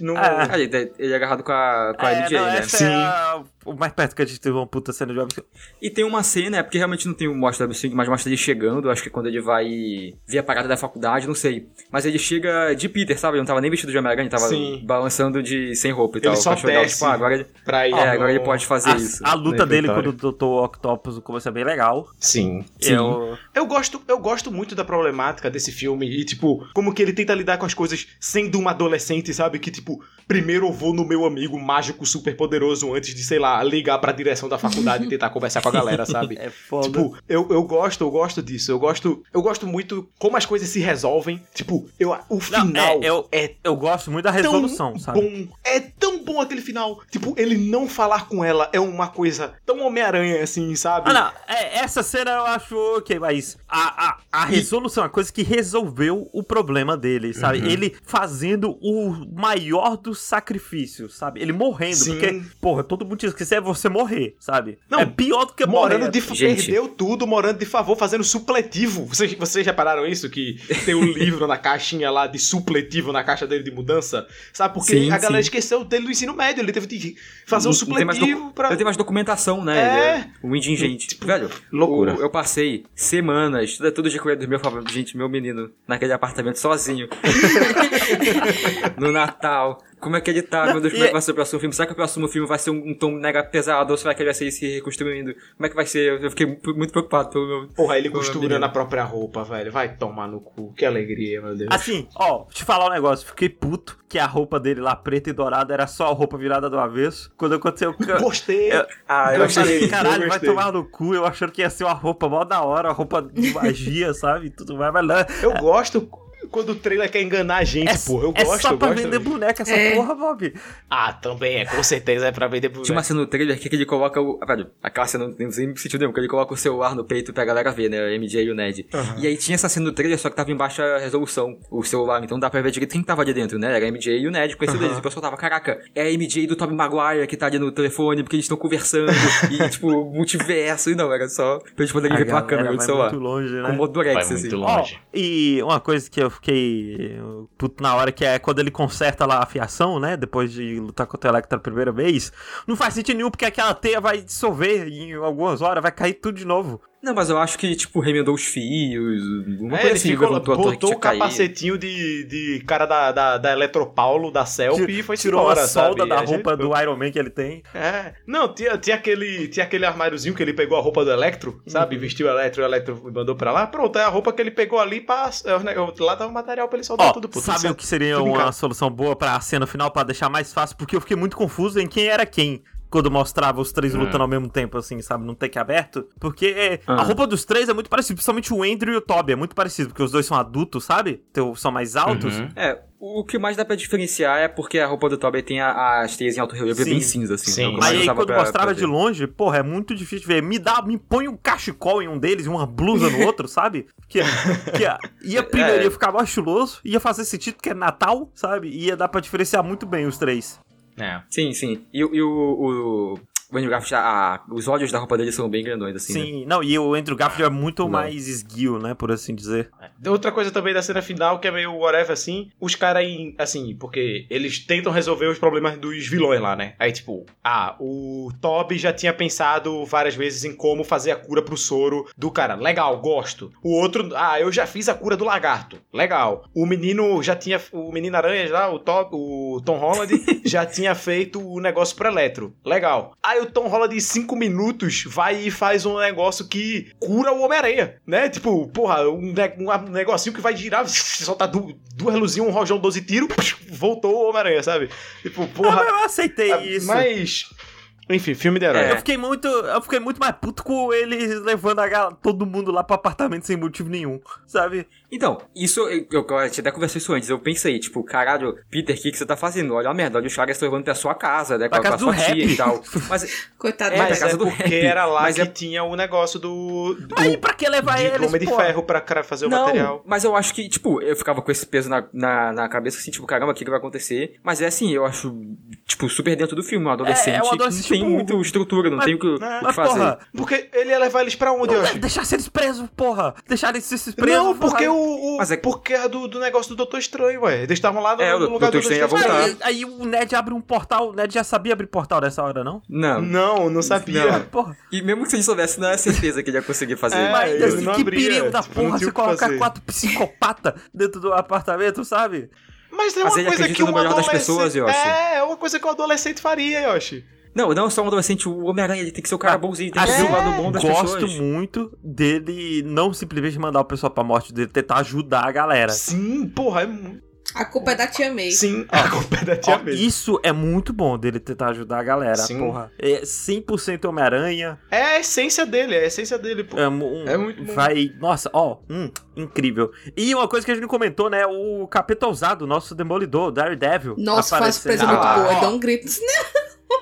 No... Ah, ele, ele é agarrado com a, com a É, MJ, não, né? essa Sim. é a- o mais perto que a gente teve uma puta cena de web. E tem uma cena, é porque realmente não tem o mostra do swing, mas mostra ele chegando, acho que é quando ele vai ver a parada da faculdade, não sei. Mas ele chega de Peter, sabe? Ele não tava nem vestido de Homem-Aranha, ele tava Sim. balançando de sem roupa e Ele tal. só Eu acho legal, desce. tipo, ah, agora ele, Pra ir é, agora ele pode fazer A, isso. a luta dele com o Dr. Octopus no começo é bem legal. Sim. Sim. Eu, Eu gosto, eu gosto muito da problemática desse filme e, tipo, como que ele tenta lidar com as coisas sendo uma adolescente, sabe? Que, tipo, primeiro eu vou no meu amigo mágico super poderoso antes de, sei lá, ligar pra direção da faculdade e tentar <laughs> conversar com a galera, sabe? é foda. Tipo, eu, eu gosto, eu gosto disso. Eu gosto, eu gosto muito como as coisas se resolvem. Tipo, eu, o Não, final é, eu, é eu gosto muito da tão resolução, sabe? bom. É tão bom aquele final. Tipo, ele não falar com ela é uma coisa tão Homem-Aranha, assim, sabe? Ah, não. É, essa cena eu acho ok, mas a, a, a resolução é a coisa que resolveu o problema dele, sabe? Uhum. Ele fazendo o maior dos sacrifícios, sabe? Ele morrendo, Sim. porque, porra, todo mundo diz que isso é você morrer, sabe? Não, é pior do que Morando morrer. de Gente. perdeu tudo, morando de favor, fazendo supletivo. Vocês, vocês repararam isso? Que tem um <laughs> livro na caixinha lá de supletivo na caixa dele de mudança? Sabe? Porque Sim, a galera sim. esqueceu dele do ensino médio. Ele teve de fazer um Não- supletivo pra. Ele tem mais documentação, né? É. Ele é um indigente. Velho, loucura. o- eu passei semanas, tudo, tudo de cuidado do meu favor, gente, meu menino, naquele apartamento sozinho. <laughs> no Natal. Como é que ele tá? Meu Deus, como é que vai ser o próximo filme? Será que o próximo filme vai ser um, um tom mega pesado? Ou será que ele vai ser se reconstruindo? Como é que vai ser? Eu fiquei mu- muito preocupado pelo meu. Porra, ele meu costurando menino. a própria roupa, velho. Vai tomar no cu. Que alegria, meu Deus. Assim, ó, te falar um negócio, fiquei puto que a roupa dele lá, preta e dourada, era só a roupa virada do avesso. Quando aconteceu. Gostei. Eu- Ah, eu Eu achei. falei, eu caralho, vai tomar no cu. Eu achando que ia ser uma roupa mó da hora, uma roupa de magia, <laughs> sabe? Tudo mais, mas não. Eu gosto quando o trailer quer enganar a gente, É, porra. Eu é gosto, só pra gosto. vender boneca essa É. porra, Bob. Ah, também é. Com certeza é pra vender boneco. Tinha uma cena no trailer que ele coloca o. ah, Velho, aquela cena não tem nem sentido nenhum, que ele coloca o celular no peito pra galera ver, né? O MJ e o Ned. E aí tinha essa cena no trailer, só que tava em baixa resolução o celular, então dá pra ver direito quem tava ali dentro, né? Era a MJ e o Ned, conhecido deles. E o pessoal tava, caraca, é a MJ do Tobey Maguire que tá ali no telefone, porque eles estão conversando, e <laughs> tipo, multiverso. E não, era só pra eles poderem A ver pela câmera do celular. muito longe, né? Com o modo Vai Durex, muito assim. longe. Ó, e uma coisa que eu fiquei puto na hora, que é quando ele conserta lá a fiação, né? Depois de lutar contra o Electra a primeira vez. Não faz sentido nenhum, porque aquela teia vai dissolver em algumas horas, vai cair tudo de novo. Não, mas eu acho que, tipo, remendou os fios, uma É, coisa ele assim, ficou, levantou a torre que botou o caído. capacetinho de, de cara da, da, da Eletropaulo, da Celp e foi Tirou embora, a solda sabe? da A gente- roupa do Iron Man que ele tem. É. Não, tinha, tinha, aquele, tinha aquele armáriozinho que ele pegou a roupa do Electro, sabe? Vestiu o Electro, o Electro mandou pra lá. Pronto, é a roupa que ele pegou ali pra... é, Lá tava o material pra ele soltar Ó, tudo. Pô, tudo sabe o que seria uma solução boa pra cena final, pra deixar mais fácil? Porque eu fiquei muito confuso em quem era quem. Quando mostrava os três Hum. lutando ao mesmo tempo, assim, sabe? Num take aberto. Porque é, Ah. a roupa dos três é muito parecida. Principalmente o Andrew e o Toby. É muito parecido. Porque os dois são adultos, sabe? Então, são mais altos. Uhum. É, o que mais dá pra diferenciar é porque a roupa do Toby tem a- as teias em alto relevo, é bem cinza, assim. Sim. então, Mas aí, quando pra- mostrava pra de longe, porra, é muito difícil de ver. Me dá, me põe um cachecol em um deles e uma blusa no outro, <laughs> sabe? Que, que ia <laughs> primeiro É. ia ficar mais chuloso, ia fazer sentido que é Natal, sabe? Ia dar pra diferenciar muito bem os três. É. Sim, sim. E, e o, o, o Andrew Garfield, a- os olhos da roupa dele são bem grandões, assim, né? Sim, não, e o Andrew Garfield é muito Não. mais esguio, né, por assim dizer. Outra coisa também da cena final, que é meio whatever, assim, os caras, assim, porque eles tentam resolver os problemas dos vilões lá, né? Aí, tipo, ah, o Toby já tinha pensado várias vezes em como fazer a cura pro soro do cara. Legal, gosto. O outro, ah, eu já fiz a cura do lagarto. Legal. O menino já tinha, o menino aranha já, o, Toby, o Tom Holland, <laughs> já tinha feito o negócio pro Eletro. Legal. Aí o Tom Holland, em cinco minutos, vai e faz um negócio que cura o Homem-Aranha, né? Tipo, porra, um, ne- um negocinho que vai girar, <laughs> soltar du duas luzinhas, um rojão, 12 tiros, <laughs> voltou o Homem-Aranha, sabe? Tipo, Ah, porra. mas eu aceitei ah, isso. Mas. Enfim, filme de herói. É. Eu fiquei muito. Eu fiquei muito mais puto com eles levando a gal- todo mundo lá pro apartamento sem motivo nenhum, sabe? Então, isso, eu, eu, eu até conversei isso antes, eu pensei, tipo, caralho, Peter, o que, que você tá fazendo? Olha a merda, olha os caras estão levando pra sua casa, né, com, Pra a- com a casa sua do tia rap. e tal. <laughs> Mas, Coitado É, do pra Mas casa é do porque rap. era lá Mas que é- tinha o negócio do. do e pra que levar de eles, Homem de? Ferro pra cara fazer o não, material. mas eu acho que, tipo, eu ficava com esse peso na, na, na cabeça, assim, tipo, caramba, o que, que vai acontecer? Mas é assim, eu acho, tipo, super dentro do filme, um adolescente, É, é um adolescente, tem tipo, muita estrutura, não mas- tem o que, o que Mas, fazer. porra, Porque ele ia levar eles pra onde, não, Yoshi? deixar eles presos, porra. Deixar eles se presos. Não, porra. porque o. o Mas é- Porque é do, do negócio do Doutor Estranho, ué. Eles estavam lá no, É, o no lugar Doutor do Doutor Estranho voltar. Aí, aí o Ned abre um portal. O Ned já sabia abrir portal nessa hora, não? Não. Não, não sabia. Não. Porra. E mesmo que se ele soubesse, não é certeza que ele ia conseguir fazer. É, Mas ele assim, não que abria, perigo da tipo, porra o que colocar quatro psicopata dentro do apartamento, sabe? Mas é Mas uma ele coisa que no melhor das adolescente... pessoas, Yoshi. É, é uma coisa que um adolescente faria, Yoshi. Não, não só um adolescente, o Homem-Aranha, ele tem que ser o cara Ah, bonzinho, tem que assim, ser o lado bom das Gosto pessoas. muito dele não simplesmente mandar o pessoal pra morte, dele tentar ajudar a galera. Sim, porra, é... mu- A culpa é da tia May. Sim, a culpa é da tia mesmo. isso é muito bom dele tentar ajudar a galera, Sim. porra. É 100% Homem-Aranha. É a essência dele, é a essência dele, pô. É, um- É muito bom. Vai. Nossa, ó, hum, incrível. E uma coisa que a gente não comentou, né? O Capeta Ousado, nosso demolidor, Daredevil. Nossa, faz surpresa muito Ah, boa. ó. Dá um grito. <laughs>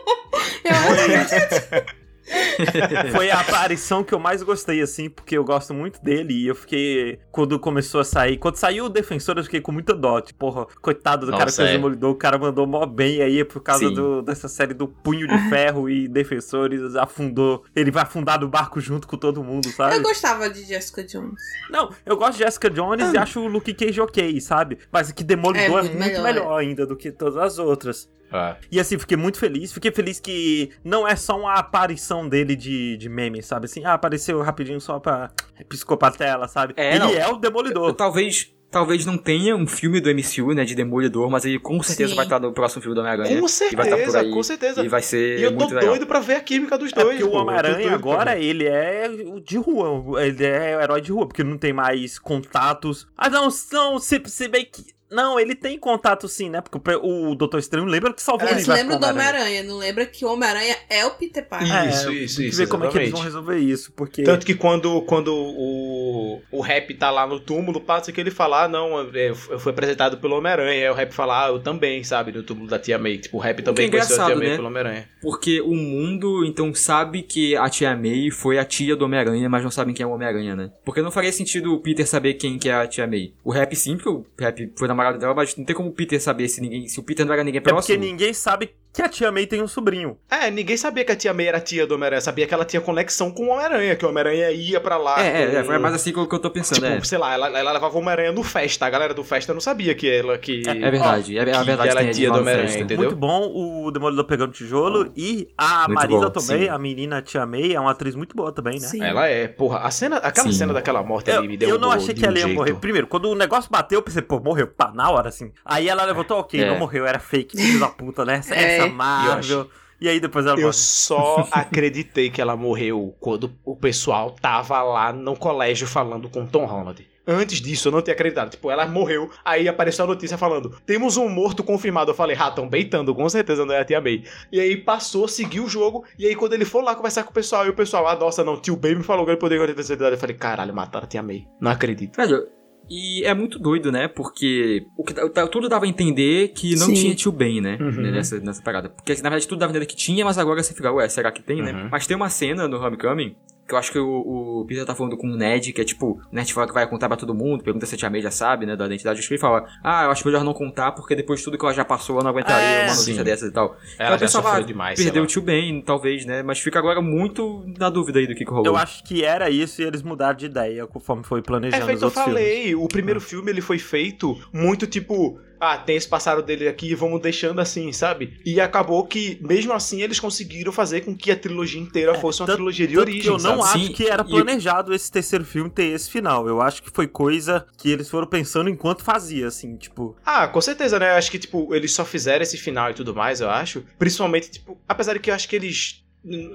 <laughs> Eu amo. <laughs> <laughs> Foi a aparição que eu mais gostei, assim, porque eu gosto muito dele. E eu fiquei. Quando começou a sair. Quando saiu o Defensor, eu fiquei com muita dó. Tipo, porra, coitado do cara que Nossa, fez o é. Demolidor. O cara mandou mó bem aí por causa do- dessa série do Punho de Ferro e Defensores. Afundou. Ele vai afundar no barco junto com todo mundo, sabe? Eu gostava de Jessica Jones. Não, eu gosto de Jessica Jones e acho o Luke Cage ok, sabe? Mas que Demolidor É é muito muito, melhor, melhor, ainda do que todas as outras. Ah. E assim, fiquei muito feliz. Fiquei feliz que não é só uma aparição dele de, de meme, sabe? Assim, ah, apareceu rapidinho só pra psicopatela, sabe? É, Ele não. é o Demolidor. Talvez talvez não tenha um filme do MCU, né, de Demolidor, mas ele com certeza Sim. vai estar no próximo filme do Homem-Aranha. Com E vai estar por certeza, aí, com certeza. E vai ser E eu tô muito legal. doido pra ver a química dos É dois. porque o Homem-Aranha doido agora, ele é o de rua. Ele é o herói de rua, porque não tem mais contatos. Ah, não, não, se, se bem que. Não, ele tem contato sim, né? Porque o o Doutor Estranho lembra que salvou o Eles universo lembram com do o Homem-Aranha. Não lembra que o Homem-Aranha é o Peter Parker. Isso, É, isso, tem que isso, ver como é que eles vão resolver isso, porque... Tanto que quando, quando o, o Rap tá lá no túmulo, passa que ele fala, ah, não, é, eu fui apresentado pelo Homem-Aranha. Aí o Rap fala, ah, eu também, sabe, no túmulo da Tia May. Tipo, o Rap também é conheceu a Tia May né? pelo Homem-Aranha. Porque o mundo, então, sabe que a tia May foi a tia do Homem-Aranha, mas não sabem quem é o Homem-Aranha, né? Porque não faria sentido o Peter saber quem que é a tia May. O Rap sim, porque o Rap foi dela, mas não tem como o Peter saber se ninguém. Se o Peter não era ninguém É porque próximo. ninguém sabe que a Tia May tem um sobrinho. É, ninguém sabia que a Tia May era a tia do Homem-Aranha. Sabia que ela tinha conexão com o Homem-Aranha, que o Homem-Aranha ia pra lá. É, é, é, com- foi mais assim que eu, que eu tô pensando. Tipo, é. sei lá, ela, ela levava o Homem-Aranha no festa. A galera do festa não sabia que ela. Que... É verdade, é, é que verdade. ela é tem tia lá do Homem-Aranha, entendeu? Muito bom o Demolidor pegando tijolo e a Muito Marisa bom, também, sim. a menina Tia May, é uma atriz muito boa também, né? Sim. Ela é, porra. A cena, aquela Sim. cena daquela morte Eu, ali me deu eu não um achei que um ela ia jeito. morrer. Primeiro, quando o negócio bateu, eu pensei, pô, morreu. Pá, na hora, assim. Aí ela levantou, ok, É. não morreu, era fake, filho da puta, né? Essa, É. essa Marvel. E aí depois ela Eu morreu. só <laughs> acreditei que ela morreu quando o pessoal tava lá no colégio falando com Tom Holland. Antes disso, eu não tinha acreditado. Tipo, ela morreu, aí apareceu a notícia falando: temos um morto confirmado. Eu falei, ah, tão beitando, com certeza não é a tia May. E aí passou, seguiu o jogo, e aí quando ele for lá conversar com o pessoal, e o pessoal, ah, nossa, não, tio Ben me falou que ele poderia ter certeza. Eu falei, caralho, mataram a tia May. Não acredito. Velho, e é muito doido, né? Porque o que, tá- tudo dava a entender que não Sim. tinha tio Ben, né? Uhum. Nessa, nessa parada. Porque na verdade tudo dava a entender que tinha, mas agora você fica, ué, será que tem, né? Uhum. Mas tem uma cena no Homecoming que eu acho que o, o Peter tá falando com o Ned, que é tipo, o Ned fala que vai contar pra todo mundo, pergunta se a tia May já sabe, né, da identidade do espelho, e fala, ah, eu acho melhor não contar, porque depois de tudo que ela já passou, eu não aguentaria É, uma notícia sim. dessas e tal. Ela eu já pensava, sofreu demais. Perdeu o tio Ben, talvez, né? Mas fica agora muito na dúvida aí do que, que rolou. Eu acho que era isso e eles mudaram de ideia conforme foi É planejando feito, os eu outros filmes. falei, o primeiro filme ele foi feito muito tipo, ah, tem esse passado dele aqui, vamos deixando assim, sabe? E acabou que, mesmo assim, eles conseguiram fazer com que a trilogia inteira fosse uma tanto- trilogia de origem, eu não sabe? acho Sim, que era e- planejado esse terceiro filme ter esse final. Eu acho que foi coisa que eles foram pensando enquanto fazia, assim, tipo. Ah, com certeza, né? Eu acho que, tipo, eles só fizeram esse final e tudo mais, eu acho. Principalmente, tipo, apesar de que eu acho que eles.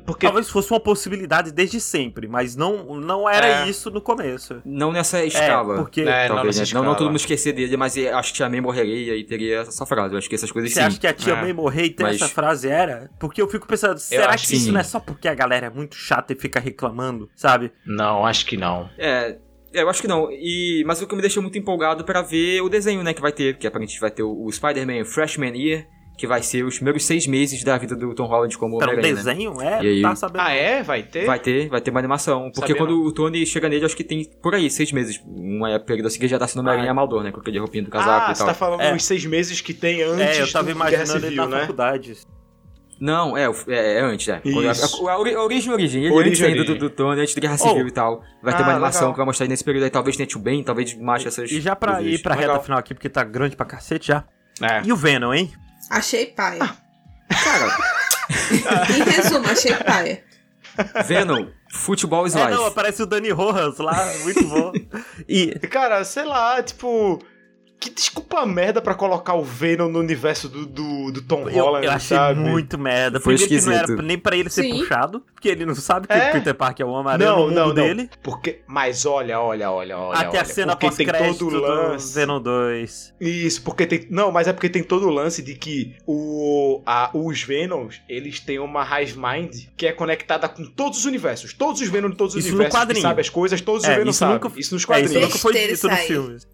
Porque. Talvez fosse uma possibilidade desde sempre, mas não, não era É. isso no começo. Não nessa escala. É, porque É, não Talvez, nessa né? não, não todo mundo esquecer dele, mas eu acho que Tia May morreria e teria essa frase. Eu acho que essas coisas você sim. acha que a tia É. May morrer e ter Mas- essa frase era? Porque eu fico pensando, será que que isso sim. não é só porque a galera é muito chata e fica reclamando, sabe? Não, acho que não. É, é, eu acho que não. E, mas o que me deixou muito empolgado pra ver o desenho, né, que vai ter, que aparentemente vai ter o, o Spider-Man Freshman Year, que vai ser os primeiros seis meses da vida do Tom Holland como Era um Homem-Aranha, né? desenho? É, E aí? tá sabendo. Ah, é? Vai ter? Vai ter, vai ter uma animação. Porque Sabia quando o Tony chega nele, acho que tem por aí, seis meses. Uma período assim que ele já tá sendo Homem-Aranha Ah. Amador, né? Com aquele roupinho do casaco Ah, e você tal. tá falando É. dos seis meses que tem antes É, eu tava do imaginando ele na né? faculdade. Não, é, o- é, é antes, é. Isso. A, a, a origem, origem. Ele Origem, antes ainda do, origem. do Tony, antes da Guerra Civil Oh. e tal. Vai ter Ah, uma animação legal. que vai mostrar aí nesse período aí. Talvez tenha Tio Ben, talvez marche essas... E já pra ir pra Legal. reta final aqui, porque tá grande pra cacete já. É. E o Venom, hein? Achei paia. Cara, <laughs> Em resumo, achei paia. Venom, Futebol is É, não, aparece o Dani Rojas lá, muito bom. <laughs> E Cara, sei lá, tipo. Que desculpa merda pra colocar o Venom no universo do, do, do Tom eu, Holland, eu achei sabe? muito merda. Foi Primeiro que não era esquisito. nem pra ele ser Sim. puxado, porque ele não sabe que É. o Peter Parker é o Homem-Aranha Não, no mundo não, não. dele. Porque, mas olha, olha, olha, olha. Até a cena porque tem pós-crédito todo o do lance. Venom 2. Isso, porque tem. Não, mas é porque tem todo o lance de que o, a, os Venoms, eles têm uma Hive Mind que é conectada com todos os universos. Todos os Venoms de todos os Isso no universos que quadrinho. sabem as coisas, todos os É, Venoms isso sabem. nunca- isso nos É, quadrinhos. isso nunca foi dito nos isso aí. filmes.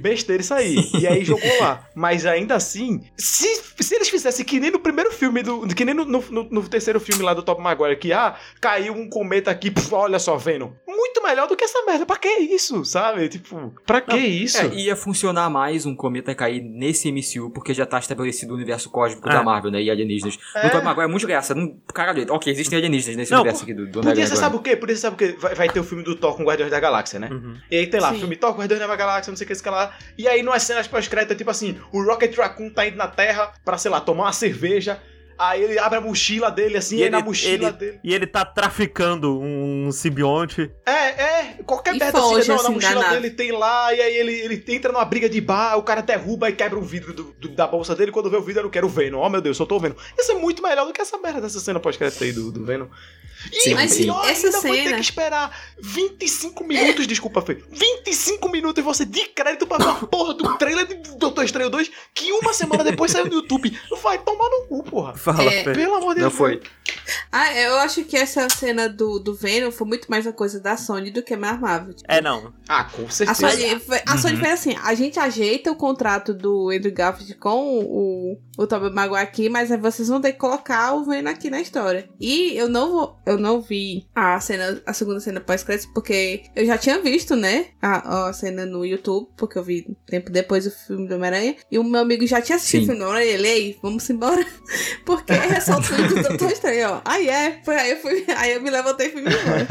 Besteira isso aí. E aí jogou lá. Mas ainda assim, se, se eles fizessem que nem no primeiro filme, do, que nem no, no, no- terceiro filme lá do Top Maguire, que ah, caiu um cometa aqui, puf, olha só, Venom. Muito melhor do que essa merda. Pra que isso, sabe? Tipo, pra que isso? É, ia funcionar mais um cometa cair nesse MCU, porque já tá estabelecido o universo cósmico É. da Marvel, né? E alienígenas. É. No Tobey Maguire é muito graça. Não, caralho, ok, existem alienígenas nesse Não, universo aqui do, do Podia ser, agora. sabe o quê? Podia ser, sabe o quê? Vai, vai ter o filme do Thor com Guardiões da Galáxia, né? Uhum. E aí tem lá, Sim. filme Thor, Guardiões da Galáxia, não sei o que, esse que lá. E aí, nas cenas pós-crédito, é tipo assim, o Rocket Raccoon tá indo na Terra pra, sei lá, tomar uma cerveja. Aí ele abre a mochila dele, assim, E e, na ele- mochila ele- dele. E ele tá traficando um simbionte. É, é, qualquer E merda assim, não, na assim, mochila dele tem lá, e aí ele, ele entra numa briga de bar, o cara derruba e quebra um vidro do- do- da bolsa dele, quando vê o vidro eu não quero o Venom. Oh meu Deus, só tô vendo. Isso é muito melhor do que essa merda dessa cena pós-crédito aí do, do Venom. E Sim, mas pior essa ainda vai ter cena- que esperar 25 minutos, desculpa, Fê. 25 minutos e você de crédito pra ver a porra do trailer de Doutor Estranho 2, que uma semana depois saiu no YouTube. Vai tomar no cu, porra. Fala, É. Fê. Pelo amor de Não Deus. foi. Ah, eu acho que essa cena do, do Venom foi muito mais uma coisa da Sony do que mais Marvel. Tipo, É, não. Ah, com A certeza. Sony, foi- a Sony fez assim, a gente ajeita o contrato do Andrew Garfield com o, o Tobey Maguire aqui, mas aí vocês vão ter que colocar o Venom aqui na história. E eu não vou, eu não vi a cena, a segunda cena pós-crédito, porque eu já tinha visto, né, a, a cena no YouTube, porque eu vi tempo depois do filme do Homem-Aranha, e o meu amigo já tinha assistido Sim. o filme do Homem-Aranha, ele, ei, vamos embora, <laughs> porque é só o filme do Doutor Estranho, ó. Aí é, foi aí eu fui, aí eu me levantei e fui embora.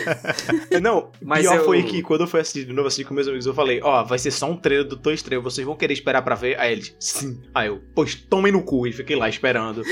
<laughs> Não, Mas pior eu- foi que quando eu fui assistir de novo assim com meus amigos, eu falei, ó, vai ser só um trailer do Toy Estranho, vocês vão querer esperar pra ver? Aí eles, sim. Aí eu, pois tomem no cu, e fiquei lá esperando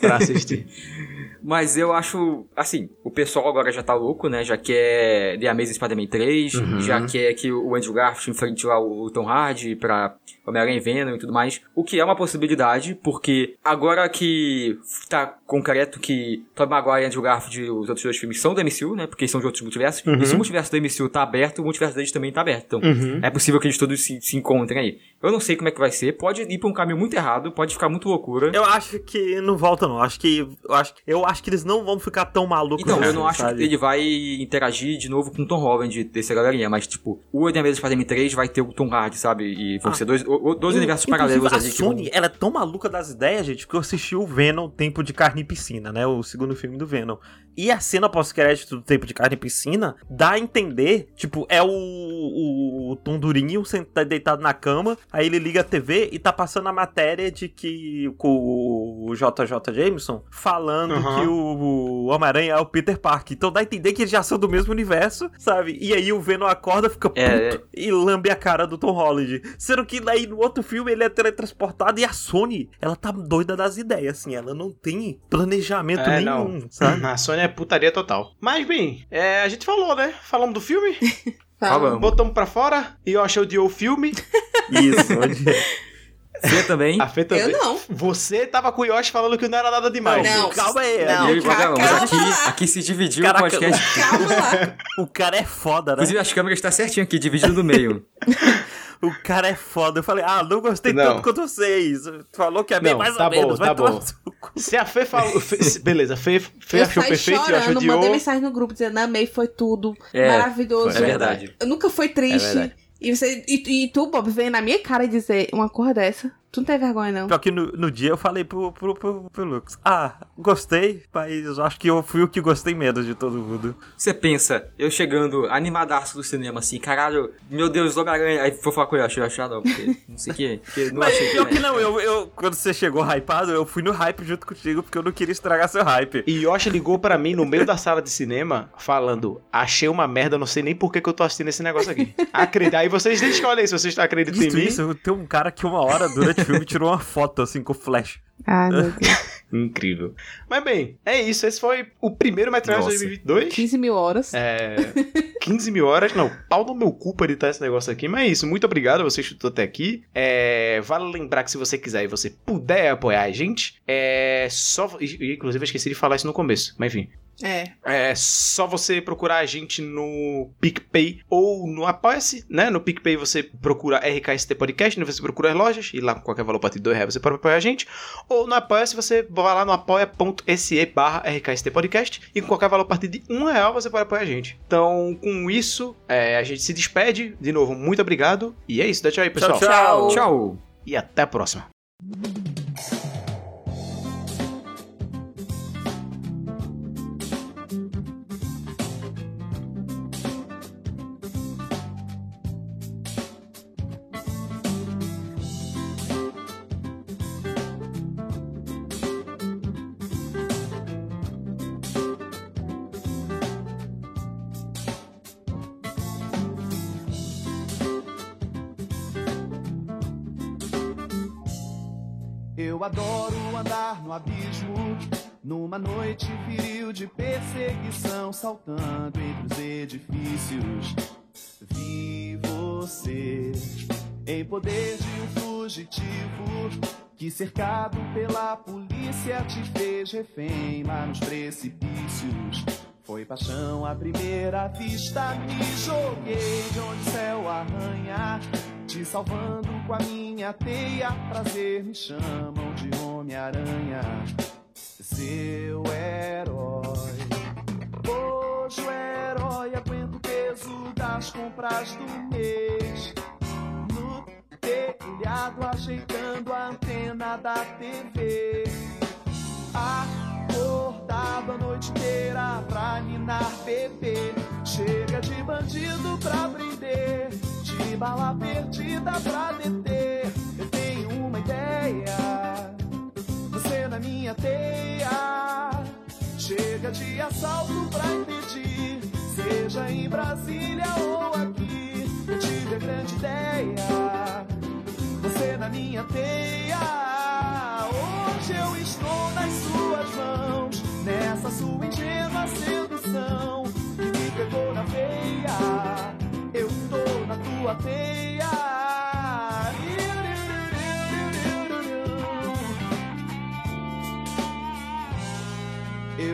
pra assistir. <laughs> Mas eu acho, assim, o pessoal agora já tá louco, né? Já quer The Amazing Spider-Man 3, Uhum. já quer que o Andrew Garfield enfrente lá o Tom Hardy pra Homem-Aranha e Venom e tudo mais. O que é uma possibilidade, porque agora que tá concreto que Tobey Maguire e Andrew Garfield e os outros dois filmes são do MCU, né? Porque são de outros multiversos. Uhum. E se o multiverso do MCU tá aberto, o multiverso deles também tá aberto. Então, Uhum. é possível que eles todos se, se encontrem aí. Eu não sei como é que vai ser. Pode ir pra um caminho muito errado, pode ficar muito loucura. Eu acho que não volta, não. Acho que. Eu acho, eu acho que eles não vão ficar tão malucos Então, eu assim, não acho sabe? que ele vai interagir de novo com o Tom Holland dessa galerinha, mas, tipo, o The Amazing Spider-Man 3 vai ter o Tom Hardy, sabe? E vão Ah. ser dois, dois In- universos inclusive, paralelos a ali. que Sony, ela é tão maluca das ideias, gente, que eu assisti o Venom Tempo de Carne e Piscina, né? O segundo filme do Venom. E a cena pós-crédito do Tempo de Carne e Piscina dá a entender, tipo, é o, o, o Tom Durinho sentado, deitado na cama, aí ele liga a TV e tá passando a matéria de que com o JJ Jameson falando Aham. que o, o Homem-Aranha é o Peter Parker. Então dá a entender que eles já são do mesmo universo, sabe? E aí o Venom acorda, fica puto É, e lambe a cara do Tom Holland. Sendo que aí no outro filme ele é teletransportado e a Sony, ela tá doida das ideias, assim. Ela não tem planejamento É, nenhum, não. sabe? <laughs> A Sony é putaria total. Mas, bem, é, a gente falou, né? Falamos do filme, <laughs> Falamos. botamos pra fora, e eu achei odiou o filme. <laughs> Isso, onde... Fê também. A Fê também. Eu não. Você tava com o Yoshi falando que não era nada demais. Não. Calma aí. Não, e ele calma, calma aqui, lá. aqui se dividiu Caraca, o podcast. Calma lá. O cara é foda, né? Inclusive, as câmeras estão certinho aqui, dividido no meio. O cara é foda. Eu falei, ah, não gostei Não. tanto quanto vocês. Falou que é bem Não, mais tá ou menos. bom, vai tá bom. Se a Fê falou. Fê- beleza, Fê, Fê eu achou perfeito, Yoshi chorando, odiou. mandei mensagem no grupo dizendo, amei, foi tudo. É, maravilhoso. foi, é verdade. Eu nunca foi É triste. verdade. e, você, e, e tu, Bob, veio na minha cara e dizer uma cor dessa. Tu não tem vergonha, não. Pior que no, no dia eu falei pro, pro, pro, pro Lucas, ah, gostei, mas eu acho que eu fui o que gostei menos de todo mundo. Você pensa, eu chegando animadaço do cinema, assim, caralho, meu Deus, Homem-Aranha. Aí vou falar com o Yoshi, Yoshi, ah, não, porque não sei o que, porque não Mas achei pior que né? não, eu, eu, quando você chegou hypado, eu fui no hype junto contigo, porque eu não queria estragar seu hype. E Yoshi ligou pra mim no meio da sala de cinema, falando: Achei uma merda, não sei nem por que, que eu tô assistindo esse negócio aqui. Acredita. Aí vocês escolhem se vocês acreditam em Isso, mim. isso, tem um cara que uma hora durante o filme tirou uma foto assim com flash. Ai, meu Deus. <laughs> Incrível. Mas bem, é isso. Esse foi o primeiro Metroid de Nossa. 2022. 15 mil horas. É. 15 mil horas. Não, pau no meu cu pra editar esse negócio aqui. Mas é isso. Muito obrigado a você que escutou até aqui. É, vale lembrar que se você quiser e você puder apoiar a gente, é só. Inclusive, eu esqueci de falar isso no começo. Mas enfim. É. É só você procurar a gente no PicPay ou no Apoia-se, né? No PicPay você procura RKST Podcast, né? você procura as lojas e lá com qualquer valor a partir de 2 reais você pode apoiar a gente. Ou no Apoia-se você vai lá no apoia.se barra RKST Podcast e com qualquer valor a partir de 1 real você pode apoiar a gente. Então, com isso, é, a gente se despede. De novo, muito obrigado. E é isso, dá tchau aí, pessoal. Tchau. Tchau. E até a próxima. Abismo, numa noite viril de perseguição, saltando entre os edifícios. Vi você em poder de um fugitivo que, cercado pela polícia, te fez refém lá nos precipícios. Foi paixão à primeira vista, me joguei de onde o céu arranha, te salvando com a minha teia. Prazer me chamam de Homem-Aranha, seu herói. Hoje o herói aguenta o peso das compras do mês. No telhado, ajeitando a antena da TV. Acordado a noite inteira pra ninar bebê. Chega de bandido pra prender, de bala perdida pra deter. Eu tenho uma ideia, minha teia. Chega de assalto pra impedir, seja em Brasília ou aqui. Eu tive a grande ideia, você na minha teia. Hoje eu estou nas suas mãos, nessa sua ingênua sedução que me pegou na veia. Eu tô na tua teia.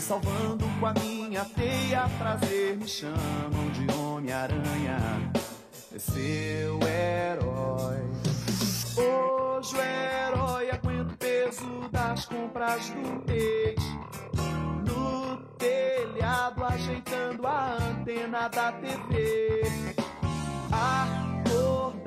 salvando com a minha teia. Prazer me chamam de Homem-Aranha, seu herói. Hoje o herói aguenta o peso das compras do mês. No telhado, ajeitando a antena da TV.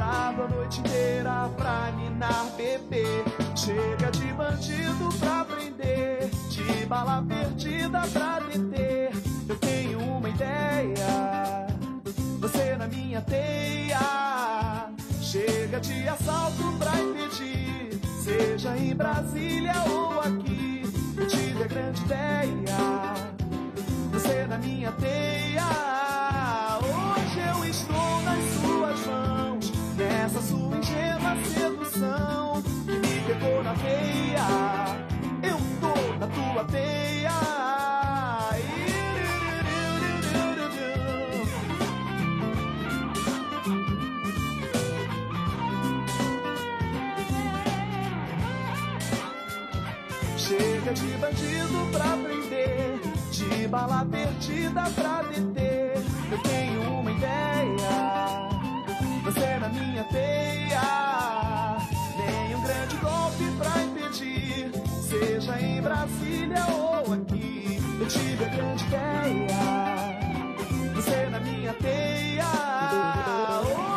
Acordado a noite inteira pra ninar bebê. Chega de bandido pra prender, de bala perdida pra deter. Eu tenho uma ideia, você na minha teia. Chega de assalto pra impedir, seja em Brasília ou aqui. Eu tive a grande ideia, você na minha teia. Hoje eu estou mãos, nessa sua ingênua sedução que me pegou na veia. Eu tô na tua teia. Chega de bandido pra prender, de bala perdida pra deter. Eu tenho uma ideia, minha teia. Nenhum grande golpe pra impedir, seja em Brasília ou aqui. Eu tive a grande ideia, você na minha teia. Oh.